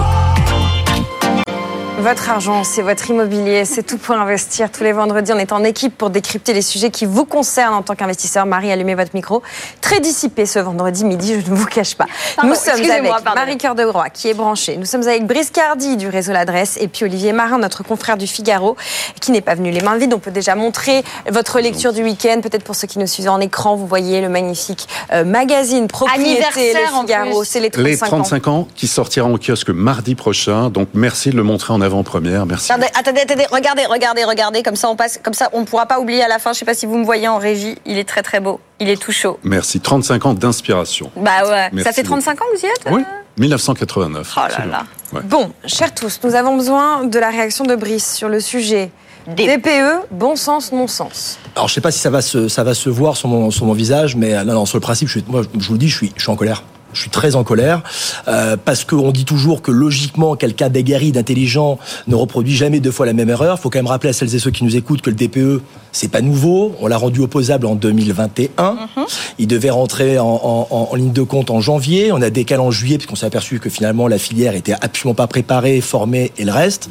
Votre argent, c'est votre immobilier, c'est tout pour investir. Tous les vendredis, on est en équipe pour décrypter les sujets qui vous concernent en tant qu'investisseur. Marie, allumez votre micro. Très dissipé ce vendredi midi, je ne vous cache pas.
Pardon,
Nous sommes avec
pardon.
Marie Cœur de Groix, qui est branchée. Nous sommes avec Brice Cardi du réseau L'Adresse et puis Olivier Marin, notre confrère du Figaro, qui n'est pas venu les mains vides. On peut déjà montrer votre lecture du week-end. Peut-être pour ceux qui nous suivent en écran, vous voyez le magnifique euh, magazine Propriété,
Anniversaire,
le
en
Figaro.
plus.
C'est les 35,
Les 35 ans. qui sortira en kiosque mardi prochain. Donc merci de le montrer en avant-première. Merci.
Attendez, attendez, attendez, regardez, regardez, regardez, comme ça on passe, comme ça on ne pourra pas oublier à la fin. Je sais pas si vous me voyez en régie, il est très très beau, il est tout chaud.
Merci. 35 ans d'inspiration.
Bah ouais, ça fait 35 ans que vous y êtes
Oui, 1989.
Oh là
absolument.
là.
Ouais.
Bon, chers tous, nous avons besoin de la réaction de Brice sur le sujet
Des-
DPE, bon sens, non sens.
Alors, je sais pas si ça va se, ça va se voir sur mon, sur mon visage, mais euh, non, non, sur le principe, je suis, moi, je vous le dis, je suis, je suis en colère. Je suis très en colère euh, parce qu'on dit toujours que logiquement, quelqu'un d'aguerri, d'intelligent, ne reproduit jamais deux fois la même erreur. Il faut quand même rappeler à celles et ceux qui nous écoutent que le DPE, c'est pas nouveau. On l'a rendu opposable en 2021. Mhm. Il devait rentrer en, ligne de compte en janvier. On a décalé en juillet puisqu'on s'est aperçu que finalement la filière était absolument pas préparée, formée et le reste.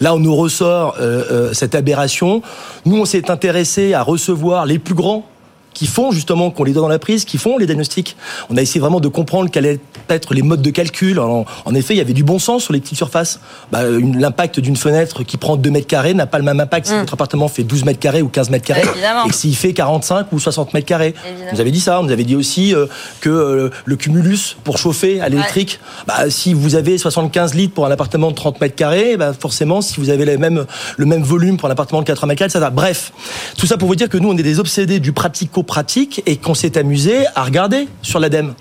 Là, on nous ressort euh, euh, cette aberration. Nous, on s'est intéressé à recevoir les plus grands qui font justement, qu'on les donne dans la prise, qui font les diagnostics. On a essayé vraiment de comprendre quels allaient être les modes de calcul. En, effet, il y avait du bon sens sur les petites surfaces. Bah, L'impact d'une fenêtre qui prend 2 mètres carrés n'a pas le même impact si mm. votre appartement fait 12 mètres carrés ou 15 mètres carrés et s'il fait 45 ou 60 mètres carrés. Vous avez dit ça. On nous avait dit aussi euh, que euh, le cumulus pour chauffer à l'électrique, bah, si vous avez 75 litres pour un appartement de 30 mètres carrés, bah, forcément, si vous avez les mêmes, le même volume pour un appartement de 80 mètres carrés, ça va. Bref, tout ça pour vous dire que nous, on est des obsédés du pratico pratique et qu'on s'est amusé à regarder sur l'ADEME.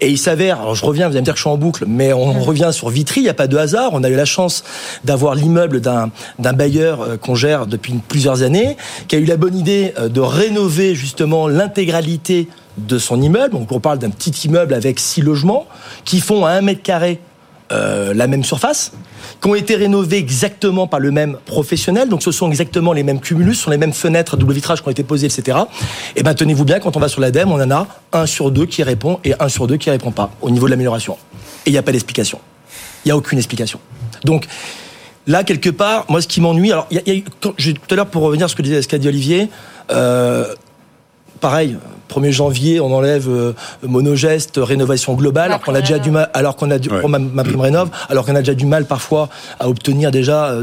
Et il s'avère, alors je reviens, vous allez me dire que je suis en boucle, mais on revient sur Vitry, il n'y a pas de hasard. On a eu la chance d'avoir l'immeuble d'un, bailleur euh, qu'on gère depuis plusieurs années, qui a eu la bonne idée euh, de rénover justement l'intégralité de son immeuble. Donc on parle d'un petit immeuble avec six logements qui font à un mètre carré euh, la même surface, qui ont été rénovés exactement par le même professionnel. Donc ce sont exactement les mêmes cumulus, ce sont les mêmes fenêtres à double vitrage qui ont été posées, etc. Et ben tenez-vous bien, quand on va sur l'ADEME, on en a un sur deux qui répond et un sur deux qui répond pas au niveau de l'amélioration. Et il n'y a pas d'explication. Il n'y a aucune explication. Donc là, quelque part, moi, ce qui m'ennuie, alors, y a, tout à l'heure, pour revenir à ce que disait, dit Olivier, euh, pareil, 1er janvier, on enlève euh, monogeste, rénovation globale, alors qu'on a déjà du mal, alors qu'on a du, pour ma, prime rénov, alors qu'on a déjà du mal parfois à obtenir déjà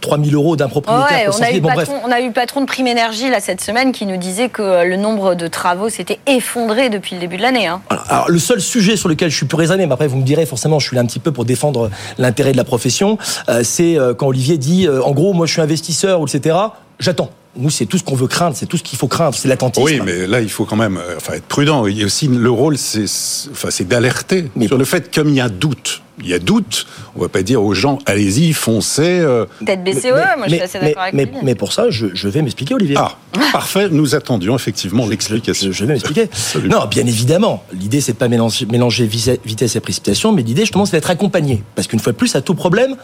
3000 euh, euros d'un propriétaire.
on, a eu patron, on a eu le patron de Prime Énergie là cette semaine qui nous disait que euh, le nombre de travaux s'était effondré depuis le début de l'année. Hein.
Alors, le seul sujet sur lequel je suis plus raisonné, mais après vous me direz forcément, je suis là un petit peu pour défendre l'intérêt de la profession, c'est quand Olivier dit, en gros, moi je suis investisseur, etc. J'attends nous, c'est tout ce qu'on veut craindre, c'est tout ce qu'il faut craindre, c'est l'attentisme.
Oui, mais là, il faut quand même euh, enfin, être prudent. Il y a aussi le rôle, c'est enfin, d'alerter sur le fait, comme il y a doute, il y a doute, on va pas dire aux gens, allez-y, foncez.
Euh... Peut-être BCE, moi je suis assez d'accord avec
mais, mais, pour ça, je, je vais m'expliquer, Olivier.
Ah, parfait, nous attendions effectivement l'explication.
Je, vais m'expliquer. non, bien évidemment, l'idée, c'est de pas mélanger, mélanger vitesse et précipitation, mais l'idée, justement, c'est d'être accompagné. Parce qu'une fois de plus, à tout problème,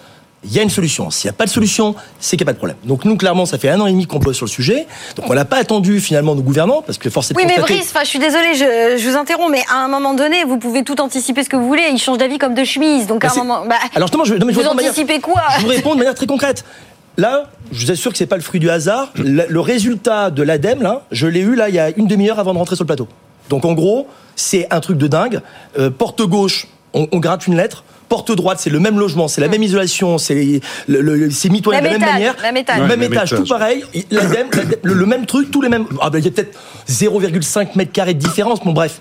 il y a une solution. S'il n'y a pas de solution, c'est qu'il n'y a pas de problème. Donc nous, clairement, ça fait un an et demi qu'on bosse sur le sujet. Donc on n'a pas attendu finalement nos gouvernants, parce que forcément.
Oui, mais Brice, je suis désolée, je, vous interromps, mais à un moment donné, vous pouvez tout anticiper ce que vous voulez. Ils changent d'avis comme de chemise. Donc à un moment.
Bah, Alors justement, je,
vous anticipez quoi
Je vous réponds de manière très concrète. Là, je vous assure que c'est pas le fruit du hasard. Le, résultat de l'ADEME, là, je l'ai eu là il y a une demi-heure avant de rentrer sur le plateau. Donc en gros, c'est un truc de dingue. Euh, porte gauche, on, on gratte une lettre porte droite, c'est le même logement, c'est la même isolation, c'est mitoyen de la même manière,
le
même étage, tout pareil, le, même truc, tous les mêmes. Ah ben, il y a peut-être 0,5 mètres carrés de différence, bon bref.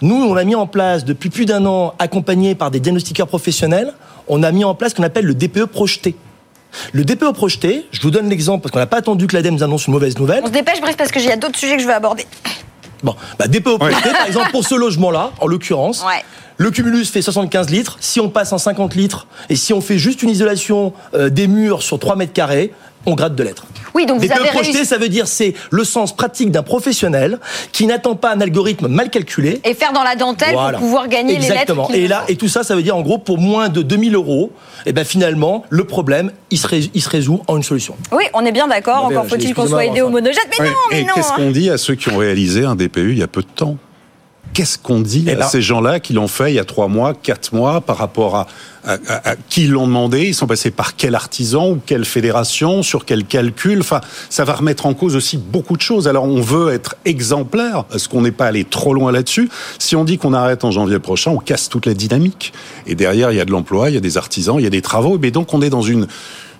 Nous, on a mis en place depuis plus d'un an, accompagné par des diagnostiqueurs professionnels, on a mis en place ce qu'on appelle le DPE projeté. Le DPE projeté, je vous donne l'exemple parce qu'on n'a pas attendu que l'ADEME nous annonce une mauvaise nouvelle.
On se dépêche, Brice, parce que j'ai d'autres sujets que je veux aborder.
Bon, bah, DPE projeté, par exemple, pour ce logement-là, en l'occurrence, ouais. Le cumulus fait 75 litres. Si on passe en 50 litres et si on fait juste une isolation euh, des murs sur 3 mètres carrés, on gratte de lettres.
Oui, donc vous avez
projeté, ça veut dire c'est le sens pratique d'un professionnel qui n'attend pas un algorithme mal calculé.
Et faire dans la dentelle pour pouvoir gagner
les lettres. Et là, et tout ça, ça veut dire en gros pour moins de 2000 euros, et eh ben finalement le problème il se, il se résout en une solution.
Oui, on est bien d'accord. Encore faut-il qu'on soit aidé au monojette, mais non, mais
et Qu'est-ce hein. qu'on dit à ceux qui ont réalisé un DPU il y a peu de temps? Qu'est-ce qu'on dit à ces gens-là qui l'ont fait il y a trois mois, quatre mois, par rapport à, qui l'ont demandé? Ils sont passés par quel artisan ou quelle fédération, sur quel calcul? Enfin, ça va remettre en cause aussi beaucoup de choses. Alors, on veut être exemplaire, est-ce qu'on n'est pas allé trop loin là-dessus Si on dit qu'on arrête en janvier prochain, on casse toute la dynamique. Et derrière, il y a de l'emploi, il y a des artisans, il y a des travaux. Mais donc, on est dans une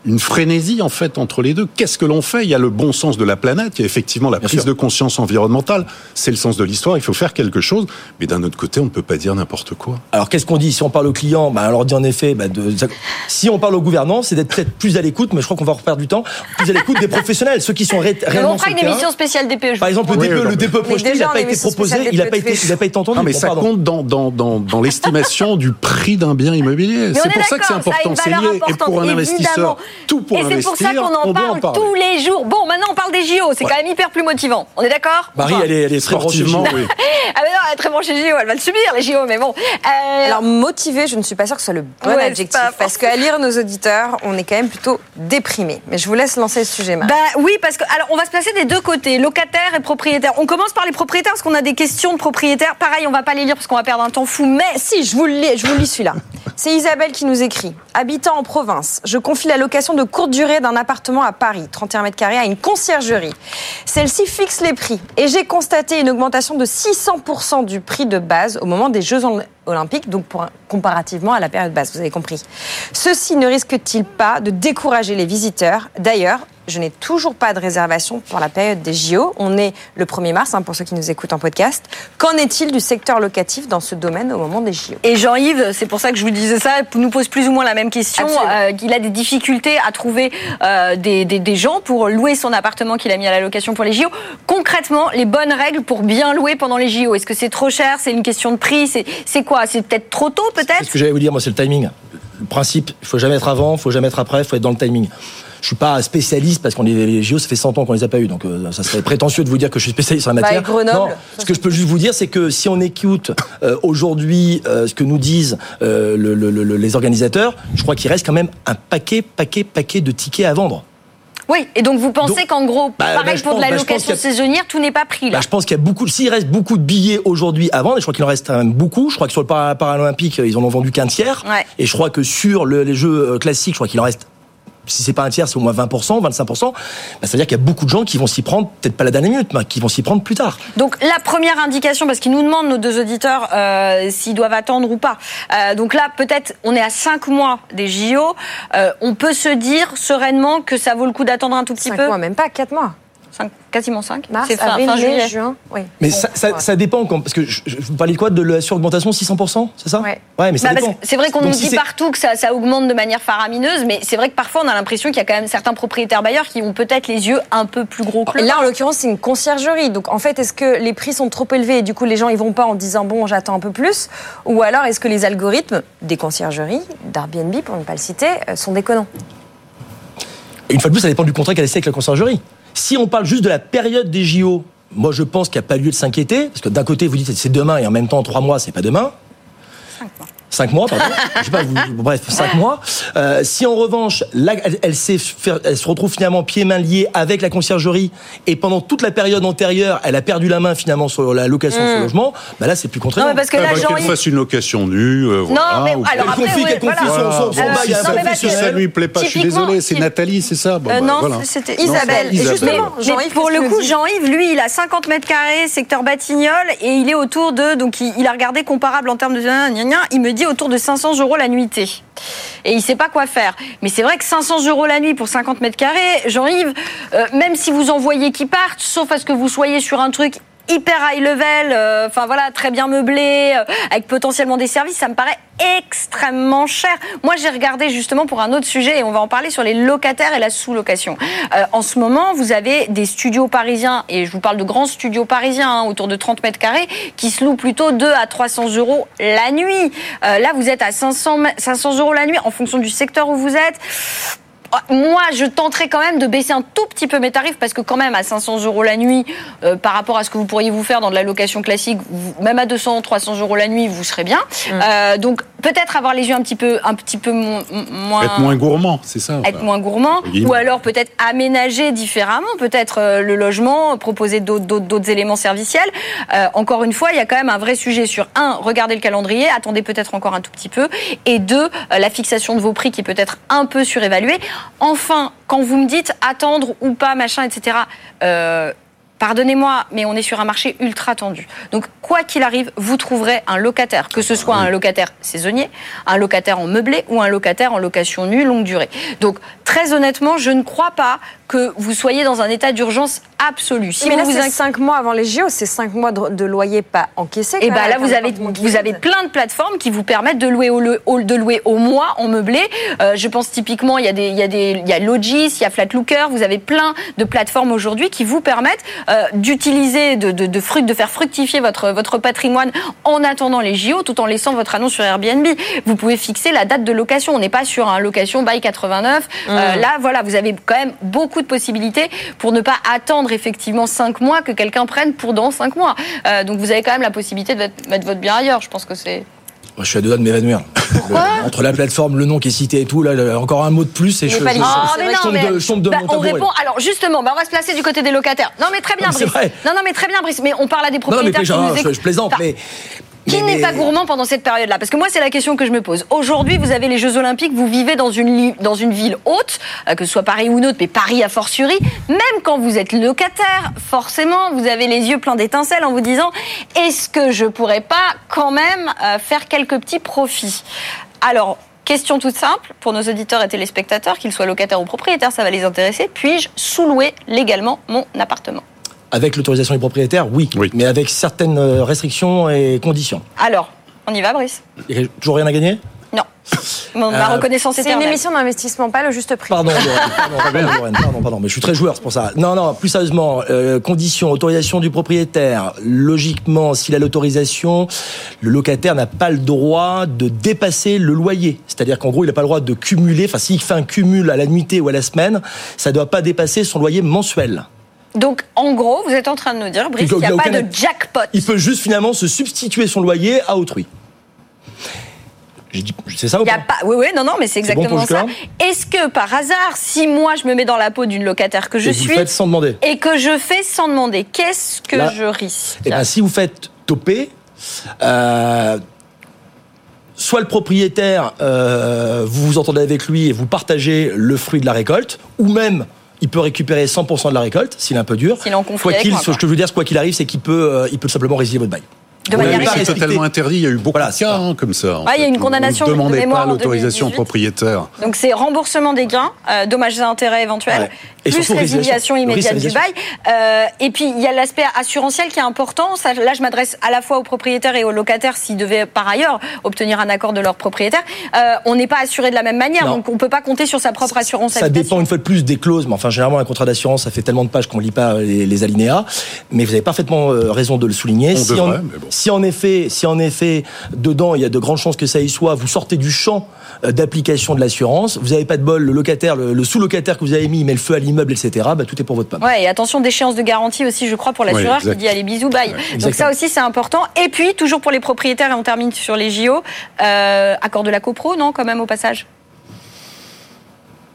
une frénésie en fait entre les deux. Qu'est-ce que l'on fait? Il y a le bon sens de la planète, il y a effectivement la prise de conscience environnementale, c'est le sens de l'histoire, il faut faire quelque chose, mais d'un autre côté, on ne peut pas dire n'importe quoi.
Alors qu'est-ce qu'on dit? Si on parle aux clients, bah, on leur dit en effet, bah, de... si on parle aux gouvernants, c'est d'être peut-être plus à l'écoute, mais je crois qu'on va reperdre du temps, plus à l'écoute des professionnels, ceux qui sont réellement...
On fera une émission spéciale DPE.
Par exemple, le DPE, le DPE projeté, il n'a pas été proposé, il n'a pas été, il pas été entendu.
Non, mais ça compte dans, dans, dans, dans l'estimation du prix d'un bien immobilier. C'est pour ça que c'est important. C'est lié. Et pour un investisseur Tout pour
Et c'est pour ça qu'on en parle tous les jours. Bon, maintenant on parle des JO, c'est quand même hyper plus motivant. On est d'accord
Marie, elle, est, elle est très.
Oui. ah mais non, elle est très branchée JO, elle va le subir les JO, mais bon.
Euh... Alors motivée, je ne suis pas sûre que ce soit le bon ouais, adjectif, parce qu'à lire nos auditeurs, on est quand même plutôt déprimé. Mais je vous laisse lancer le sujet, Marie.
Bah oui, parce que alors on va se placer des deux côtés, locataires et propriétaires. On commence par les propriétaires parce qu'on a des questions de propriétaires. Pareil, on va pas les lire parce qu'on va perdre un temps fou. Mais si, je vous le lis, je vous lis celui-là. C'est Isabelle qui nous écrit. Habitant en province, je confie la location de courte durée d'un appartement à Paris, 31 mètres carrés, à une conciergerie. Celle-ci fixe les prix et j'ai constaté une augmentation de 600% du prix de base au moment des Jeux olympiques, donc comparativement à la période basse, vous avez compris. Ceci ne risque-t-il pas de décourager les visiteurs? D'ailleurs, je n'ai toujours pas de réservation pour la période des JO. On est le 1er mars, hein, pour ceux qui nous écoutent en podcast. Qu'en est-il du secteur locatif dans ce domaine au moment des JO Et Jean-Yves, c'est pour ça que je vous disais ça, nous pose plus ou moins la même question. Euh, qu'il a des difficultés à trouver euh, des, des, des, gens pour louer son appartement qu'il a mis à la location pour les JO. Concrètement, les bonnes règles pour bien louer pendant les JO. Est-ce que c'est trop cher? C'est une question de prix C'est quoi? C'est peut-être trop tôt, peut-être?
C'est ce que j'allais vous dire, moi, c'est le timing. Le principe, il faut jamais être avant, il faut jamais être après, il faut être dans le timing. Je suis pas spécialiste parce qu'on est les JO, ça fait 100 ans qu'on les a pas eu, donc euh, ça serait prétentieux de vous dire que je suis spécialiste en la matière.
Bah, non,
ce que je peux juste vous dire, c'est que si on écoute euh, aujourd'hui euh, ce que nous disent le, le, le, les organisateurs, je crois qu'il reste quand même un paquet, paquet, paquet de tickets à vendre.
Oui, et donc vous pensez qu'en gros, bah, pareil bah, pour de la bah, location saisonnière, tout n'est pas pris là
Je pense qu'il y a beaucoup, s'il reste beaucoup de billets aujourd'hui à vendre, et je crois qu'il en reste quand même beaucoup. Je crois que sur le Paralympique, ils en ont vendu qu'un tiers.
Ouais.
Et je crois que sur les jeux classiques, je crois qu'il en reste si c'est pas un tiers, c'est au moins 20%, 25%, bah, ça veut dire qu'il y a beaucoup de gens qui vont s'y prendre, peut-être pas la dernière minute, mais qui vont s'y prendre plus tard.
Donc la première indication, parce qu'ils nous demandent, nos deux auditeurs, euh, s'ils doivent attendre ou pas. Euh, donc là, peut-être, on est à 5 mois des JO, euh, on peut se dire sereinement que ça vaut le coup d'attendre un tout petit 5 peu
mois, même pas 4 mois.
5, quasiment 5.
Mars, c'est fin, avril, fin juillet. juin. Oui.
Mais ça, ça, ça, dépend, quand, parce que je, je, vous parlais de quoi? De la suraugmentation 600%, c'est ça?
Ouais.
ouais. mais ça
bah,
dépend.
C'est vrai qu'on nous dit partout que ça, ça, augmente de manière faramineuse, mais c'est vrai que parfois on a l'impression qu'il y a quand même certains propriétaires bailleurs qui ont peut-être les yeux un peu plus gros que le
Là, en l'occurrence, c'est une conciergerie. Donc en fait, est-ce que les prix sont trop élevés et du coup les gens ils vont pas en disant bon, j'attends un peu plus? Ou alors est-ce que les algorithmes des conciergeries, d'Airbnb pour ne pas le citer, euh, sont déconnants?
Une fois de plus, ça dépend du contrat qu'elle a avec la conciergerie. Si on parle juste de la période des JO, moi je pense qu'il n'y a pas lieu de s'inquiéter, parce que d'un côté vous dites c'est demain et en même temps trois mois c'est pas demain. 5 mois, pardon. Je sais pas, vous, bref, 5 mois. Euh, si en revanche, là, elle, elle, faire, elle, se retrouve finalement pieds mains liés avec la conciergerie et pendant toute la période antérieure, elle a perdu la main finalement sur la location mmh. de son logement, bah là c'est plus contraignant.
Non, parce que
bah, qu'elle fasse une location nue, euh,
voilà, non, mais, alors,
elle confie, qu'elle confie son, son, son bail
si, ça, si ça lui plaît pas, je suis désolé, c'est Nathalie, c'est ça
bon, euh, bah, Non, voilà. c'était Isabelle. Et justement, Jean-Yves, pour le coup, Jean-Yves, lui, il a 50 mètres carrés, secteur Batignolles, et il est autour de, donc il a regardé comparable en termes de, il me dit autour de 500 euros la nuitée. Et il sait pas quoi faire. Mais c'est vrai que 500 euros la nuit pour 50 mètres carrés, Jean-Yves, euh, même si vous en voyez qui partent, sauf à ce que vous soyez sur un truc hyper high level, euh, enfin voilà, très bien meublé, euh, avec potentiellement des services, ça me paraît extrêmement cher. Moi, j'ai regardé justement pour un autre sujet, et on va en parler sur les locataires et la sous-location. Euh, en ce moment, vous avez des studios parisiens, et je vous parle de grands studios parisiens, hein, autour de 30 mètres carrés, qui se louent plutôt 2 à 300 euros la nuit. Euh, là, vous êtes à 500, 500 euros la nuit, en fonction du secteur où vous êtes moi, je tenterai quand même de baisser un tout petit peu mes tarifs parce que quand même à 500 euros la nuit, euh, par rapport à ce que vous pourriez vous faire dans de la location classique, vous, même à 200, 300 euros la nuit, vous serez bien. Mmh. Euh, donc peut-être avoir les yeux un petit peu, un petit peu moins,
être moins gourmand, c'est ça.
Être moins gourmand, oui. ou alors peut-être aménager différemment, peut-être euh, le logement, proposer d'autres éléments serviciels. Euh, encore une fois, il y a quand même un vrai sujet sur un, regardez le calendrier, attendez peut-être encore un tout petit peu, et deux, euh, la fixation de vos prix qui est peut-être un peu surévaluée. Enfin, quand vous me dites attendre ou pas, machin, etc. Euh, Pardonnez-moi, mais on est sur un marché ultra tendu. Donc, quoi qu'il arrive, vous trouverez un locataire, que ce soit un locataire saisonnier, un locataire en meublé ou un locataire en location nue longue durée. Donc, très honnêtement, je ne crois pas que vous soyez dans un état d'urgence absolu.
Si mais vous là, vous 5 mois avant les JO, c'est 5 mois de, loyer pas encaissé.
Et bien là, vous avez, vous avez plein de plateformes qui vous permettent de louer au, de louer au mois en meublé. Euh, je pense typiquement, il y a des, il y a des, il y a Logis, il y a Flatlooker. Vous avez plein de plateformes aujourd'hui qui vous permettent euh, d'utiliser, de, de, de, de faire fructifier votre, votre patrimoine en attendant les JO, tout en laissant votre annonce sur Airbnb. Vous pouvez fixer la date de location. On n'est pas sur un location by 89. Euh, mmh. là, voilà, vous avez quand même beaucoup de possibilités pour ne pas attendre effectivement 5 mois que quelqu'un prenne pour dans 5 mois. Euh, donc vous avez quand même la possibilité de mettre votre bien ailleurs. Je pense que c'est
je suis à deux doigts de m'évanouir. Entre la plateforme, le nom qui est cité et tout, là, encore un mot de plus et je,
je, de, bah, on répond. Alors justement, bah, on va se placer du côté des locataires. Non mais très bien, Brice. Non non mais très bien, Brice. Mais on parle à des propriétaires
non, mais je, plaisante, mais
qui n'est pas gourmand pendant cette période-là? Parce que moi, c'est la question que je me pose. Aujourd'hui, vous avez les Jeux Olympiques, vous vivez dans une, dans une ville haute, euh, que ce soit Paris ou une autre, mais Paris a fortiori. Même quand vous êtes locataire, forcément, vous avez les yeux pleins d'étincelles en vous disant est-ce que je pourrais pas quand même euh, faire quelques petits profits? Alors, Question toute simple, pour nos auditeurs et téléspectateurs, qu'ils soient locataires ou propriétaires, ça va les intéresser. Puis-je sous-louer légalement mon appartement?
Avec l'autorisation des propriétaires, oui, mais avec certaines euh, restrictions et conditions.
Alors, on y va, Brice?
Il n'y a toujours rien à gagner?
Non. Ma euh, reconnaissance
C'est une émission d'investissement, pas le juste prix.
Pardon, pardon, pardon, mais je suis très joueur, c'est pour ça. Non, non, plus sérieusement, euh, condition, autorisation du propriétaire. Logiquement, s'il a l'autorisation, le locataire n'a pas le droit de dépasser le loyer. C'est-à-dire qu'en gros, il n'a pas le droit de cumuler, enfin, s'il fait un cumul à la nuitée ou à la semaine, ça ne doit pas dépasser son loyer mensuel.
Donc, en gros, vous êtes en train de nous dire, Brice, qu'il n'y a, pas de jackpot.
Il peut juste finalement se substituer son loyer à autrui. C'est ça ou pas,
Oui, oui, non, non, mais c'est exactement ça. Est-ce que par hasard, si moi je me mets dans la peau d'une locataire que je
et
suis,
vous faites sans demander.
et que je fais sans demander, qu'est-ce que je risque
Eh bien, si vous faites toper, euh, soit le propriétaire, euh, vous vous entendez avec lui et vous partagez le fruit de la récolte, ou même il peut récupérer 100% de la récolte s'il est un peu dur.
S'il en
quoi qu'il, ce que je veux dire, quoi qu'il arrive, c'est qu'il peut, euh, il peut simplement résilier votre bail.
De manière c'est totalement interdit. Il y a eu beaucoup de cas hein, comme ça.
il y a une condamnation.
Ne demandez pas l'autorisation au propriétaire.
Donc c'est remboursement des gains, euh, dommages et intérêts éventuels, plus résiliation immédiate du bail. Euh, et puis il y a l'aspect assurantiel qui est important. Ça, là, je m'adresse à la fois aux propriétaires et aux locataires s'ils devaient par ailleurs obtenir un accord de leur propriétaire. Euh, on n'est pas assuré de la même manière, donc on peut pas compter sur sa propre assurance.
Ça dépend une fois de plus des clauses, mais enfin généralement un contrat d'assurance, ça fait tellement de pages qu'on lit pas les, alinéas. Mais vous avez parfaitement raison de le souligner.
On devrait, mais bon
si en effet, si en effet, dedans, il y a de grandes chances que ça y soit, vous sortez du champ euh, d'application de l'assurance, vous n'avez pas de bol, le locataire, le, sous-locataire que vous avez mis, il met le feu à l'immeuble, etc., bah, tout est pour votre pomme.
Ouais, et attention d'échéance de garantie aussi, je crois, pour l'assureur qui dit allez, bisous, bye. Donc ça aussi, c'est important. Et puis, toujours pour les propriétaires, et on termine sur les JO, euh, accord de la copro, non, quand même, au passage?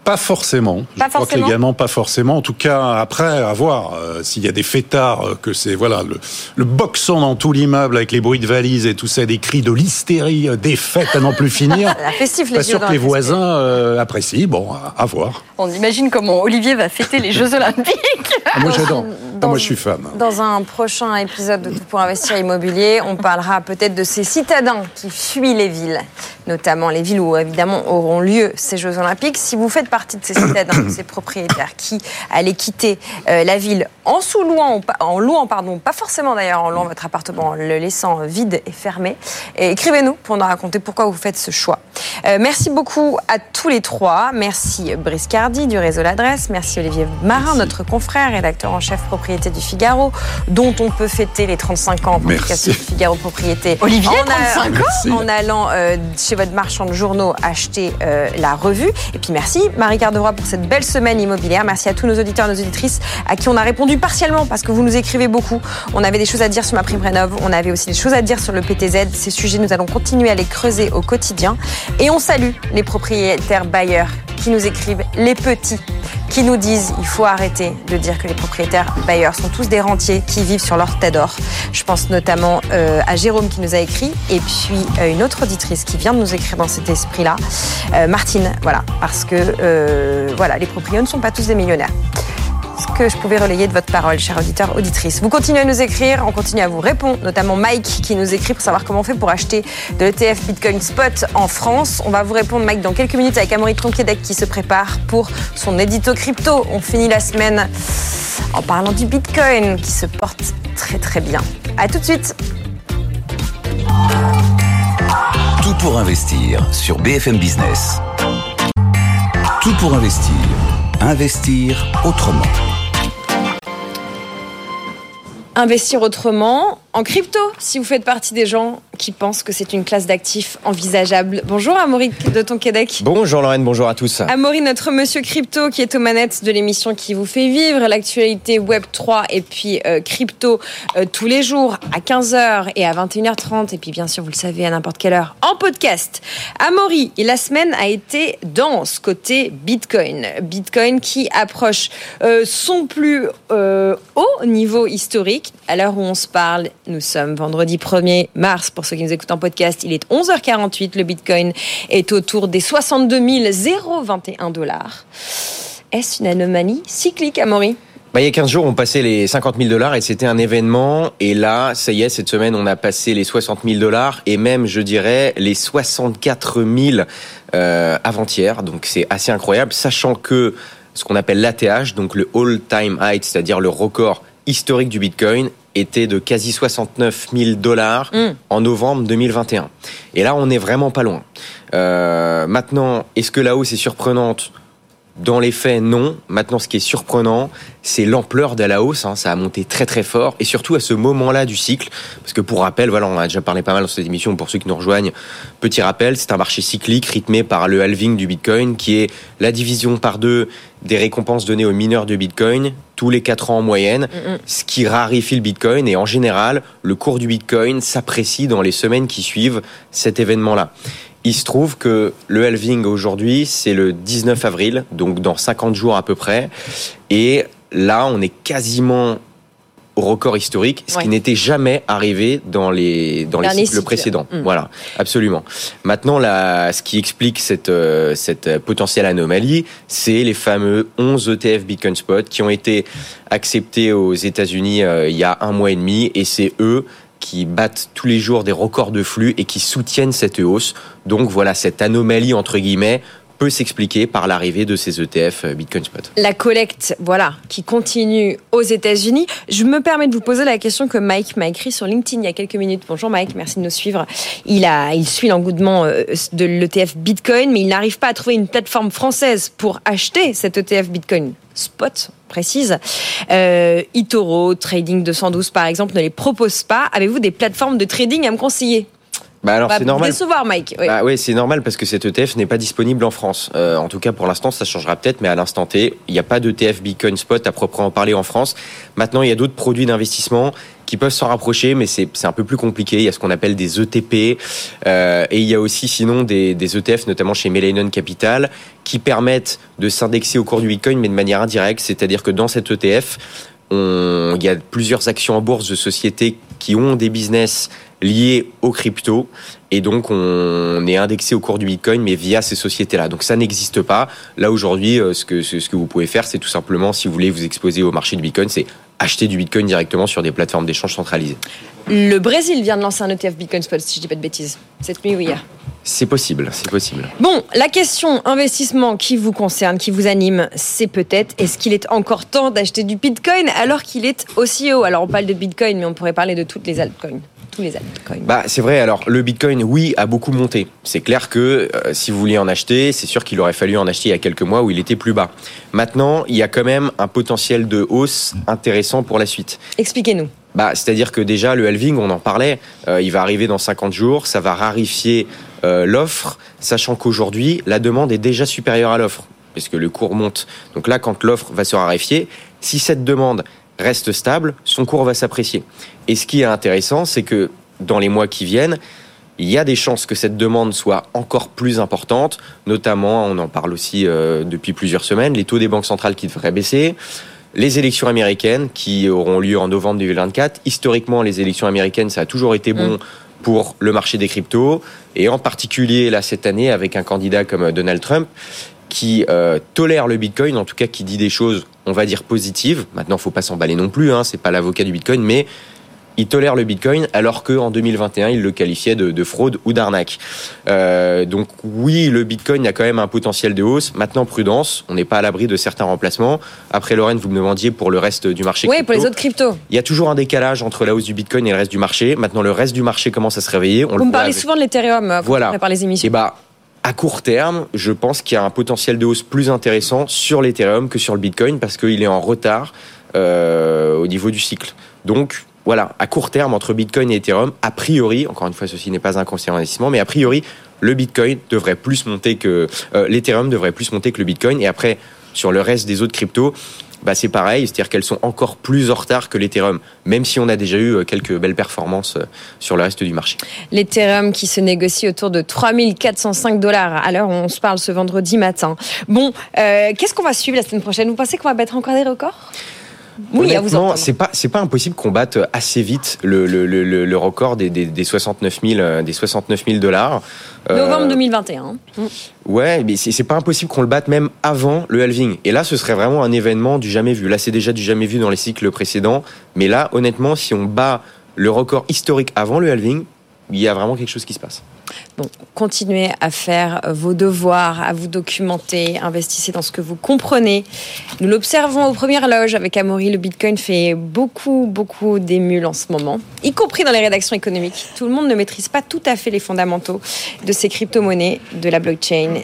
Pas forcément.
Pas
je crois que légalement, pas forcément. En tout cas, après, à voir euh, s'il y a des fêtards, euh, que c'est voilà le, le boxon dans tout l'immeuble avec les bruits de valises et tout ça, des cris de l'hystérie, euh, des fêtes à n'en plus finir.
la festif,
pas sûr que les voisins apprécient. Bon, à, voir.
On imagine comment Olivier va fêter les Jeux Olympiques.
Ah, moi, j'adore. Ah, moi, je suis femme.
Dans un prochain épisode de Tout pour investir immobilier, on parlera peut-être de ces citadins qui fuient les villes, notamment les villes où évidemment auront lieu ces Jeux Olympiques. Si vous faites partie de ces citadins, de ces propriétaires qui allaient quitter euh, la ville en sous-louant, en louant, pardon, pas forcément d'ailleurs en louant votre appartement, en le laissant vide et fermé, écrivez-nous pour nous raconter pourquoi vous faites ce choix. Euh, merci beaucoup à tous les trois. Merci Brice Cardi du réseau L'Adresse. Merci Olivier Marin, notre confrère, rédacteur en chef propriété du Figaro, dont on peut fêter les 35 ans pour du Figaro Propriété.
Olivier, en, 35 ans
en allant euh, chez votre marchand de journaux acheter la revue. Et puis merci Marie Cardevroy pour cette belle semaine immobilière. Merci à tous nos auditeurs et nos auditrices à qui on a répondu partiellement parce que vous nous écrivez beaucoup. On avait des choses à dire sur ma prime rénov. On avait aussi des choses à dire sur le PTZ. Ces sujets, nous allons continuer à les creuser au quotidien. Et on salue les propriétaires bailleurs qui nous écrivent, les petits qui nous disent il faut arrêter de dire que les propriétaires bailleurs sont tous des rentiers qui vivent sur leur tête d'or. Je pense notamment euh, à Jérôme qui nous a écrit et puis euh, une autre auditrice qui vient de nous écrire dans cet esprit-là, euh, Martine. Voilà, parce que voilà, les propriétaires ne sont pas tous des millionnaires. que je pouvais relayer de votre parole, cher auditeur, auditrice? Vous continuez à nous écrire, on continue à vous répondre, notamment Mike qui nous écrit pour savoir comment on fait pour acheter de l'ETF Bitcoin Spot en France. On va vous répondre, Mike, dans quelques minutes avec Amaury Tronquedec qui se prépare pour son édito crypto. On finit la semaine en parlant du Bitcoin qui se porte très très bien. A tout de suite.
Tout pour investir sur BFM Business. Tout pour investir. Investir autrement.
Investir autrement, en crypto, si vous faites partie des gens qui pensent que c'est une classe d'actifs envisageable. Bonjour Amaury de Tonquédec.
Bonjour Lorraine, bonjour à tous.
Amaury, notre monsieur crypto qui est aux manettes de l'émission qui vous fait vivre l'actualité Web 3 et puis euh, crypto euh, tous les jours à 15h et à 21h30 et puis bien sûr vous le savez à n'importe quelle heure en podcast. Amaury, la semaine a été dense côté Bitcoin. Bitcoin qui approche euh, son plus haut niveau historique à l'heure où on se parle nous sommes vendredi 1er mars. Pour ceux qui nous écoutent en podcast, il est 11h48. Le Bitcoin est autour des 62 021 dollars. Est-ce une anomalie cyclique, Amaury?
Bah, il y a 15 jours, on passait les 50 000 dollars et c'était un événement. Et là, ça y est, cette semaine, on a passé les 60 000 dollars et même, je dirais, les 64 000 euh, avant-hier. Donc c'est assez incroyable, sachant que ce qu'on appelle l'ATH, donc le all-time high, c'est-à-dire le record historique du Bitcoin, était de quasi 69 000 dollars mm. en novembre 2021. Et là, on n'est vraiment pas loin. Euh, maintenant, est-ce que la hausse est surprenante dans les faits, non. Maintenant, ce qui est surprenant, c'est l'ampleur de la hausse. Hein. Ça a monté très très fort, et surtout à ce moment-là du cycle, parce que pour rappel, voilà, on a déjà parlé pas mal dans cette émission. Pour ceux qui nous rejoignent, petit rappel, c'est un marché cyclique rythmé par le halving du Bitcoin, qui est la division par deux des récompenses données aux mineurs de Bitcoin tous les quatre ans en moyenne, mm, mm. ce qui raréfie le Bitcoin. Et en général, le cours du Bitcoin s'apprécie dans les semaines qui suivent cet événement-là. Il se trouve que le halving aujourd'hui, c'est le 19 avril, donc dans 50 jours à peu près. Et là, on est quasiment au record historique, ce qui n'était jamais arrivé dans les dans les cycles, précédents. Mm. Voilà, absolument. Maintenant, là, ce qui explique cette euh, cette potentielle anomalie, c'est les fameux 11 ETF Bitcoin Spot qui ont été acceptés aux États-Unis euh, il y a un mois et demi, et c'est eux qui battent tous les jours des records de flux et qui soutiennent cette hausse. Donc voilà, cette anomalie entre guillemets peut s'expliquer par l'arrivée de ces ETF euh, Bitcoin Spot.
La collecte, voilà, qui continue aux États-Unis. Je me permets de vous poser la question que Mike m'a écrit sur LinkedIn il y a quelques minutes. Bonjour Mike, merci de nous suivre. Il a, il suit l'engouement euh, de l'ETF Bitcoin, mais il n'arrive pas à trouver une plateforme française pour acheter cet ETF Bitcoin Spot précise. Euh, Itoro, Trading 212 par exemple, ne les propose pas. Avez-vous des plateformes de trading à me conseiller?
Bah alors c'est normal.
Décevoir, Mike.
Oui. Bah oui, c'est normal parce que cet ETF n'est pas disponible en France. Euh, en tout cas, pour l'instant, ça changera peut-être, mais à l'instant T, il n'y a pas d'ETF Bitcoin Spot à proprement parler en France. Maintenant, il y a d'autres produits d'investissement qui peuvent s'en rapprocher, mais c'est un peu plus compliqué. Il y a ce qu'on appelle des ETP, euh, et il y a aussi sinon des, ETF, notamment chez Millennium Capital, qui permettent de s'indexer au cours du Bitcoin, mais de manière indirecte. C'est-à-dire que dans cet ETF, il y a plusieurs actions en bourse de sociétés qui ont des business liés aux crypto et donc on est indexé au cours du Bitcoin mais via ces sociétés-là. Donc ça n'existe pas. Là aujourd'hui, euh, ce que ce que vous pouvez faire, c'est tout simplement si vous voulez vous exposer au marché du Bitcoin, c'est acheter du Bitcoin directement sur des plateformes d'échange centralisées.
Le Brésil vient de lancer un ETF Bitcoin Spot, si je dis pas de bêtises, cette nuit ou hier.
C'est possible, c'est possible.
Bon, la question investissement qui vous concerne, qui vous anime, c'est peut-être est-ce qu'il est encore temps d'acheter du Bitcoin alors qu'il est aussi haut Alors on parle de Bitcoin, mais on pourrait parler de toutes les altcoins tous les altcoins.
Bah, c'est vrai. Alors, le Bitcoin, oui, a beaucoup monté. C'est clair que euh, si vous vouliez en acheter, c'est sûr qu'il aurait fallu en acheter il y a quelques mois où il était plus bas. Maintenant, il y a quand même un potentiel de hausse intéressant pour la suite.
Expliquez-nous.
Bah, c'est-à-dire que déjà, le halving, on en parlait, euh, il va arriver dans 50 jours, ça va rarifier euh, l'offre, sachant qu'aujourd'hui, la demande est déjà supérieure à l'offre, puisque le cours monte. Donc là, quand l'offre va se raréfier, si cette demande reste stable, son cours va s'apprécier. Et ce qui est intéressant, c'est que dans les mois qui viennent, il y a des chances que cette demande soit encore plus importante, notamment, on en parle aussi euh, depuis plusieurs semaines, les taux des banques centrales qui devraient baisser, les élections américaines qui auront lieu en novembre 2024. Historiquement, les élections américaines, ça a toujours été bon mm. pour le marché des cryptos, et en particulier là cette année avec un candidat comme Donald Trump. Qui euh, tolère le Bitcoin, en tout cas qui dit des choses, on va dire positives. Maintenant, faut pas s'emballer non plus, hein, c'est pas l'avocat du Bitcoin, mais il tolère le Bitcoin alors qu'en 2021, il le qualifiait de, fraude ou d'arnaque. Euh, donc oui, le Bitcoin a quand même un potentiel de hausse. Maintenant, prudence, on n'est pas à l'abri de certains remplacements. Après, Lorraine, vous me demandiez pour le reste du marché.
Oui, pour les autres cryptos.
Il y a toujours un décalage entre la hausse du Bitcoin et le reste du marché. Maintenant, le reste du marché commence à se réveiller.
On vous me parlez souvent de l'Ethereum euh,
voilà.
par les émissions.
Et eh bah, à court terme, je pense qu'il y a un potentiel de hausse plus intéressant sur l'Ethereum que sur le Bitcoin parce qu'il est en retard euh, au niveau du cycle. Donc, voilà, à court terme, entre Bitcoin et Ethereum, a priori, encore une fois, ceci n'est pas un conseil d'investissement, mais a priori, le Bitcoin devrait plus monter que euh, l'Ethereum devrait plus monter que le Bitcoin. Et après, sur le reste des autres cryptos, bah c'est pareil, c'est-à-dire qu'elles sont encore plus en retard que l'Ethereum, même si on a déjà eu euh, quelques belles performances euh, sur le reste du marché.
L'Ethereum qui se négocie autour de 3405 dollars à l'heure on se parle ce vendredi matin. Bon, qu'est-ce qu'on va suivre la semaine prochaine? Vous pensez qu'on va battre encore des records?
Oui, c'est pas c'est pas impossible qu'on batte assez vite le, le, le, le record des, des, des 69 000 des 69 000 dollars.
Euh, Novembre 2021.
Ouais, mais c'est pas impossible qu'on le batte même avant le halving. Et là, ce serait vraiment un événement du jamais vu. Là, c'est déjà du jamais vu dans les cycles précédents. Mais là, honnêtement, si on bat le record historique avant le halving, il y a vraiment quelque chose qui se passe.
Bon, continuez à faire vos devoirs, à vous documenter, investissez dans ce que vous comprenez. Nous l'observons aux premières loges avec Amaury, le Bitcoin fait beaucoup, beaucoup d'émules en ce moment, y compris dans les rédactions économiques. Tout le monde ne maîtrise pas tout à fait les fondamentaux de ces crypto-monnaies, de la blockchain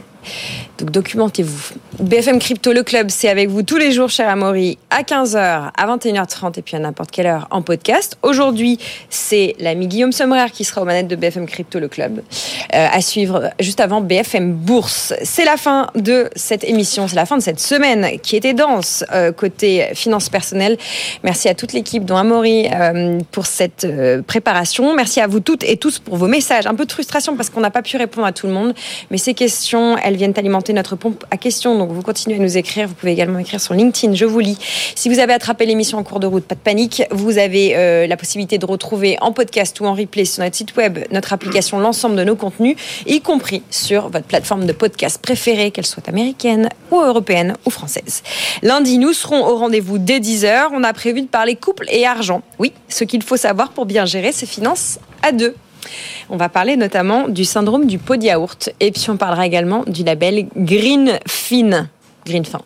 donc documentez-vous. BFM Crypto, le club, c'est avec vous tous les jours, cher Amaury, à 15h, à 21h30 et puis à n'importe quelle heure en podcast. Aujourd'hui, c'est l'ami Guillaume Sommerer qui sera aux manettes de BFM Crypto, le club. Euh, à suivre juste avant BFM Bourse. C'est la fin de cette émission, c'est la fin de cette semaine qui était dense euh, côté finances personnelles. Merci à toute l'équipe, dont Amaury, euh, pour cette préparation. Merci à vous toutes et tous pour vos messages. Un peu de frustration parce qu'on n'a pas pu répondre à tout le monde, mais ces questions, elles viennent alimenter notre pompe à questions. Donc vous continuez à nous écrire. Vous pouvez également écrire sur LinkedIn. Je vous lis. Si vous avez attrapé l'émission en cours de route, pas de panique. Vous avez euh, la possibilité de retrouver en podcast ou en replay sur notre site web, notre application, l'ensemble de nos contenus, y compris sur votre plateforme de podcast préférée, qu'elle soit américaine ou européenne ou française. Lundi, nous serons au rendez-vous dès 10h. On a prévu de parler couple et argent. Oui, ce qu'il faut savoir pour bien gérer ses finances à deux. On va parler notamment du syndrome du pot de yaourt et puis on parlera également du label Green Fin. Green Fin.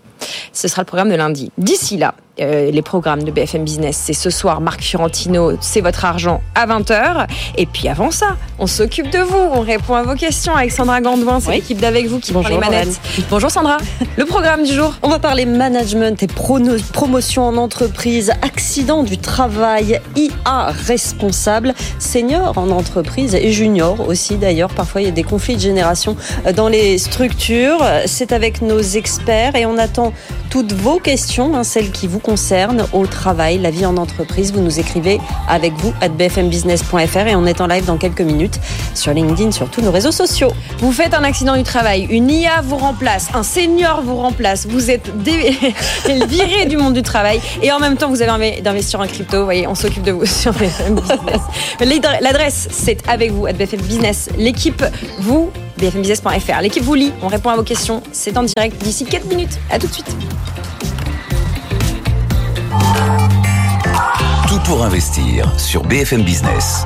Ce sera le programme de lundi. D'ici là, euh, les programmes de BFM Business. C'est ce soir, Marc Fiorentino, c'est votre argent à 20h. Et puis avant ça, on s'occupe de vous, on répond à vos questions avec Sandra Gandouin, c'est l'équipe d'avec vous qui Bonjour, prend les manettes. Bonjour Sandra. Le programme du jour
On va parler management et promotion en entreprise, accident du travail, IA responsable, senior en entreprise et junior aussi d'ailleurs. Parfois il y a des conflits de génération dans les structures. C'est avec nos experts et on attend toutes vos questions, hein, celles qui vous concerne au travail, la vie en entreprise. Vous nous écrivez avec vous à bfmbusiness.fr et on est en live dans quelques minutes sur LinkedIn, sur tous nos réseaux sociaux.
Vous faites un accident du travail, une IA vous remplace, un senior vous remplace, vous êtes viré du monde du travail et en même temps vous avez envie d'investir en crypto. Vous voyez, on s'occupe de vous sur BFM Business. L'adresse, c'est avec vous à BFM Business. L'équipe vous bfmbusiness.fr. L'équipe vous lit, on répond à vos questions. C'est en direct d'ici 4 minutes. À tout de suite.
Tout pour investir sur BFM Business.